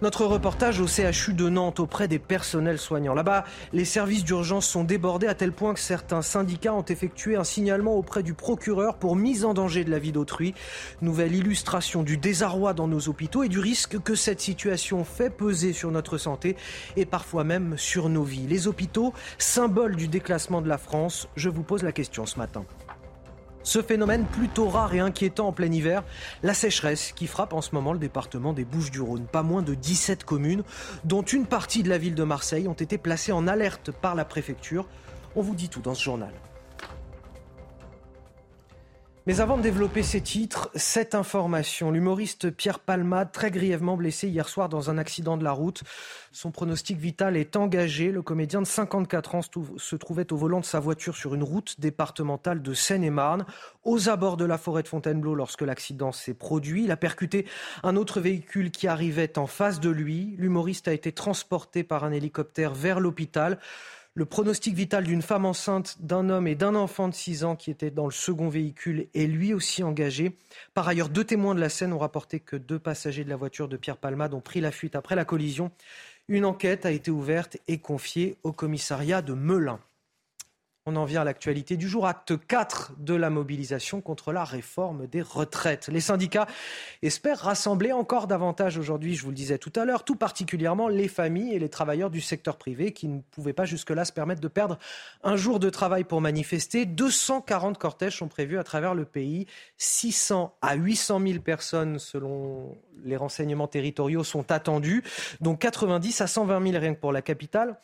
Notre reportage au CHU de Nantes auprès des personnels soignants. Là-bas, les services d'urgence sont débordés à tel point que certains syndicats ont effectué un signalement auprès du procureur pour mise en danger de la vie d'autrui. Nouvelle illustration du désarroi dans nos hôpitaux et du risque que cette situation fait peser sur notre santé et parfois même sur nos vies. Les hôpitaux, symbole du déclassement de la France, je vous pose la question ce matin. Ce phénomène plutôt rare et inquiétant en plein hiver, la sécheresse qui frappe en ce moment le département des Bouches-du-Rhône. Pas moins de 17 communes, dont une partie de la ville de Marseille, ont été placées en alerte par la préfecture. On vous dit tout dans ce journal. Mais avant de développer ces titres, cette information. L'humoriste Pierre Palmade, très grièvement blessé hier soir dans un accident de la route. Son pronostic vital est engagé. Le comédien de 54 ans se trouvait au volant de sa voiture sur une route départementale de Seine-et-Marne, aux abords de la forêt de Fontainebleau lorsque l'accident s'est produit. Il a percuté un autre véhicule qui arrivait en face de lui. L'humoriste a été transporté par un hélicoptère vers l'hôpital. Le pronostic vital d'une femme enceinte, d'un homme et d'un enfant de 6 ans qui était dans le second véhicule est lui aussi engagé. Par ailleurs, deux témoins de la scène ont rapporté que deux passagers de la voiture de Pierre Palmade ont pris la fuite après la collision. Une enquête a été ouverte et confiée au commissariat de Melun. On en vient à l'actualité du jour, acte 4 de la mobilisation contre la réforme des retraites. Les syndicats espèrent rassembler encore davantage aujourd'hui, je vous le disais tout à l'heure, tout particulièrement les familles et les travailleurs du secteur privé qui ne pouvaient pas jusque-là se permettre de perdre un jour de travail pour manifester. 240 cortèges sont prévus à travers le pays. 600 à 800 000 personnes, selon les renseignements territoriaux, sont attendues, dont 90 à 120 000 rien que pour la capitale.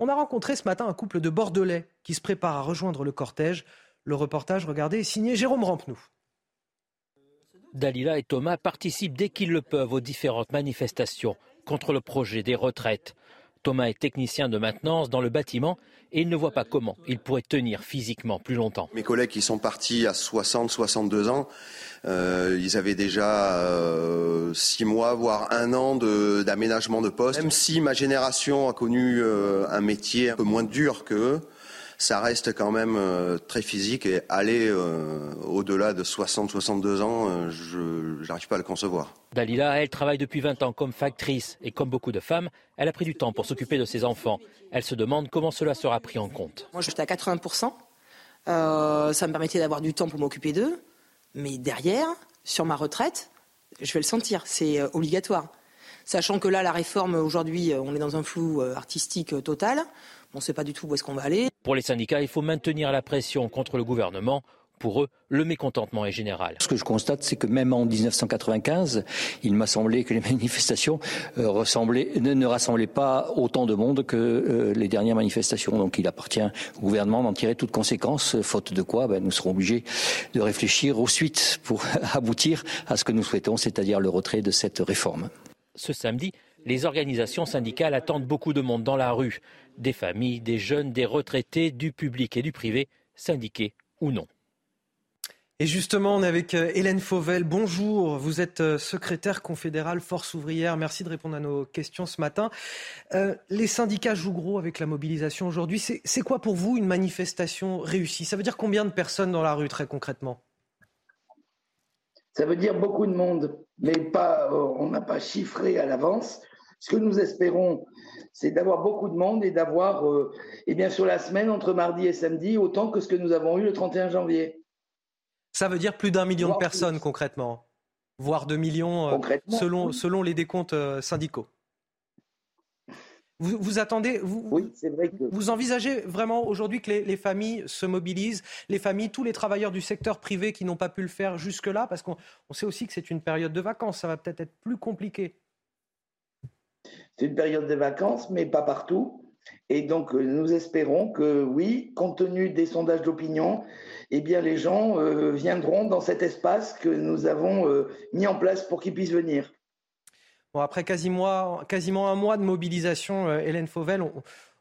On a rencontré ce matin un couple de Bordelais qui se prépare à rejoindre le cortège. Le reportage, regardez, est signé Jérôme Rampenou. Dalila et Thomas participent dès qu'ils le peuvent aux différentes manifestations contre le projet des retraites. Thomas est technicien de maintenance dans le bâtiment et il ne voit pas comment il pourrait tenir physiquement plus longtemps. Mes collègues qui sont partis à 60, 62 ans, euh, ils avaient déjà euh, six mois, voire un an d'aménagement de, poste. Même si ma génération a connu euh, un métier un peu moins dur qu'eux, ça reste quand même très physique et aller au-delà de 60-62 ans, je n'arrive pas à le concevoir. Dalila, elle travaille depuis 20 ans comme factrice et comme beaucoup de femmes, elle a pris du temps pour s'occuper de ses enfants. Elle se demande comment cela sera pris en compte. Moi, j'étais à 80%. ça me permettait d'avoir du temps pour m'occuper d'eux. Mais derrière, sur ma retraite, je vais le sentir, c'est euh, obligatoire. Sachant que là, la réforme, aujourd'hui, euh, on est dans un flou euh, artistique total. On ne sait pas du tout où est-ce qu'on va aller. Pour les syndicats, il faut maintenir la pression contre le gouvernement pour eux, le mécontentement est général. Ce que je constate, c'est que même en 1995, il m'a semblé que les manifestations euh, ne, rassemblaient pas autant de monde que euh, les dernières manifestations. Donc il appartient au gouvernement d'en tirer toutes conséquences, faute de quoi ben, nous serons obligés de réfléchir aux suites pour aboutir à ce que nous souhaitons, c'est-à-dire le retrait de cette réforme. Ce samedi, les organisations syndicales attendent beaucoup de monde dans la rue. Des familles, des jeunes, des retraités, du public et du privé, syndiqués ou non. Et justement, on est avec euh, Hélène Fauvel. Bonjour, vous êtes euh, secrétaire confédérale Force ouvrière. Merci de répondre à nos questions ce matin. Euh, les syndicats jouent gros avec la mobilisation aujourd'hui. C'est quoi pour vous une manifestation réussie? Ça veut dire combien de personnes dans la rue très concrètement? Ça veut dire beaucoup de monde, mais pas, on n'a pas chiffré à l'avance. Ce que nous espérons, c'est d'avoir beaucoup de monde et d'avoir, et bien sur la semaine entre mardi et samedi, autant que ce que nous avons eu le 31 janvier. Ça veut dire plus d'un million de personnes concrètement, voire deux millions euh, selon, selon les décomptes euh, syndicaux. Vous, attendez, vous, oui, vrai vous envisagez vraiment aujourd'hui que les, familles se mobilisent, les familles, tous les travailleurs du secteur privé qui n'ont pas pu le faire jusque-là, parce qu'on sait aussi que c'est une période de vacances, ça va peut-être être plus compliqué. C'est une période de vacances, mais pas partout. Et donc, euh, nous espérons que oui, compte tenu des sondages d'opinion, eh bien, les gens euh, viendront dans cet espace que nous avons euh, mis en place pour qu'ils puissent venir. Bon, après quasiment, un mois de mobilisation, Hélène Fauvel,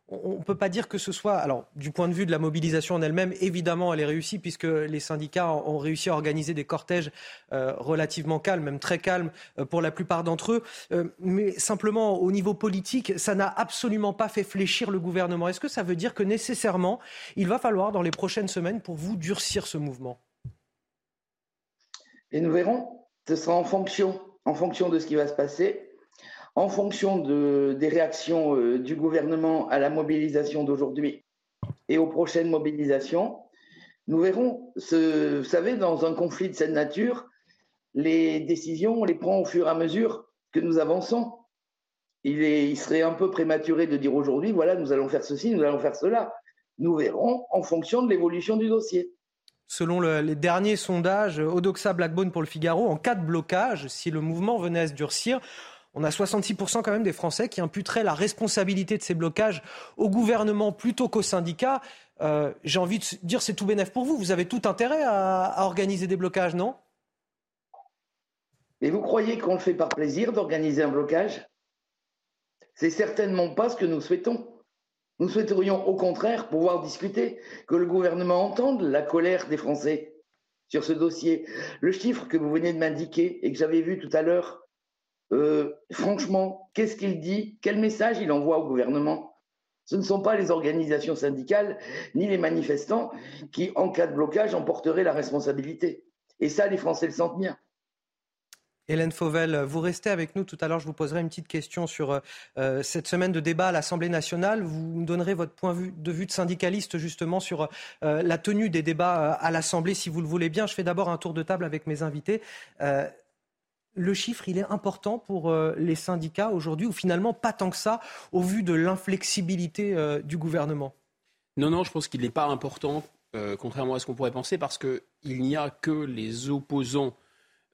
on ne peut pas dire que ce soit. Alors, du point de vue de la mobilisation en elle-même, évidemment, elle est réussie puisque les syndicats ont réussi à organiser des cortèges euh, relativement calmes, même très calmes euh, pour la plupart d'entre eux. Euh, mais simplement, au niveau politique, ça n'a absolument pas fait fléchir le gouvernement. Est-ce que ça veut dire que nécessairement, il va falloir, dans les prochaines semaines, pour vous, durcir ce mouvement? Et nous verrons. Ce sera en fonction, en fonction de ce qui va se passer en fonction des réactions euh, du gouvernement à la mobilisation d'aujourd'hui et aux prochaines mobilisations, nous verrons. vous savez, dans un conflit de cette nature, les décisions, on les prend au fur et à mesure que nous avançons. Il serait un peu prématuré de dire aujourd'hui, voilà, nous allons faire ceci, nous allons faire cela. Nous verrons en fonction de l'évolution du dossier. Selon les derniers sondages, Odoxa Blackbone pour le Figaro, en cas de blocage, si le mouvement venait à se durcir, on a 66% quand même des Français qui imputeraient la responsabilité de ces blocages au gouvernement plutôt qu'aux syndicats. Euh, j'ai envie de dire c'est tout bénef pour vous. Vous avez tout intérêt à, organiser des blocages, non? Mais vous croyez qu'on le fait par plaisir d'organiser un blocage? C'est certainement pas ce que nous souhaitons. Nous souhaiterions au contraire pouvoir discuter, que le gouvernement entende la colère des Français sur ce dossier. Le chiffre que vous venez de m'indiquer et que j'avais vu tout à l'heure, euh, franchement, qu'est-ce qu'il dit? Quel message il envoie au gouvernement? Ce ne sont pas les organisations syndicales ni les manifestants qui, en cas de blocage, en porteraient la responsabilité. Et ça, les Français le sentent bien. Hélène Fauvel, vous restez avec nous. Tout à l'heure, je vous poserai une petite question sur euh, cette semaine de débat à l'Assemblée nationale. Vous me donnerez votre point de vue de syndicaliste justement sur euh, la tenue des débats à l'Assemblée, si vous le voulez bien. Je fais d'abord un tour de table avec mes invités le chiffre, est important pour euh, les syndicats aujourd'hui, ou finalement pas tant que ça, au vu de l'inflexibilité euh, du gouvernement? Non, non, je pense qu'il n'est pas important, euh, contrairement à ce qu'on pourrait penser, parce qu'il n'y a que les opposants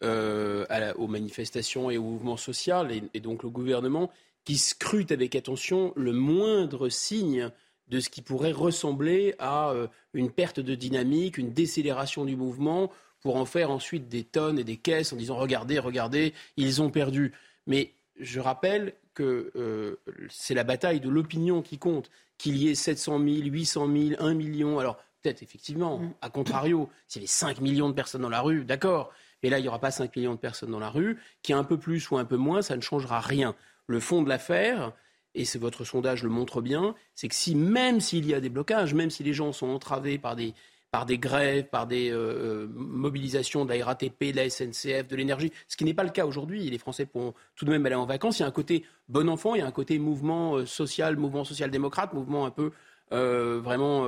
aux manifestations et au mouvement social, et, donc le gouvernement, qui scrutent avec attention le moindre signe de ce qui pourrait ressembler à une perte de dynamique, une décélération du mouvement pour en faire ensuite des tonnes et des caisses en disant regardez, regardez, ils ont perdu. Mais je rappelle que euh, c'est la bataille de l'opinion qui compte. Qu'il y ait 700 000, 800 000, 1 million. Alors, peut-être, effectivement, mm. à contrario, s'il y avait 5 millions de personnes dans la rue, d'accord. Mais là, il n'y aura pas 5 millions de personnes dans la rue. Qui un peu plus ou un peu moins, ça ne changera rien. Le fond de l'affaire, et c'est votre sondage le montre bien, c'est que si même s'il y a des blocages, même si les gens sont entravés par des, par des grèves, par des euh, euh, mobilisations de la RATP, de la SNCF, de l'énergie, ce qui n'est pas le cas aujourd'hui. Les Français pourront tout de même aller en vacances. Il y a un côté bon enfant, il y a un côté mouvement euh, social, mouvement social-démocrate, mouvement un peu vraiment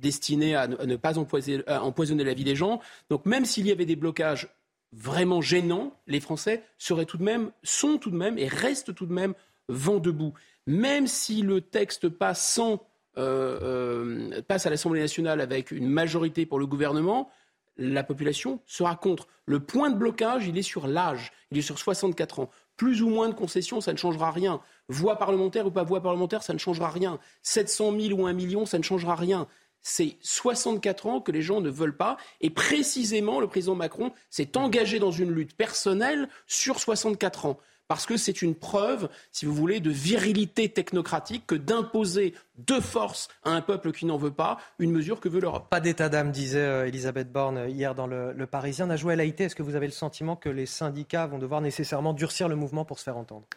destiné à ne, pas empoisonner, empoisonner la vie des gens. Donc même s'il y avait des blocages vraiment gênants, les Français seraient tout de même, sont tout de même et restent tout de même vent debout. Même si le texte passe sans euh, euh, passe à l'Assemblée nationale avec une majorité pour le gouvernement, la population sera contre. Le point de blocage, il est sur l'âge, il est sur 64 ans. Plus ou moins de concessions, ça ne changera rien. Voix parlementaire ou pas voix parlementaire, ça ne changera rien. 700 000 ou 1 million, ça ne changera rien. C'est 64 ans que les gens ne veulent pas. Et précisément, le président Macron s'est engagé dans une lutte personnelle sur 64 ans parce que c'est une preuve, si vous voulez, de virilité technocratique que d'imposer de force à un peuple qui n'en veut pas une mesure que veut l'Europe. Pas d'état d'âme, disait euh, Elisabeth Borne euh, hier dans le, le Parisien. Najouel Haïté, est-ce que vous avez le sentiment que les syndicats vont devoir nécessairement durcir le mouvement pour se faire entendre?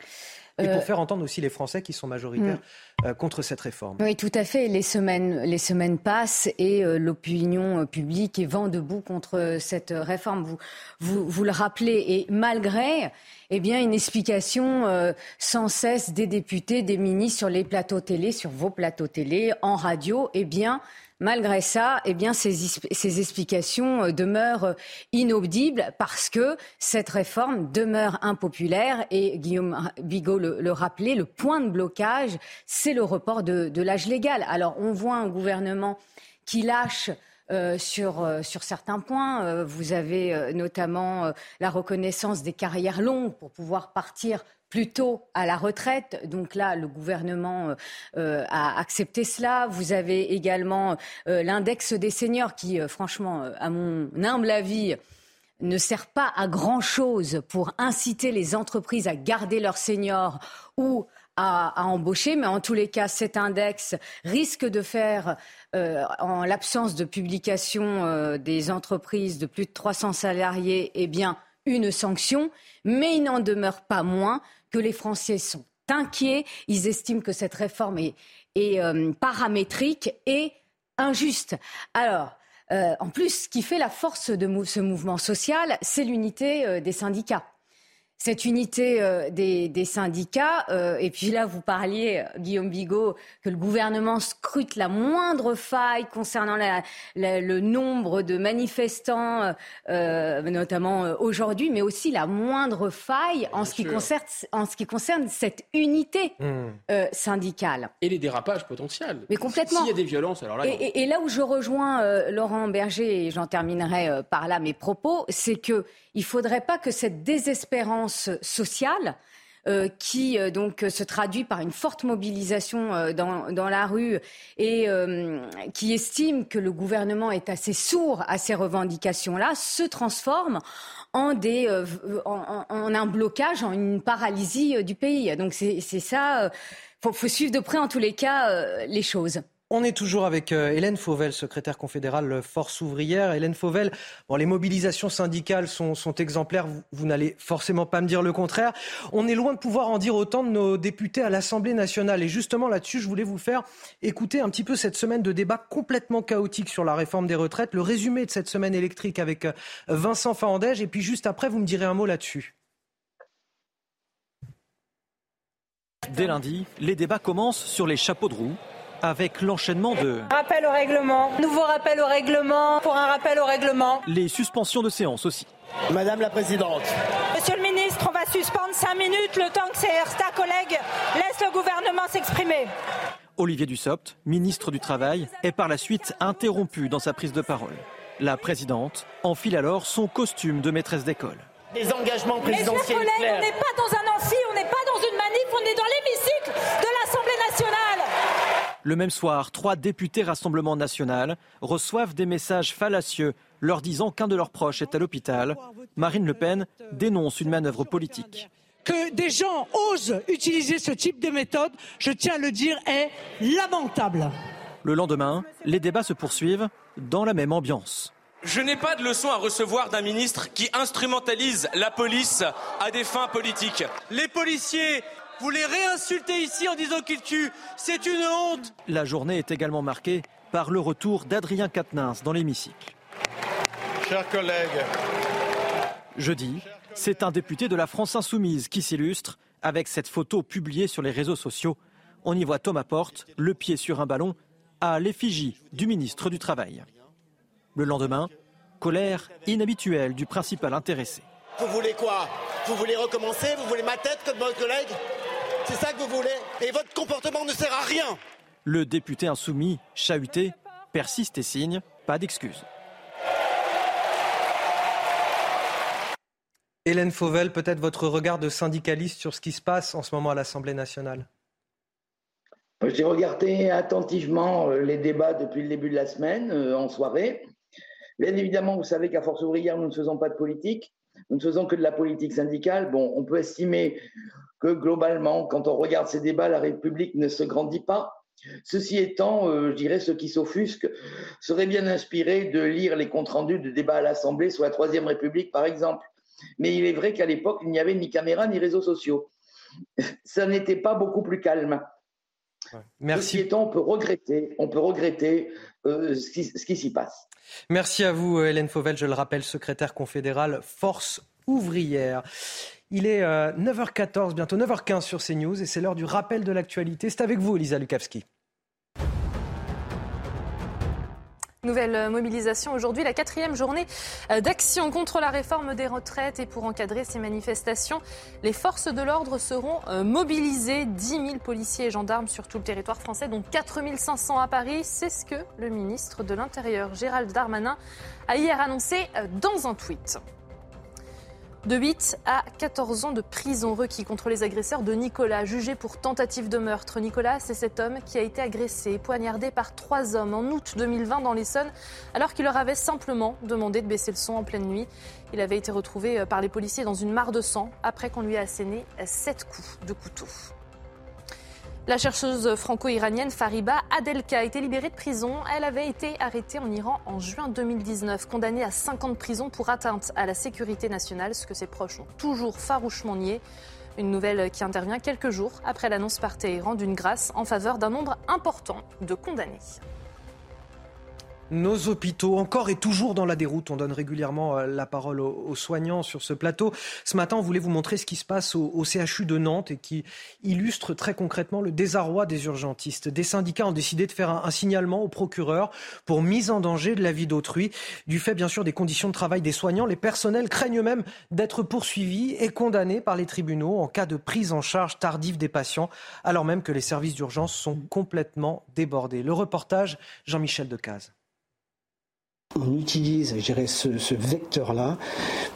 Et pour euh, faire entendre aussi les Français qui sont majoritaires mm. contre cette réforme. Oui, tout à fait. Les semaines, les semaines passent et l'opinion publique est vent debout contre cette réforme. Vous, vous, vous le rappelez. Et malgré eh bien, une explication euh, sans cesse des députés, des ministres sur les plateaux télé, sur vos plateaux télé, en radio. Eh bien, malgré ça, eh ces, explications euh, demeurent euh, inaudibles parce que cette réforme demeure impopulaire et Guillaume Bigot le, rappelait, le point de blocage, c'est le report de, l'âge légal. Alors, on voit un gouvernement qui lâche euh, sur, certains points. Vous avez notamment la reconnaissance des carrières longues pour pouvoir partir plus tôt à la retraite. Donc là, le gouvernement a accepté cela. Vous avez également l'index des seniors qui, franchement, à mon humble avis, ne sert pas à grand-chose pour inciter les entreprises à garder leurs seniors ou à, embaucher. Mais en tous les cas, cet index risque de faire, euh, en l'absence de publication euh, des entreprises de plus de 300 salariés, eh bien, une sanction. Mais il n'en demeure pas moins que les Français sont inquiets. Ils estiment que cette réforme est, euh, paramétrique et injuste. Alors, en plus, ce qui fait la force de ce mouvement social, c'est l'unité des syndicats cette unité euh, des, syndicats. Euh, et puis là, vous parliez, Guillaume Bigot, que le gouvernement scrute la moindre faille concernant le nombre de manifestants, euh, notamment aujourd'hui, mais aussi la moindre faille en ce, qui concerne, en ce qui concerne cette unité mmh. syndicale. Et les dérapages potentiels. Mais complètement. S'il y a des violences, alors là. Et, et là où je rejoins Laurent Berger, et j'en terminerai par là mes propos, c'est que il ne faudrait pas que cette désespérance sociale euh, qui euh, donc se traduit par une forte mobilisation euh, dans, la rue et qui estime que le gouvernement est assez sourd à ces revendications-là, se transforme en, des, en, un blocage, en une paralysie du pays. Donc c'est ça. Il faut, suivre de près en tous les cas les choses. On est toujours avec euh, Hélène Fauvel, secrétaire confédérale Force ouvrière. Hélène Fauvel, bon, les mobilisations syndicales sont, exemplaires, vous, n'allez forcément pas me dire le contraire. On est loin de pouvoir en dire autant de nos députés à l'Assemblée nationale. Et justement là-dessus, je voulais vous faire écouter un petit peu cette semaine de débat complètement chaotique sur la réforme des retraites, le résumé de cette semaine électrique avec euh, Vincent Fahandège. Et puis juste après, vous me direz un mot là-dessus. Dès lundi, les débats commencent sur les chapeaux de roue avec l'enchaînement de... Rappel au règlement, nouveau rappel au règlement, pour un rappel au règlement. Les suspensions de séance aussi. Madame la Présidente. Monsieur le ministre, on va suspendre cinq minutes le temps que certains collègues laissent le gouvernement s'exprimer. Olivier Dussopt, ministre du Travail, est par la suite interrompu dans sa prise de parole. La présidente enfile alors son costume de maîtresse d'école. Des engagements présidentiels. Mes chers collègues, on n'est pas dans un amphi, on n'est pas dans une manif, on est dans l'hémicycle de l'Assemblée nationale. Le même soir, trois députés Rassemblement national reçoivent des messages fallacieux leur disant qu'un de leurs proches est à l'hôpital. Marine Le Pen dénonce une manœuvre politique. Que des gens osent utiliser ce type de méthode, je tiens à le dire, est lamentable. Le lendemain, les débats se poursuivent dans la même ambiance. Je n'ai pas de leçon à recevoir d'un ministre qui instrumentalise la police à des fins politiques. Les policiers vous les réinsultez ici en disant qu'ils tuent. C'est une honte. La journée est également marquée par le retour d'Adrien Quatennens dans l'hémicycle. Chers collègues. Jeudi, c'est un député de la France Insoumise qui s'illustre avec cette photo publiée sur les réseaux sociaux. On y voit Thomas Porte, le pied sur un ballon, à l'effigie du ministre du Travail. Le lendemain, colère inhabituelle du principal intéressé. Vous voulez quoi? Vous voulez recommencer? Vous voulez ma tête comme votre collègue? C'est ça que vous voulez? Et votre comportement ne sert à rien Le député insoumis, chahuté, persiste et signe, pas d'excuses. Hélène Fauvel, peut-être votre regard de syndicaliste sur ce qui se passe en ce moment à l'Assemblée nationale? J'ai regardé attentivement euh, les débats depuis le début de la semaine, euh, en soirée. Bien évidemment, vous savez qu'à Force ouvrière, nous ne faisons pas de politique. Nous ne faisons que de la politique syndicale. Bon, on peut estimer que globalement, quand on regarde ces débats, la République ne se grandit pas. Ceci étant, euh, je dirais, ceux qui s'offusquent seraient bien inspirés de lire les comptes rendus de débats à l'Assemblée sur la Troisième République, par exemple. Mais il est vrai qu'à l'époque, il n'y avait ni caméra ni réseaux sociaux. Ça n'était pas beaucoup plus calme. Merci. Ceci étant, on peut regretter, on peut regretter euh, ce qui, ce qui s'y passe. Merci à vous, Hélène Fauvel, je le rappelle, secrétaire confédérale Force ouvrière. Il est 9h14, euh, bientôt 9h15 sur CNews et c'est l'heure du rappel de l'actualité. C'est avec vous, Elisa Lukavski. Nouvelle euh, mobilisation aujourd'hui, la quatrième journée euh, d'action contre la réforme des retraites et pour encadrer ces manifestations, les forces de l'ordre seront mobilisées. 10 000 policiers et gendarmes sur tout le territoire français, dont 4 500 à Paris. C'est ce que le ministre de l'Intérieur, Gérald Darmanin, a hier annoncé dans un tweet. De 8 à 14 ans de prison requis contre les agresseurs de Nicolas, jugé pour tentative de meurtre. Nicolas, c'est cet homme qui a été agressé, poignardé par trois hommes en août 2020 dans l'Essonne, alors qu'il leur avait simplement demandé de baisser le son en pleine nuit. Il avait été retrouvé euh, par les policiers dans une mare de sang après qu'on lui a asséné sept coups de couteau. La chercheuse franco-iranienne Fariba Adelka a été libérée de prison. Elle avait été arrêtée en Iran en juin 2019, condamnée à 5 ans de prison pour atteinte à la sécurité nationale, ce que ses proches ont toujours farouchement nié. Une nouvelle qui intervient quelques jours après l'annonce par Téhéran d'une grâce en faveur d'un nombre important de condamnés. Nos hôpitaux, encore et toujours dans la déroute. On donne régulièrement euh, la parole aux, soignants sur ce plateau. Ce matin, on voulait vous montrer ce qui se passe au, CHU de Nantes et qui illustre très concrètement le désarroi des urgentistes. Des syndicats ont décidé de faire un, signalement au procureur pour mise en danger de la vie d'autrui. Du fait, bien sûr, des conditions de travail des soignants, les personnels craignent même d'être poursuivis et condamnés par les tribunaux en cas de prise en charge tardive des patients, alors même que les services d'urgence sont complètement débordés. Le reportage, Jean-Michel Decaze on utilise, je ce, vecteur-là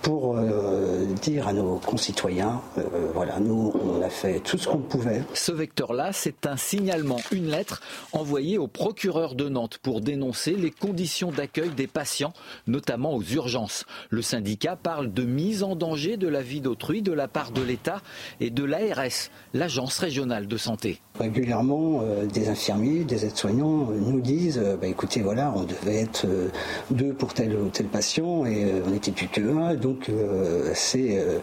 pour euh, dire à nos concitoyens, euh, voilà, nous, on a fait tout ce qu'on pouvait. Ce vecteur-là, c'est un signalement, une lettre envoyée au procureur de Nantes pour dénoncer les conditions d'accueil des patients, notamment aux urgences. Le syndicat parle de mise en danger de la vie d'autrui de la part de l'État et de l'ARS, l'Agence régionale de santé. Régulièrement, euh, des infirmiers, des aides-soignants nous disent, bah, écoutez, voilà, on devait être deux pour tel ou tel patient et euh, on n'était plus que un. Donc euh, c'est euh,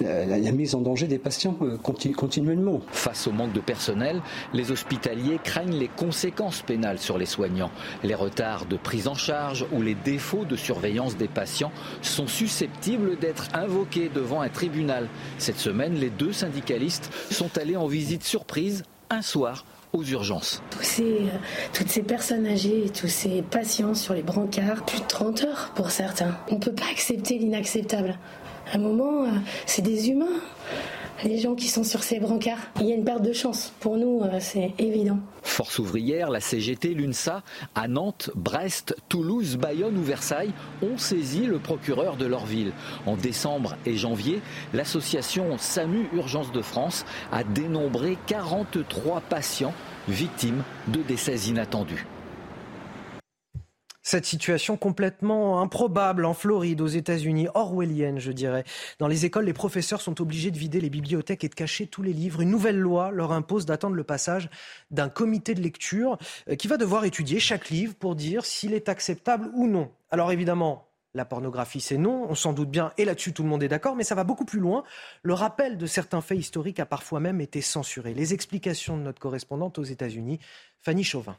la, mise en danger des patients continuellement. Face au manque de personnel, les hospitaliers craignent les conséquences pénales sur les soignants. Les retards de prise en charge ou les défauts de surveillance des patients sont susceptibles d'être invoqués devant un tribunal. Cette semaine, les deux syndicalistes sont allés en visite surprise un soir aux urgences. Euh, toutes ces personnes âgées, tous ces patients sur les brancards, plus de 30 heures pour certains. On ne peut pas accepter l'inacceptable. À un moment, euh, c'est des humains les gens qui sont sur ces brancards. Il y a une perte de chance. Pour nous, euh, c'est évident. Force ouvrière, la CGT, l'UNSA, à Nantes, Brest, Toulouse, Bayonne ou Versailles ont saisi le procureur de leur ville. En décembre et janvier, l'association SAMU Urgence de France a dénombré 43 patients victimes de décès inattendus. Cette situation complètement improbable en Floride, aux États-Unis, orwellienne, je dirais. Dans les écoles, les professeurs sont obligés de vider les bibliothèques et de cacher tous les livres. Une nouvelle loi leur impose d'attendre le passage d'un comité de lecture euh, qui va devoir étudier chaque livre pour dire s'il est acceptable ou non. Alors évidemment, la pornographie, c'est non, on s'en doute bien, et là-dessus tout le monde est d'accord, mais ça va beaucoup plus loin. Le rappel de certains faits historiques a parfois même été censuré. Les explications de notre correspondante aux États-Unis, Fanny Chauvin.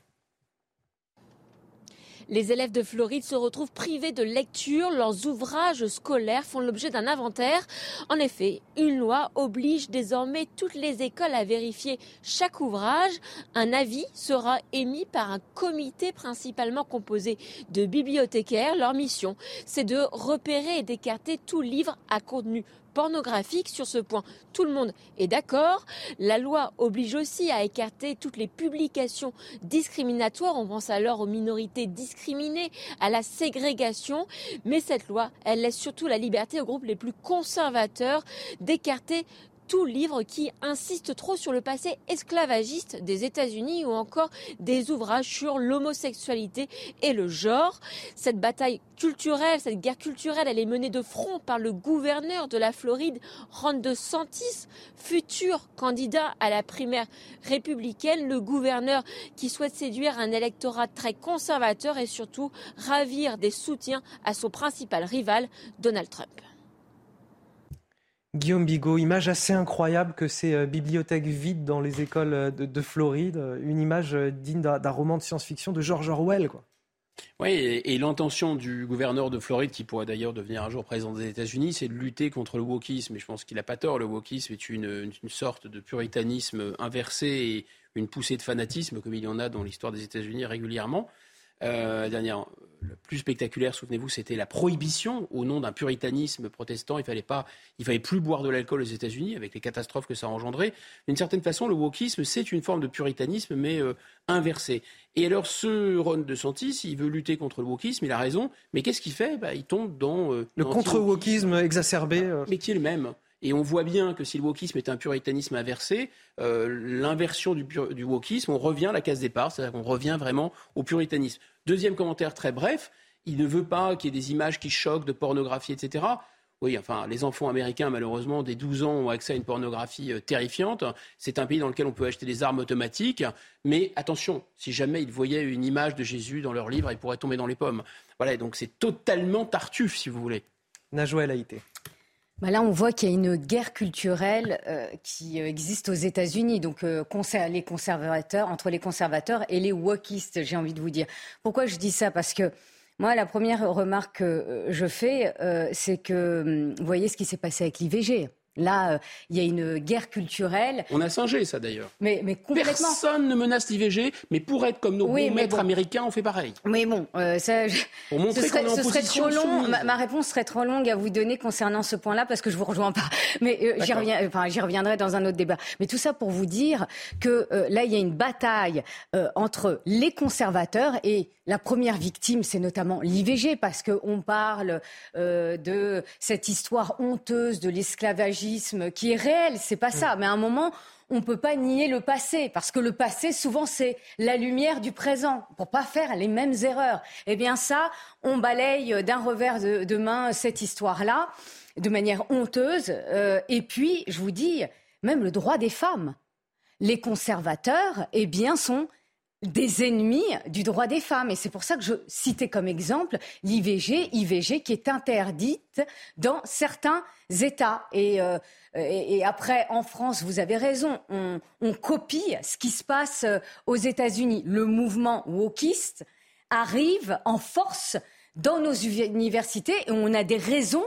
Les élèves de Floride se retrouvent privés de lecture. Leurs ouvrages scolaires font l'objet d'un inventaire. En effet, une loi oblige désormais toutes les écoles à vérifier chaque ouvrage. Un avis sera émis par un comité principalement composé de bibliothécaires. Leur mission, c'est de repérer et d'écarter tout livre à contenu pornographique. Sur ce point, tout le monde est d'accord. La loi oblige aussi à écarter toutes les publications discriminatoires. On pense alors aux minorités discriminées, à la ségrégation. Mais cette loi, elle laisse surtout la liberté aux groupes les plus conservateurs d'écarter tout livre qui insiste trop sur le passé esclavagiste des États-Unis ou encore des ouvrages sur l'homosexualité et le genre. Cette bataille culturelle, cette guerre culturelle, elle est menée de front par le gouverneur de la Floride, Ron DeSantis, futur candidat à la primaire républicaine, le gouverneur qui souhaite séduire un électorat très conservateur et surtout ravir des soutiens à son principal rival, Donald Trump. Guillaume Bigot, image assez incroyable que ces euh, bibliothèques vides dans les écoles euh, de, Floride, une image euh, digne d'un roman de science-fiction de George Orwell. Quoi. Oui, et, l'intention du gouverneur de Floride, qui pourrait d'ailleurs devenir un jour président des États-Unis, c'est de lutter contre le wokisme. Et je pense qu'il n'a pas tort. Le wokisme est une, une, sorte de puritanisme inversé et une poussée de fanatisme, comme il y en a dans l'histoire des États-Unis régulièrement. Euh, dernière, le plus spectaculaire, souvenez-vous, c'était la prohibition au nom d'un puritanisme protestant. Il fallait pas, il fallait plus boire de l'alcool aux États-Unis avec les catastrophes que ça a engendré. D'une certaine façon, le wokisme, c'est une forme de puritanisme, mais euh, inversé. Et alors, ce Ron DeSantis, il veut lutter contre le wokisme, il a raison, mais qu'est-ce qu'il fait? Bah, Il tombe dans... Euh, le contre-wokisme exacerbé. Euh. Mais qui est le même. Et on voit bien que si le wokisme est un puritanisme inversé, euh, l'inversion du, du, wokisme, on revient à la case départ, c'est-à-dire qu'on revient vraiment au puritanisme. Deuxième commentaire très bref, il ne veut pas qu'il y ait des images qui choquent de pornographie, etc. Oui, enfin, les enfants américains, malheureusement, dès 12 ans, ont accès à une pornographie euh, terrifiante. C'est un pays dans lequel on peut acheter des armes automatiques. Mais attention, si jamais ils voyaient une image de Jésus dans leur livre, ils pourraient tomber dans les pommes. Voilà, donc c'est totalement tartuffe, si vous voulez. Najwa El Haïté. Bah là, on voit qu'il y a une guerre culturelle euh, qui euh, existe aux États-Unis, donc euh, les conservateurs entre les conservateurs et les wokistes, j'ai envie de vous dire. Pourquoi je dis ça? Parce que moi, la première remarque que je fais, c'est que hum, vous voyez ce qui s'est passé avec l'IVG. Là, euh, il y a une guerre culturelle. On a singé ça d'ailleurs. Mais, mais complètement. Personne ne menace l'IVG, mais pour être comme nos bons maîtres américains, on fait pareil. Mais bon, euh, ça, pour montrer ce serait, est en ce serait trop long. Ma, réponse serait trop longue à vous donner concernant ce point-là parce que je vous rejoins pas. Mais euh, j'y reviens, enfin, j'y reviendrai dans un autre débat. Mais tout ça pour vous dire que là, il y a une bataille entre les conservateurs et la première victime, c'est notamment l'IVG, parce qu'on parle de cette histoire honteuse de l'esclavagisme qui est réelle, c'est pas ça. Mm. Mais à un moment, on ne peut pas nier le passé, parce que le passé, souvent, c'est la lumière du présent, pour pas faire les mêmes erreurs. Eh bien ça, on balaye d'un revers de, main cette histoire-là, de manière honteuse. Euh, et puis, je vous dis, même le droit des femmes. Les conservateurs, eh bien, sont des ennemis du droit des femmes. Et c'est pour ça que je citais comme exemple l'IVG, IVG qui est interdite dans certains États. Euh, et, après, en France, vous avez raison, on, on copie ce qui se passe euh, aux États-Unis. Le mouvement wokiste arrive en force dans nos universités et on a des raisons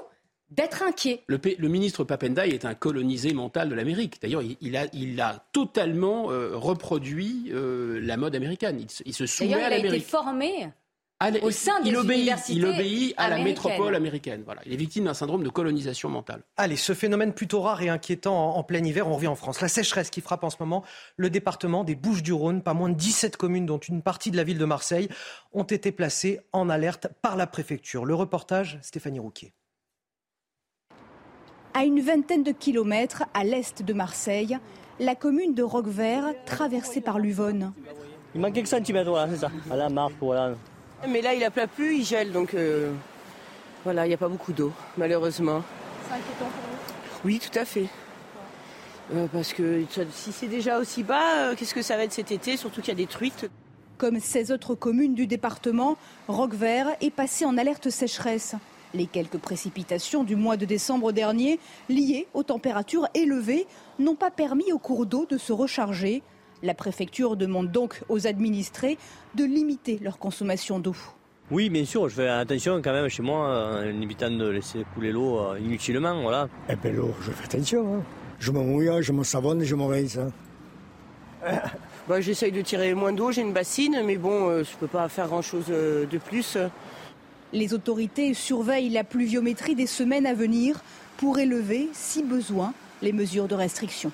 d'être inquiet. Le, le, ministre Papendai est un colonisé mental de l'Amérique. D'ailleurs, il, a, il, a, totalement euh, reproduit euh, la mode américaine. Il, se soumet à l'Amérique. Il a été formé au sein des il obéit, universités Il obéit à la métropole américaine. Voilà. Il est victime d'un syndrome de colonisation mentale. Allez, ce phénomène plutôt rare et inquiétant en, plein hiver, on revient en France. La sécheresse qui frappe en ce moment le département des Bouches-du-Rhône. Pas moins de 17 communes, dont une partie de la ville de Marseille, ont été placées en alerte par la préfecture. Le reportage, Stéphanie Rouquier. À une vingtaine de kilomètres à l'est de Marseille, la commune de Roquevert, traversée par l'Uvonne. Il manque quelques centimètres, voilà, c'est ça. Voilà, marque, voilà. Mais là, il a plu, il gèle, donc euh, voilà, il n'y a pas beaucoup d'eau, malheureusement. C'est inquiétant pour vous? Oui, tout à fait. Euh, parce que si c'est déjà aussi bas, euh, qu'est-ce que ça va être cet été, surtout qu'il y a des truites? Comme 16 autres communes du département, Roquevert est passé en alerte sécheresse. Les quelques précipitations du mois de décembre dernier, liées aux températures élevées, n'ont pas permis aux cours d'eau de se recharger. La préfecture demande donc aux administrés de limiter leur consommation d'eau. Oui, bien sûr, je fais attention quand même chez moi, en évitant de laisser couler l'eau euh, inutilement, voilà. Eh bien l'eau, je fais attention. Hein. Je me mouille, je me savonne et je me rince. Hein. Bah, J'essaye de tirer moins d'eau, j'ai une bassine, mais bon, euh, je ne peux pas faire grand-chose euh, de plus. Les autorités surveillent la pluviométrie des semaines à venir pour élever, si besoin, les mesures de restriction.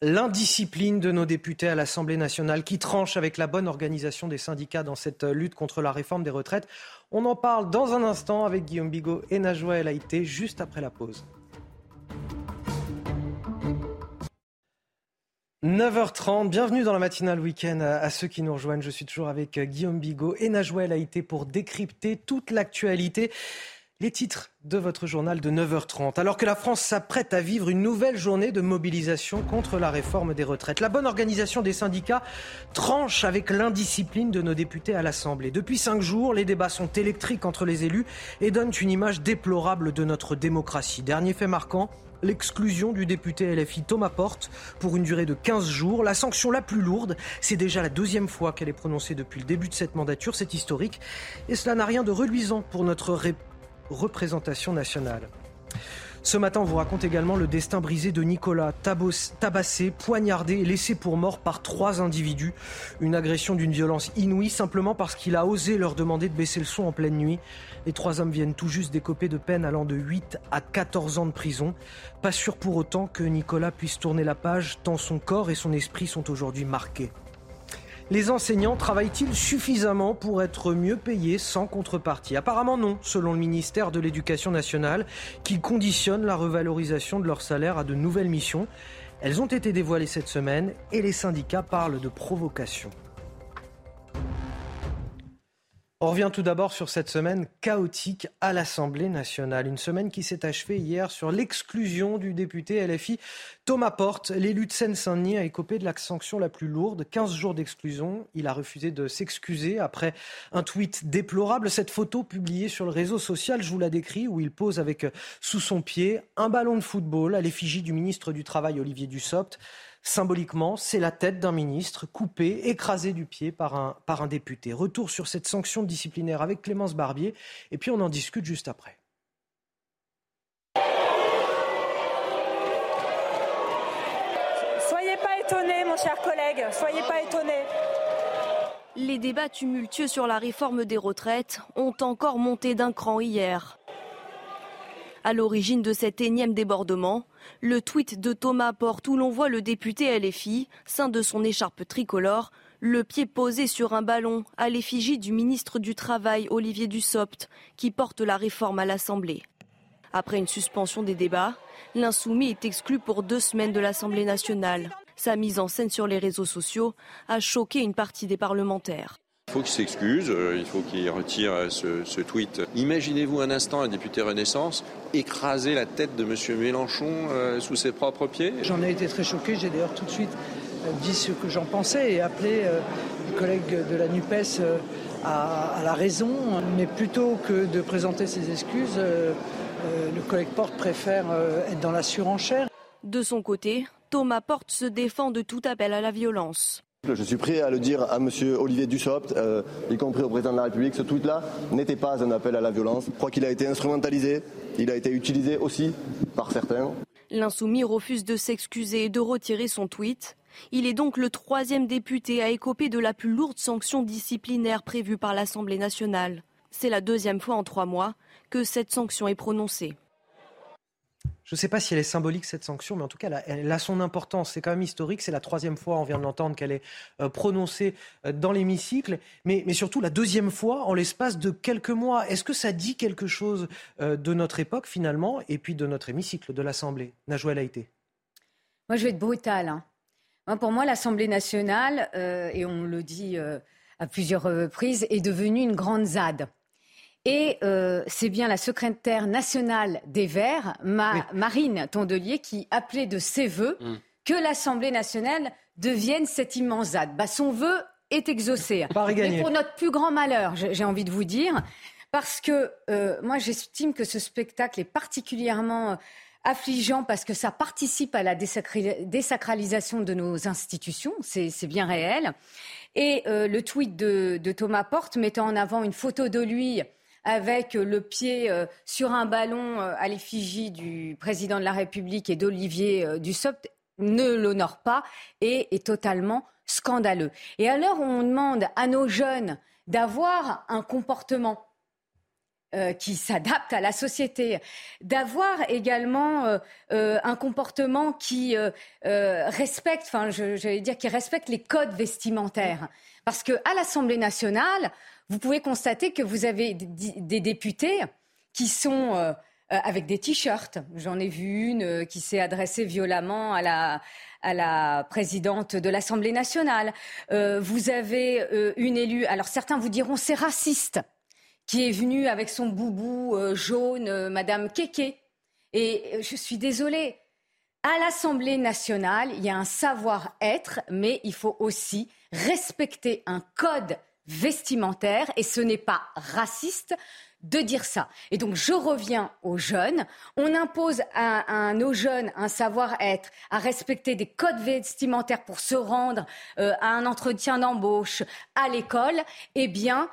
L'indiscipline de nos députés à l'Assemblée nationale qui tranche avec la bonne organisation des syndicats dans cette lutte contre la réforme des retraites. On en parle dans un instant avec Guillaume Bigot et Najwa El Haïté juste après la pause. 9h30, bienvenue dans la matinale week-end à ceux qui nous rejoignent. Je suis toujours avec euh, Guillaume Bigot et Najwa El Haïté pour décrypter toute l'actualité. Les titres de votre journal de 9h30. Alors que la France s'apprête à vivre une nouvelle journée de mobilisation contre la réforme des retraites, la bonne organisation des syndicats tranche avec l'indiscipline de nos députés à l'Assemblée. Depuis cinq jours, les débats sont électriques entre les élus et donnent une image déplorable de notre démocratie. Dernier fait marquant, l'exclusion du député LFI Thomas Porte pour une durée de 15 jours. La sanction la plus lourde, c'est déjà la deuxième fois qu'elle est prononcée depuis le début de cette mandature, c'est historique. Et cela n'a rien de reluisant pour notre représentation nationale. Ce matin, on vous raconte également le destin brisé de Nicolas, tabassé, poignardé et laissé pour mort par trois individus. Une agression d'une violence inouïe simplement parce qu'il a osé leur demander de baisser le son en pleine nuit. Les trois hommes viennent tout juste d'écoper de peine allant de 8 à 14 ans de prison. Pas sûr pour autant que Nicolas puisse tourner la page tant son corps et son esprit sont aujourd'hui marqués. Les enseignants travaillent-ils suffisamment pour être mieux payés sans contrepartie? Apparemment non, selon le ministère de l'Éducation nationale, qui conditionne la revalorisation de leur salaire à de nouvelles missions. Elles ont été dévoilées cette semaine et les syndicats parlent de provocation. On revient tout d'abord sur cette semaine chaotique à l'Assemblée nationale. Une semaine qui s'est achevée hier sur l'exclusion du député LFI Thomas Porte. L'élu de Seine-Saint-Denis a écopé de la sanction la plus lourde, 15 jours d'exclusion. Il a refusé de s'excuser après un tweet déplorable. Cette photo publiée sur le réseau social, je vous la décris, où il pose avec sous son pied un ballon de football à l'effigie du ministre du Travail Olivier Dussopt. Symboliquement, c'est la tête d'un ministre coupée, écrasée du pied par un, par un député. Retour sur cette sanction disciplinaire avec Clémence Barbier, et puis on en discute juste après. Soyez pas étonnés, mon cher collègue, soyez pas étonnés. Les débats tumultueux sur la réforme des retraites ont encore monté d'un cran hier. À l'origine de cet énième débordement, le tweet de Thomas Porte où l'on voit le député LFI, sein de son écharpe tricolore, le pied posé sur un ballon à l'effigie du ministre du Travail Olivier Dussopt qui porte la réforme à l'Assemblée. Après une suspension des débats, l'insoumis est exclu pour deux semaines de l'Assemblée nationale. Sa mise en scène sur les réseaux sociaux a choqué une partie des parlementaires. Il faut qu'il s'excuse, euh, il faut qu'il retire euh, ce, tweet. Imaginez-vous un instant un député Renaissance écraser la tête de M. Mélenchon euh, sous ses propres pieds? J'en ai été très choqué, j'ai d'ailleurs tout de suite dit ce que j'en pensais et appelé les collègues de la NUPES à, la raison. Mais plutôt que de présenter ses excuses, le collègue Porte préfère être dans la surenchère. De son côté, Thomas Porte se défend de tout appel à la violence. Je suis prêt à le dire à M. Olivier Dussopt, euh, y compris au président de la République, ce tweet-là n'était pas un appel à la violence. Je crois qu'il a été instrumentalisé, il a été utilisé aussi par certains. L'insoumis refuse de s'excuser et de retirer son tweet. Il est donc le troisième député à écoper de la plus lourde sanction disciplinaire prévue par l'Assemblée nationale. C'est la deuxième fois en trois mois que cette sanction est prononcée. Je ne sais pas si elle est symbolique, cette sanction, mais en tout cas, elle a, son importance. C'est quand même historique. C'est la troisième fois, on vient de l'entendre, qu'elle est euh, prononcée euh, dans l'hémicycle. Mais, surtout, la deuxième fois en l'espace de quelques mois. Est-ce que ça dit quelque chose euh, de notre époque, finalement, et puis de notre hémicycle, de l'Assemblée Najouel a été. Moi, je vais être brutale. Hein. pour moi, l'Assemblée nationale, et on le dit à plusieurs reprises, est devenue une grande ZAD. Et euh, c'est bien la secrétaire nationale des Verts, Marine Tondelier, qui appelait de ses voeux mm. que l'Assemblée nationale devienne cette immense ZAD. Bah, son vœu est exaucé. Mais pour notre plus grand malheur, j'ai envie de vous dire, parce que euh, moi j'estime que ce spectacle est particulièrement euh, affligeant parce que ça participe à la désacralisation de nos institutions, c'est bien réel. Et le tweet de, de, Thomas Porte mettant en avant une photo de lui avec le pied euh, sur un ballon euh, à l'effigie du président de la République et d'Olivier euh, Dussopt ne l'honore pas et est totalement scandaleux. Et alors on demande à nos jeunes d'avoir un comportement qui s'adapte à la société, d'avoir également un comportement qui respecte, enfin, j'allais dire, qui respecte les codes vestimentaires. Parce qu'à l'Assemblée nationale, vous pouvez constater que vous avez des députés qui sont euh, euh, avec des t-shirts. J'en ai vu une euh, qui s'est adressée violemment à la, à la présidente de l'Assemblée nationale. vous avez une élue, alors certains vous diront c'est raciste, qui est venue avec son boubou jaune, Madame Keke. Et je suis désolée. À l'Assemblée nationale, il y a un savoir-être, mais il faut aussi respecter un code vestimentaire et ce n'est pas raciste de dire ça. Et donc je reviens aux jeunes. On impose à, nos jeunes un savoir-être, à respecter des codes vestimentaires pour se rendre euh, à un entretien d'embauche à l'école. Eh bien,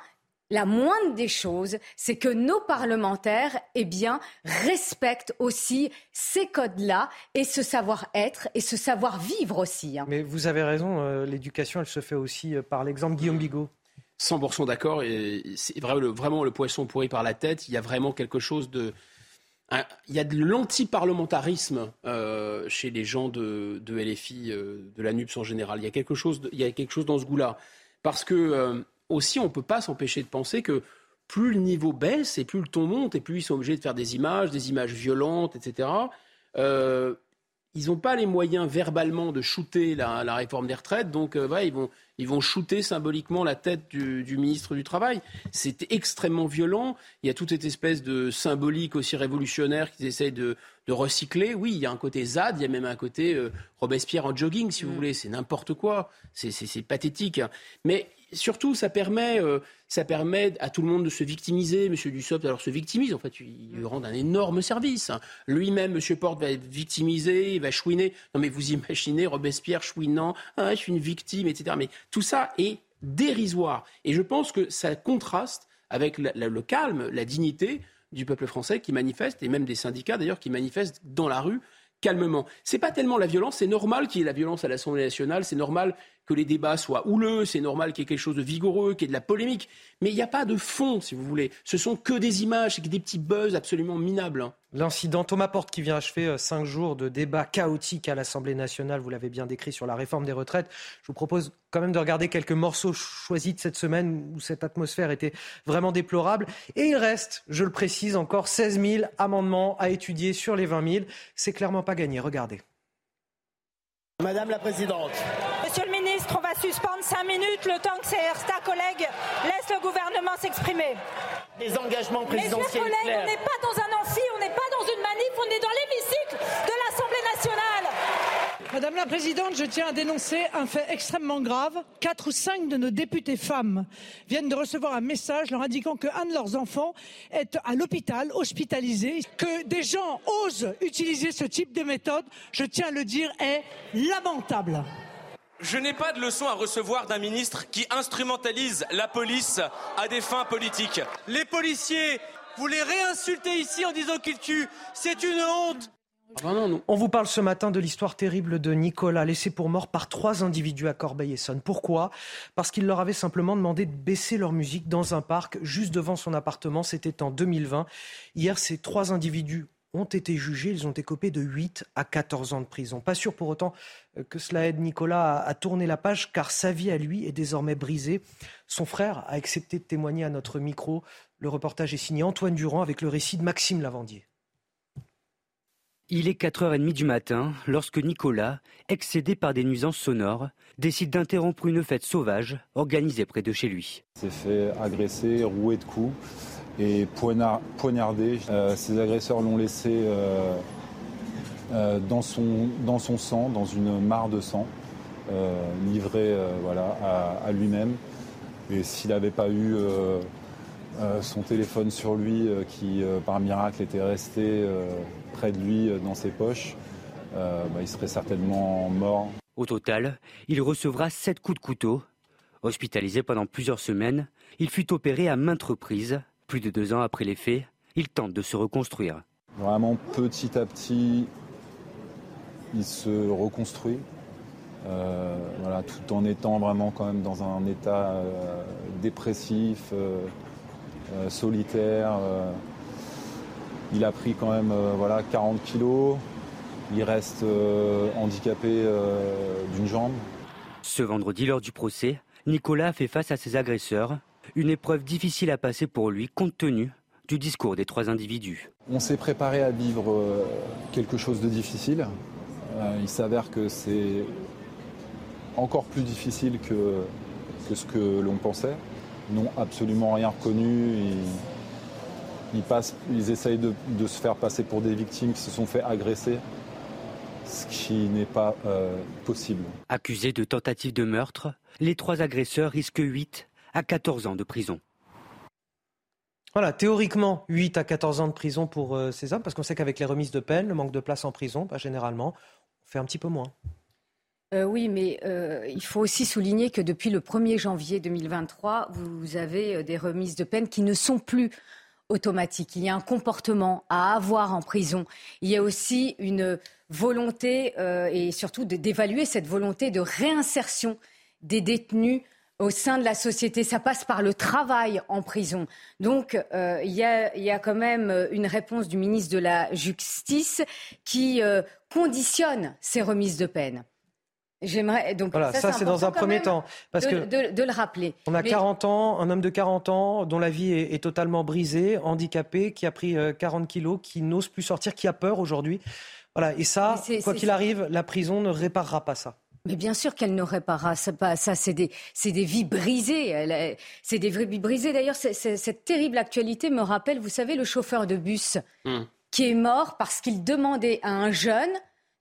la moindre des choses, c'est que nos parlementaires, eh bien, respectent aussi ces codes-là et ce savoir-être et ce savoir-vivre aussi. Hein. Mais vous avez raison, euh, l'éducation, elle se fait aussi euh, par l'exemple Guillaume Bigot. 100% d'accord. Et c'est vraiment le poisson pourri par la tête. Il y a vraiment quelque chose de. il y a de l'anti-parlementarisme euh, chez les gens de, LFI, euh, de la NUPS en général. Il y a quelque chose, il y a quelque chose dans ce goût-là. Parce que, euh, aussi, on ne peut pas s'empêcher de penser que plus le niveau baisse et plus le ton monte et plus ils sont obligés de faire des images, des images violentes, etc. il ils n'ont pas les moyens verbalement de shooter la, réforme des retraites, donc euh, ils, vont, ils vont shooter symboliquement la tête du, ministre du Travail. C'est extrêmement violent. Il y a toute cette espèce de symbolique aussi révolutionnaire qu'ils essayent de, recycler. Oui, il y a un côté ZAD, il y a même un côté euh, Robespierre en jogging, si vous mm. voulez. C'est n'importe quoi. C'est pathétique. Mais surtout, ça permet, euh, ça permet à tout le monde de se victimiser. Monsieur Dussopt, alors se victimise, en fait, il lui rend un énorme service. Lui-même, Monsieur Porte, va être victimisé, il va chouiner. Non, mais vous imaginez Robespierre chouinant, ah, je suis une victime, etc. Mais tout ça est dérisoire. Et je pense que ça contraste avec le calme, la dignité du peuple français qui manifeste, et même des syndicats d'ailleurs qui manifestent dans la rue calmement. C'est pas tellement la violence, c'est normal qu'il y ait la violence à l'Assemblée nationale, c'est normal que les débats soient houleux, c'est normal qu'il y ait quelque chose de vigoureux, qu'il y ait de la polémique, mais il n'y a pas de fond, si vous voulez. Ce sont que des images, des petits buzz absolument minables. Hein. L'incident Thomas Porte qui vient achever euh, cinq jours de débats chaotiques à l'Assemblée nationale, vous l'avez bien décrit sur la réforme des retraites. Je vous propose quand même de regarder quelques morceaux choisis de cette semaine où cette atmosphère était vraiment déplorable. Et il reste, je le précise, encore 16 000 amendements à étudier sur les 20 000. C'est clairement pas gagné. Regardez. Madame la Présidente. On va suspendre cinq minutes le temps que certains collègues laissent le gouvernement s'exprimer. Des engagements présidentiels. Mes chers collègues, on n'est pas dans un amphi, on n'est pas dans une manif, on est dans l'hémicycle de l'Assemblée nationale. Madame la Présidente, je tiens à dénoncer un fait extrêmement grave. Quatre ou cinq de nos députés femmes viennent de recevoir un message leur indiquant qu'un de leurs enfants est à l'hôpital, hospitalisé. Que des gens osent utiliser ce type de méthode, je tiens à le dire, est lamentable. Je n'ai pas de leçon à recevoir d'un ministre qui instrumentalise la police à des fins politiques. Les policiers, vous les réinsultez ici en disant qu'ils tuent. C'est une honte. Ah bah On vous parle ce matin de l'histoire terrible de Nicolas, laissé pour mort par trois individus à Corbeil-Essonne. Pourquoi? Parce qu'il leur avait simplement demandé de baisser leur musique dans un parc juste devant son appartement. C'était en 2020. Hier, ces trois individus ont été jugés. Ils ont été copés de 8 à 14 ans de prison. Pas sûr pour autant euh, que cela aide Nicolas à, tourner la page, car sa vie à lui est désormais brisée. Son frère a accepté de témoigner à notre micro. Le reportage est signé Antoine Durand avec le récit de Maxime Lavandier. Il est 4h30 du matin lorsque Nicolas, excédé par des nuisances sonores, décide d'interrompre une fête sauvage organisée près de chez lui. Il s'est fait agresser, rouer de coups et poignardé. Euh, ses agresseurs l'ont laissé euh, euh, dans, son, dans son sang, dans une mare de sang, livré voilà, à, lui-même. Et s'il n'avait pas eu son téléphone sur lui, qui par miracle était resté près de lui dans ses poches, bah, il serait certainement mort. Au total, il recevra sept coups de couteau. Hospitalisé pendant plusieurs semaines, il fut opéré à maintes reprises plus de deux ans après les faits, il tente de se reconstruire. Vraiment petit à petit, il se reconstruit. Euh, voilà, tout en étant vraiment quand même dans un état euh, dépressif, euh, solitaire. il a pris quand même voilà, 40 kilos. Il reste handicapé d'une jambe. Ce vendredi, lors du procès, Nicolas fait face à ses agresseurs une épreuve difficile à passer pour lui compte tenu du discours des trois individus. On s'est préparé à vivre euh, quelque chose de difficile. Euh, il s'avère que c'est encore plus difficile que, que ce que l'on pensait. Ils n'ont absolument rien reconnu. Ils, passent, ils essayent de, se faire passer pour des victimes qui se sont fait agresser, ce qui n'est pas euh, possible. Accusés de tentative de meurtre, les trois agresseurs risquent 8 à 14 ans de prison. Voilà, théoriquement, 8 à 14 ans de prison pour euh, ces hommes, parce qu'on sait qu'avec les remises de peine, le manque de place en prison, bah, généralement, on fait un petit peu moins. Euh, oui, mais euh, il faut aussi souligner que depuis le 1er janvier 2023, vous avez des remises de peine qui ne sont plus automatiques. Il y a un comportement à avoir en prison. Il y a aussi une volonté, et surtout d'évaluer cette volonté de réinsertion des détenus au sein de la société. Ça passe par le travail en prison. Donc, euh, il y, a, quand même euh, une réponse du ministre de la Justice qui euh, conditionne ces remises de peine. J'aimerais donc voilà, ça, c'est dans un premier temps parce de, que de, le rappeler. On a 40 ans, un homme de 40 ans dont la vie est, totalement brisée, handicapé, qui a pris 40 kilos, qui n'ose plus sortir, qui a peur aujourd'hui. Voilà, et ça, quoi qu'il arrive, la prison ne réparera pas ça. Mais bien sûr qu'elle ne réparera pas ça. C'est des, des, vies brisées. C'est des vraies vies brisées. D'ailleurs, cette terrible actualité me rappelle, vous savez, le chauffeur de bus hmm. qui est mort parce qu'il demandait à un jeune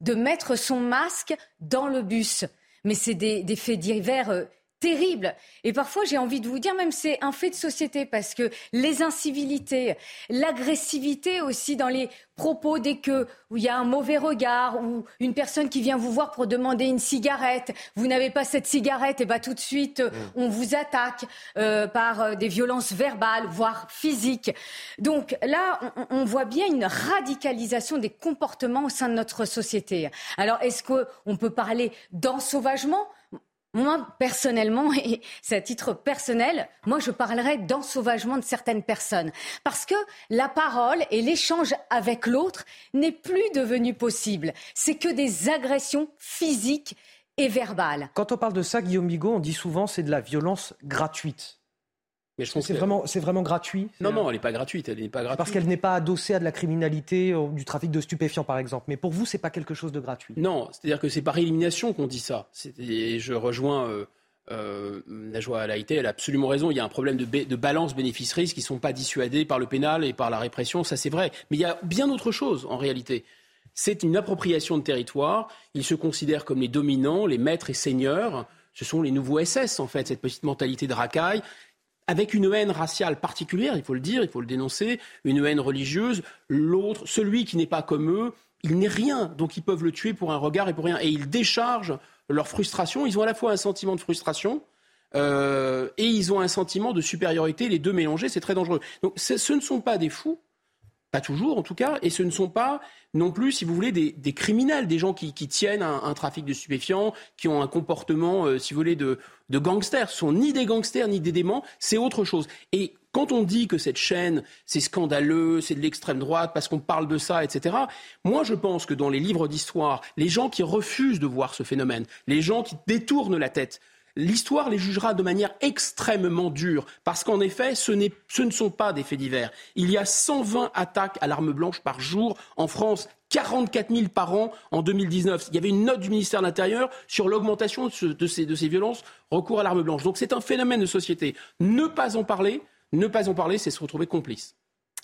de mettre son masque dans le bus. Mais c'est des, des, faits divers euh, terrible. Et parfois, j'ai envie de vous dire, même c'est un fait de société, parce que les incivilités, l'agressivité aussi dans les propos, dès que où il y a un mauvais regard ou une personne qui vient vous voir pour demander une cigarette, vous n'avez pas cette cigarette, et bien tout de suite, mm. on vous attaque euh, par euh, des violences verbales, voire physiques. Donc là, on, on voit bien une radicalisation des comportements au sein de notre société. Alors, est-ce qu'on peut parler d'ensauvagement? Moi, personnellement, et c'est à titre personnel, moi, je parlerais d'ensauvagement de certaines personnes. Parce que la parole et l'échange avec l'autre n'est plus devenu possible. C'est que des agressions physiques et verbales. Quand on parle de ça, Guillaume Bigot, on dit souvent c'est de la violence gratuite. Mais je c'est vraiment, c'est vraiment gratuit. Non, non, elle n'est pas gratuite. Elle n'est pas gratuite. Parce qu'elle n'est pas adossée à de la criminalité, ou du trafic de stupéfiants, par exemple. Mais pour vous, c'est pas quelque chose de gratuit. Non, c'est-à-dire que c'est par élimination qu'on dit ça. Et je rejoins. Euh, euh, Najwa Alaïté, elle a absolument raison. Il y a un problème de, de balance bénéfice-risque qui ne sont pas dissuadés par le pénal et par la répression, ça c'est vrai. Mais il y a bien autre chose en réalité. C'est une appropriation de territoire. Ils se considèrent comme les dominants, les maîtres et seigneurs. Ce sont les nouveaux SS, en fait, cette petite mentalité de racaille avec une haine raciale particulière, il faut le dire, il faut le dénoncer, une haine religieuse. L'autre, celui qui n'est pas comme eux, il n'est rien, donc ils peuvent le tuer pour un regard et pour rien. Et ils déchargent leur frustration. Ils ont à la fois un sentiment de frustration euh, et ils ont un sentiment de supériorité. Les deux mélangés, c'est très dangereux. Donc ce ne sont pas des fous, pas toujours en tout cas, et ce ne sont pas non plus, si vous voulez, des, criminels, des gens qui, tiennent un, trafic de stupéfiants, qui ont un comportement, euh, si vous voulez, de, gangsters. Ce sont ni des gangsters ni des déments, c'est autre chose. Et quand on dit que cette chaîne, c'est scandaleux, c'est de l'extrême droite, parce qu'on parle de ça, etc., moi je pense que dans les livres d'histoire, les gens qui refusent de voir ce phénomène, les gens qui détournent la tête, l'histoire les jugera de manière extrêmement dure, parce qu'en effet, ce, ce, ne sont pas des faits divers. Il y a 120 attaques à l'arme blanche par jour en France. 44 000 par an en 2019. Il y avait une note du ministère de l'Intérieur sur l'augmentation de, de, ces, de ces violences, recours à l'arme blanche. Donc c'est un phénomène de société. Ne pas en parler, ne pas en parler, c'est se retrouver complice.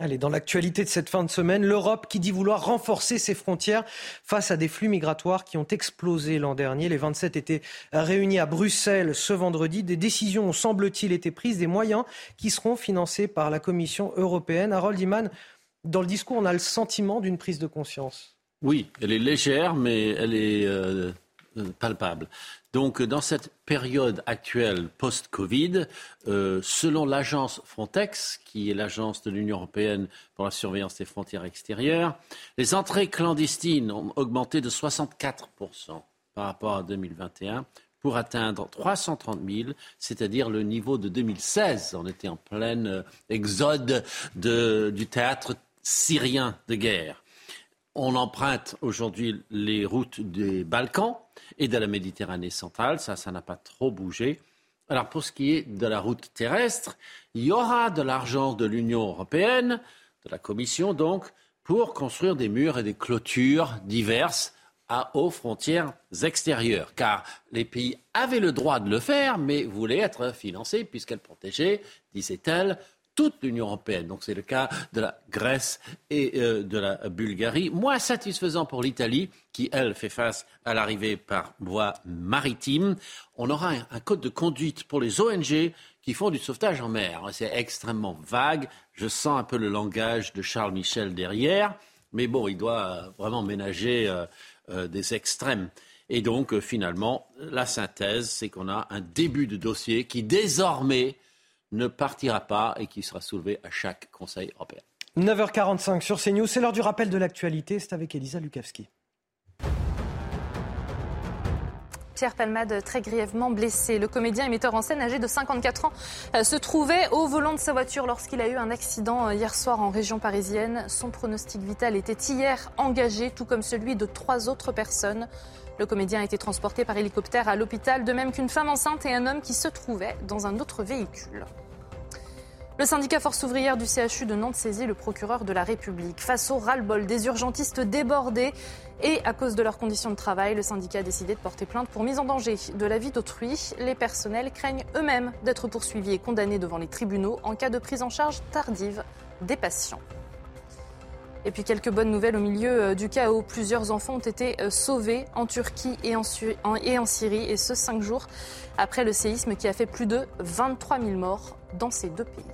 Allez, dans l'actualité de cette fin de semaine, l'Europe qui dit vouloir renforcer ses frontières face à des flux migratoires qui ont explosé l'an dernier. Les 27 étaient réunis à Bruxelles ce vendredi. Des décisions ont, semble-t-il, été prises, des moyens qui seront financés par la Commission européenne. Harold Iman, dans le discours, on a le sentiment d'une prise de conscience. Oui, elle est légère, mais elle est euh, palpable. Donc, dans cette période actuelle post-Covid, euh, selon l'agence Frontex, qui est l'agence de l'Union européenne pour la surveillance des frontières extérieures, les entrées clandestines ont augmenté de 64% par rapport à 2021 pour atteindre 330 000, c'est-à-dire le niveau de 2016. On était en plein euh, exode du théâtre syrien de guerre. On emprunte aujourd'hui les routes des Balkans et de la Méditerranée centrale. Ça, ça n'a pas trop bougé. Alors pour ce qui est de la route terrestre, il y aura de l'argent de l'Union européenne, de la Commission donc, pour construire des murs et des clôtures diverses à, aux frontières extérieures. Car les pays avaient le droit de le faire, mais voulaient être financés puisqu'elles protégeaient, disait-elle, toute l'Union européenne. Donc c'est le cas de la Grèce et euh, de la Bulgarie. Moins satisfaisant pour l'Italie, qui, elle, fait face à l'arrivée par voie maritime. On aura un, code de conduite pour les ONG qui font du sauvetage en mer. C'est extrêmement vague. Je sens un peu le langage de Charles Michel derrière. Mais bon, il doit vraiment ménager euh, euh, des extrêmes. Et donc, finalement, la synthèse, c'est qu'on a un début de dossier qui, désormais, ne partira pas et qui sera soulevé à chaque Conseil européen. 9h45 sur CNews, c'est l'heure du rappel de l'actualité, c'est avec Elisa Lukavski. Pierre Palmade, très grièvement blessé. Le comédien et metteur en scène âgé de 54 ans euh, se trouvait au volant de sa voiture lorsqu'il a eu un accident euh, hier soir en région parisienne. Son pronostic vital était hier engagé, tout comme celui de trois autres personnes. Le comédien a été transporté par hélicoptère à l'hôpital, de même qu'une femme enceinte et un homme qui se trouvaient dans un autre véhicule. Le syndicat Force ouvrière du CHU de Nantes saisit le procureur de la République. Face au ras-le-bol des urgentistes débordés et à cause de leurs conditions de travail, le syndicat a décidé de porter plainte pour mise en danger de la vie d'autrui. Les personnels craignent eux-mêmes d'être poursuivis et condamnés devant les tribunaux en cas de prise en charge tardive des patients. Et puis quelques bonnes nouvelles au milieu euh, du chaos. Plusieurs enfants ont été euh, sauvés en Turquie et en, Syrie, et ce cinq jours après le séisme qui a fait plus de 23 000 morts dans ces deux pays.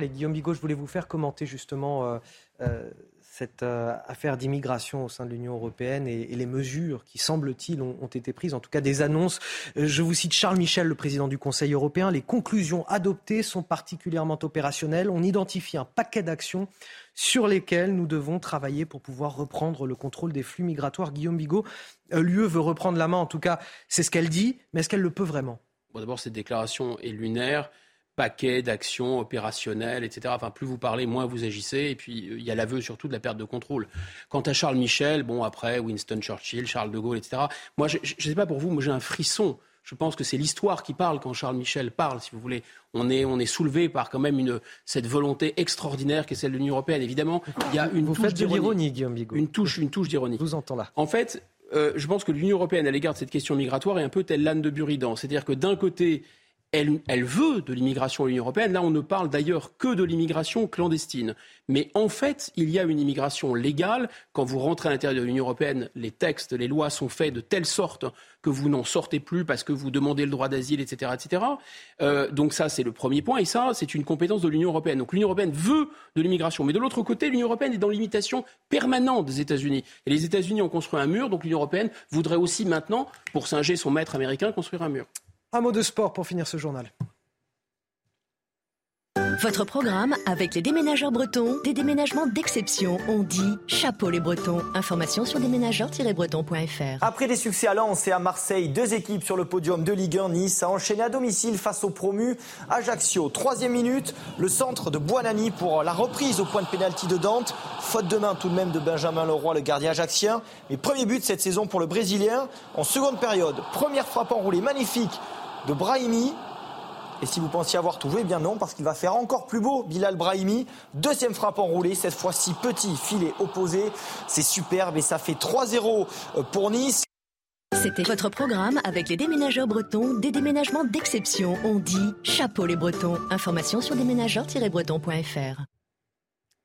Guillaume Bigot, je voulais vous faire commenter justement euh, cette euh, affaire d'immigration au sein de l'Union européenne et, les mesures qui, semble-t-il, ont, été prises, en tout cas des annonces. Euh, je vous cite Charles Michel, le président du Conseil européen. Les conclusions adoptées sont particulièrement opérationnelles. On identifie un paquet d'actions sur lesquelles nous devons travailler pour pouvoir reprendre le contrôle des flux migratoires. Guillaume Bigot, euh, l'UE veut reprendre la main, en tout cas, c'est ce qu'elle dit, mais est-ce qu'elle le peut vraiment? D'abord, cette déclaration est lunaire paquet d'actions opérationnelles, etc. Enfin, plus vous parlez, moins vous agissez. Et puis, euh, il y a l'aveu surtout de la perte de contrôle. Quant à Charles Michel, bon, après, Winston Churchill, Charles de Gaulle, etc. Moi, je ne sais pas pour vous, moi, j'ai un frisson. Je pense que c'est l'histoire qui parle quand Charles Michel parle, si vous voulez. On est, on est soulevé par quand même une, cette volonté extraordinaire qui est celle de l'Union européenne. Évidemment, il y a une vous touche d'ironie. Une touche, une touche d'ironie. Vous entends là. En fait, euh, je pense que l'Union européenne, à l'égard de cette question migratoire, est un peu telle l'âne de Buridan. C'est-à-dire que d'un côté, elle, veut de l'immigration à l'Union européenne. Là, on ne parle d'ailleurs que de l'immigration clandestine. Mais en fait, il y a une immigration légale. Quand vous rentrez à l'intérieur de l'Union européenne, les textes, les lois sont faits de telle sorte que vous n'en sortez plus parce que vous demandez le droit d'asile, etc. etc. Euh, donc ça, c'est le premier point. Et ça, c'est une compétence de l'Union européenne. Donc l'Union européenne veut de l'immigration. Mais de l'autre côté, l'Union européenne est dans l'imitation permanente des États-Unis. Et les États-Unis ont construit un mur, donc l'Union européenne voudrait aussi maintenant, pour singer son maître américain, construire un mur. Un mot de sport pour finir ce journal. Votre programme avec les déménageurs bretons, des déménagements d'exception. On dit chapeau les bretons. Information sur déménageurs-bretons.fr. Après des succès à Lens et à Marseille, deux équipes sur le podium de Ligue 1 Nice a enchaîné à domicile face au promu Ajaccio. Troisième minute, le centre de Buonani pour la reprise au point de pénalty de Dante. Faute de main tout de même de Benjamin Leroy, le gardien ajaccien. Mais premier but cette saison pour le Brésilien en seconde période. Première frappe enroulée magnifique de Brahimi. Et si vous pensiez avoir tout eh bien non, parce qu'il va faire encore plus beau, Bilal Brahimi. Deuxième frappe enroulée, cette fois-ci petit filet opposé. C'est superbe et ça fait 3-0 euh, pour Nice. C'était votre programme avec les déménageurs bretons, des déménagements d'exception. On dit chapeau les bretons. Information sur déménageurs-bretons.fr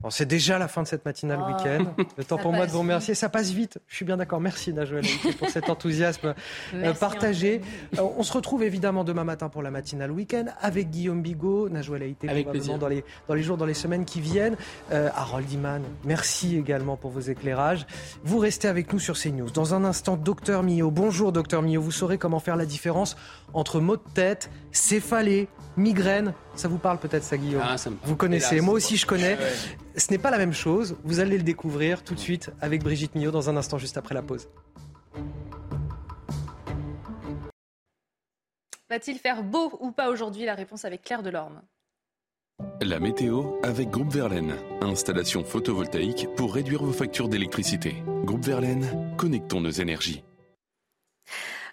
c'est déjà la fin de cette matinale oh, week-end. Le temps pour moi de vous remercier. Ça passe vite. Je suis bien d'accord. Merci Najwa pour cet enthousiasme euh, partagé. Euh, on se retrouve évidemment demain matin pour la matinale week-end avec Guillaume Bigot, Najwa Laïté, probablement dans les, dans les jours, dans les semaines qui viennent. Euh, Harold Iman, merci également pour vos éclairages. Vous restez avec nous sur CNews. Dans un instant, Docteur Mio. Bonjour Docteur Mio. Vous saurez comment faire la différence entre maux de tête, céphalée, migraine. Ça vous parle peut-être ça Guillaume ah, Vous connaissez. Moi aussi je connais. Ce n'est pas la même chose. Vous allez le découvrir tout de suite avec Brigitte Millot dans un instant juste après la pause. Va-t-il faire beau ou pas aujourd'hui La réponse avec Claire Delorme. La météo avec Groupe Verlaine. Installation photovoltaïque pour réduire vos factures d'électricité. Groupe Verlaine, connectons nos énergies.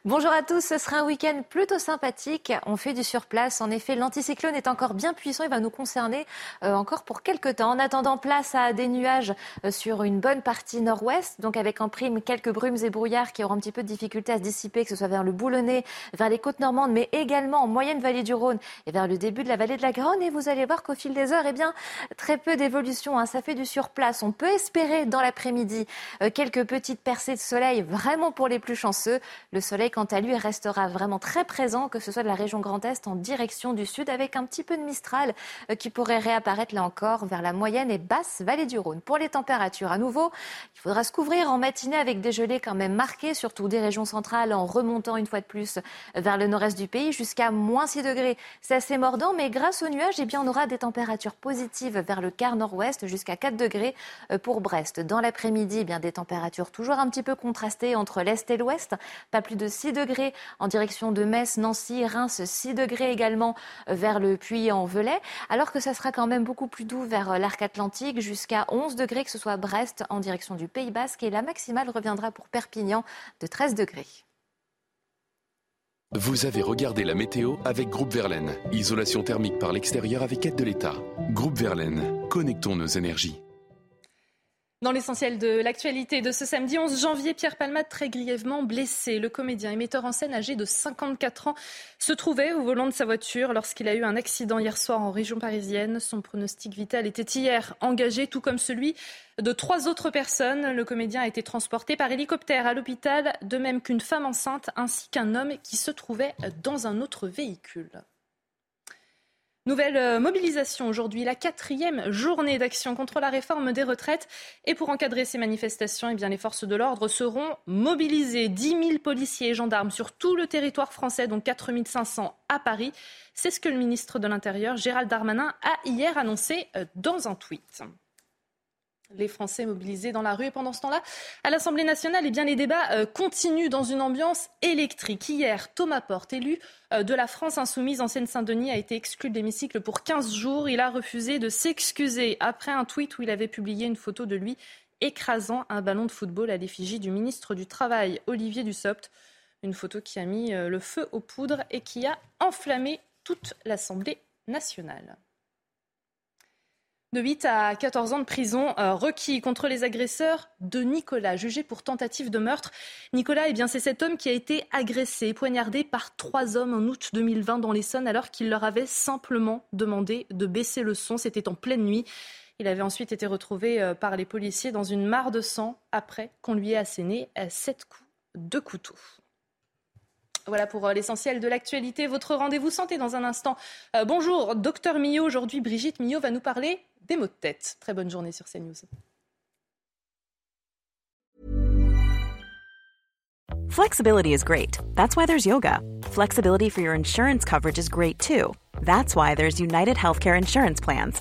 Bonjour à tous, ce sera un week-end plutôt sympathique. On fait du surplace. En effet, l'anticyclone est encore bien puissant. Il va nous concerner euh, encore pour quelques temps. En attendant, place à des nuages euh, sur une bonne partie nord-ouest. Donc avec en prime quelques brumes et brouillards qui auront un petit peu de difficulté à se dissiper, que ce soit vers le Boulonnais, vers les côtes normandes, mais également en moyenne vallée du Rhône et vers le début de la vallée de la Garonne. Et vous allez voir qu'au fil des heures, eh bien, très peu d'évolution. Hein. Ça fait du surplace. On peut espérer dans l'après-midi euh, quelques petites percées de soleil, vraiment pour les plus chanceux. Le soleil quant à lui, restera vraiment très présent, que ce soit de la région Grand Est en direction du sud, avec un petit peu de Mistral euh, qui pourrait réapparaître là encore vers la moyenne et basse vallée du Rhône. Pour les températures, à nouveau, il faudra se couvrir en matinée avec des gelées quand même marquées, surtout des régions centrales, en remontant une fois de plus vers le nord-est du pays jusqu'à moins 6 degrés. C'est assez mordant, mais grâce aux nuages, eh bien, on aura des températures positives vers le quart nord-ouest jusqu'à 4 degrés euh, pour Brest. Dans l'après-midi, eh bien, des températures toujours un petit peu contrastées entre l'est et l'ouest, pas plus de 6 degrés en direction de Metz, Nancy, Reims, 6 degrés également euh, vers le Puy-en-Velay, alors que ça sera quand même beaucoup plus doux vers euh, l'arc atlantique, jusqu'à 11 degrés, que ce soit Brest en direction du Pays Basque, et la maximale reviendra pour Perpignan de 13 degrés. Vous avez regardé la météo avec Groupe Verlaine. Isolation thermique par l'extérieur avec aide de l'État. Groupe Verlaine, connectons nos énergies. Dans l'essentiel de l'actualité de ce samedi 11 janvier, Pierre Palmade très grièvement blessé. Le comédien et metteur en scène âgé de 54 ans se trouvait au volant de sa voiture lorsqu'il a eu un accident hier soir en région parisienne. Son pronostic vital était hier engagé, tout comme celui de trois autres personnes. Le comédien a été transporté par hélicoptère à l'hôpital, de même qu'une femme enceinte ainsi qu'un homme qui se trouvait dans un autre véhicule. Nouvelle euh, mobilisation aujourd'hui, la quatrième journée d'action contre la réforme des retraites. Et pour encadrer ces manifestations, eh bien, les forces de l'ordre seront mobilisées. 10 000 policiers et gendarmes sur tout le territoire français, dont 4 500 à Paris. C'est ce que le ministre de l'Intérieur, Gérald Darmanin, a hier annoncé euh, dans un tweet les Français mobilisés dans la rue. Et pendant ce temps-là, à l'Assemblée nationale, eh bien, les débats euh, continuent dans une ambiance électrique. Hier, Thomas Porte, élu euh, de la France insoumise en Seine-Saint-Denis, a été exclu de l'hémicycle pour 15 jours. Il a refusé de s'excuser après un tweet où il avait publié une photo de lui écrasant un ballon de football à l'effigie du ministre du Travail, Olivier Dussopt. Une photo qui a mis euh, le feu aux poudres et qui a enflammé toute l'Assemblée nationale de 8 à 14 ans de prison euh, requis contre les agresseurs de Nicolas, jugé pour tentative de meurtre. Nicolas, eh bien, c'est cet homme qui a été agressé, poignardé par trois hommes en août 2020 dans l'Essonne alors qu'il leur avait simplement demandé de baisser le son. C'était en pleine nuit. Il avait ensuite été retrouvé euh, par les policiers dans une mare de sang après qu'on lui ait asséné euh, sept coups de couteau. Voilà pour l'essentiel de l'actualité. Votre rendez-vous santé dans un instant. bonjour, docteur Millot. Aujourd'hui, Brigitte Millot va nous parler des maux de tête. Très bonne journée sur CNews. Flexibility is great. That's why there's yoga. Flexibility for your insurance coverage is great too. That's why there's United Healthcare Insurance Plans.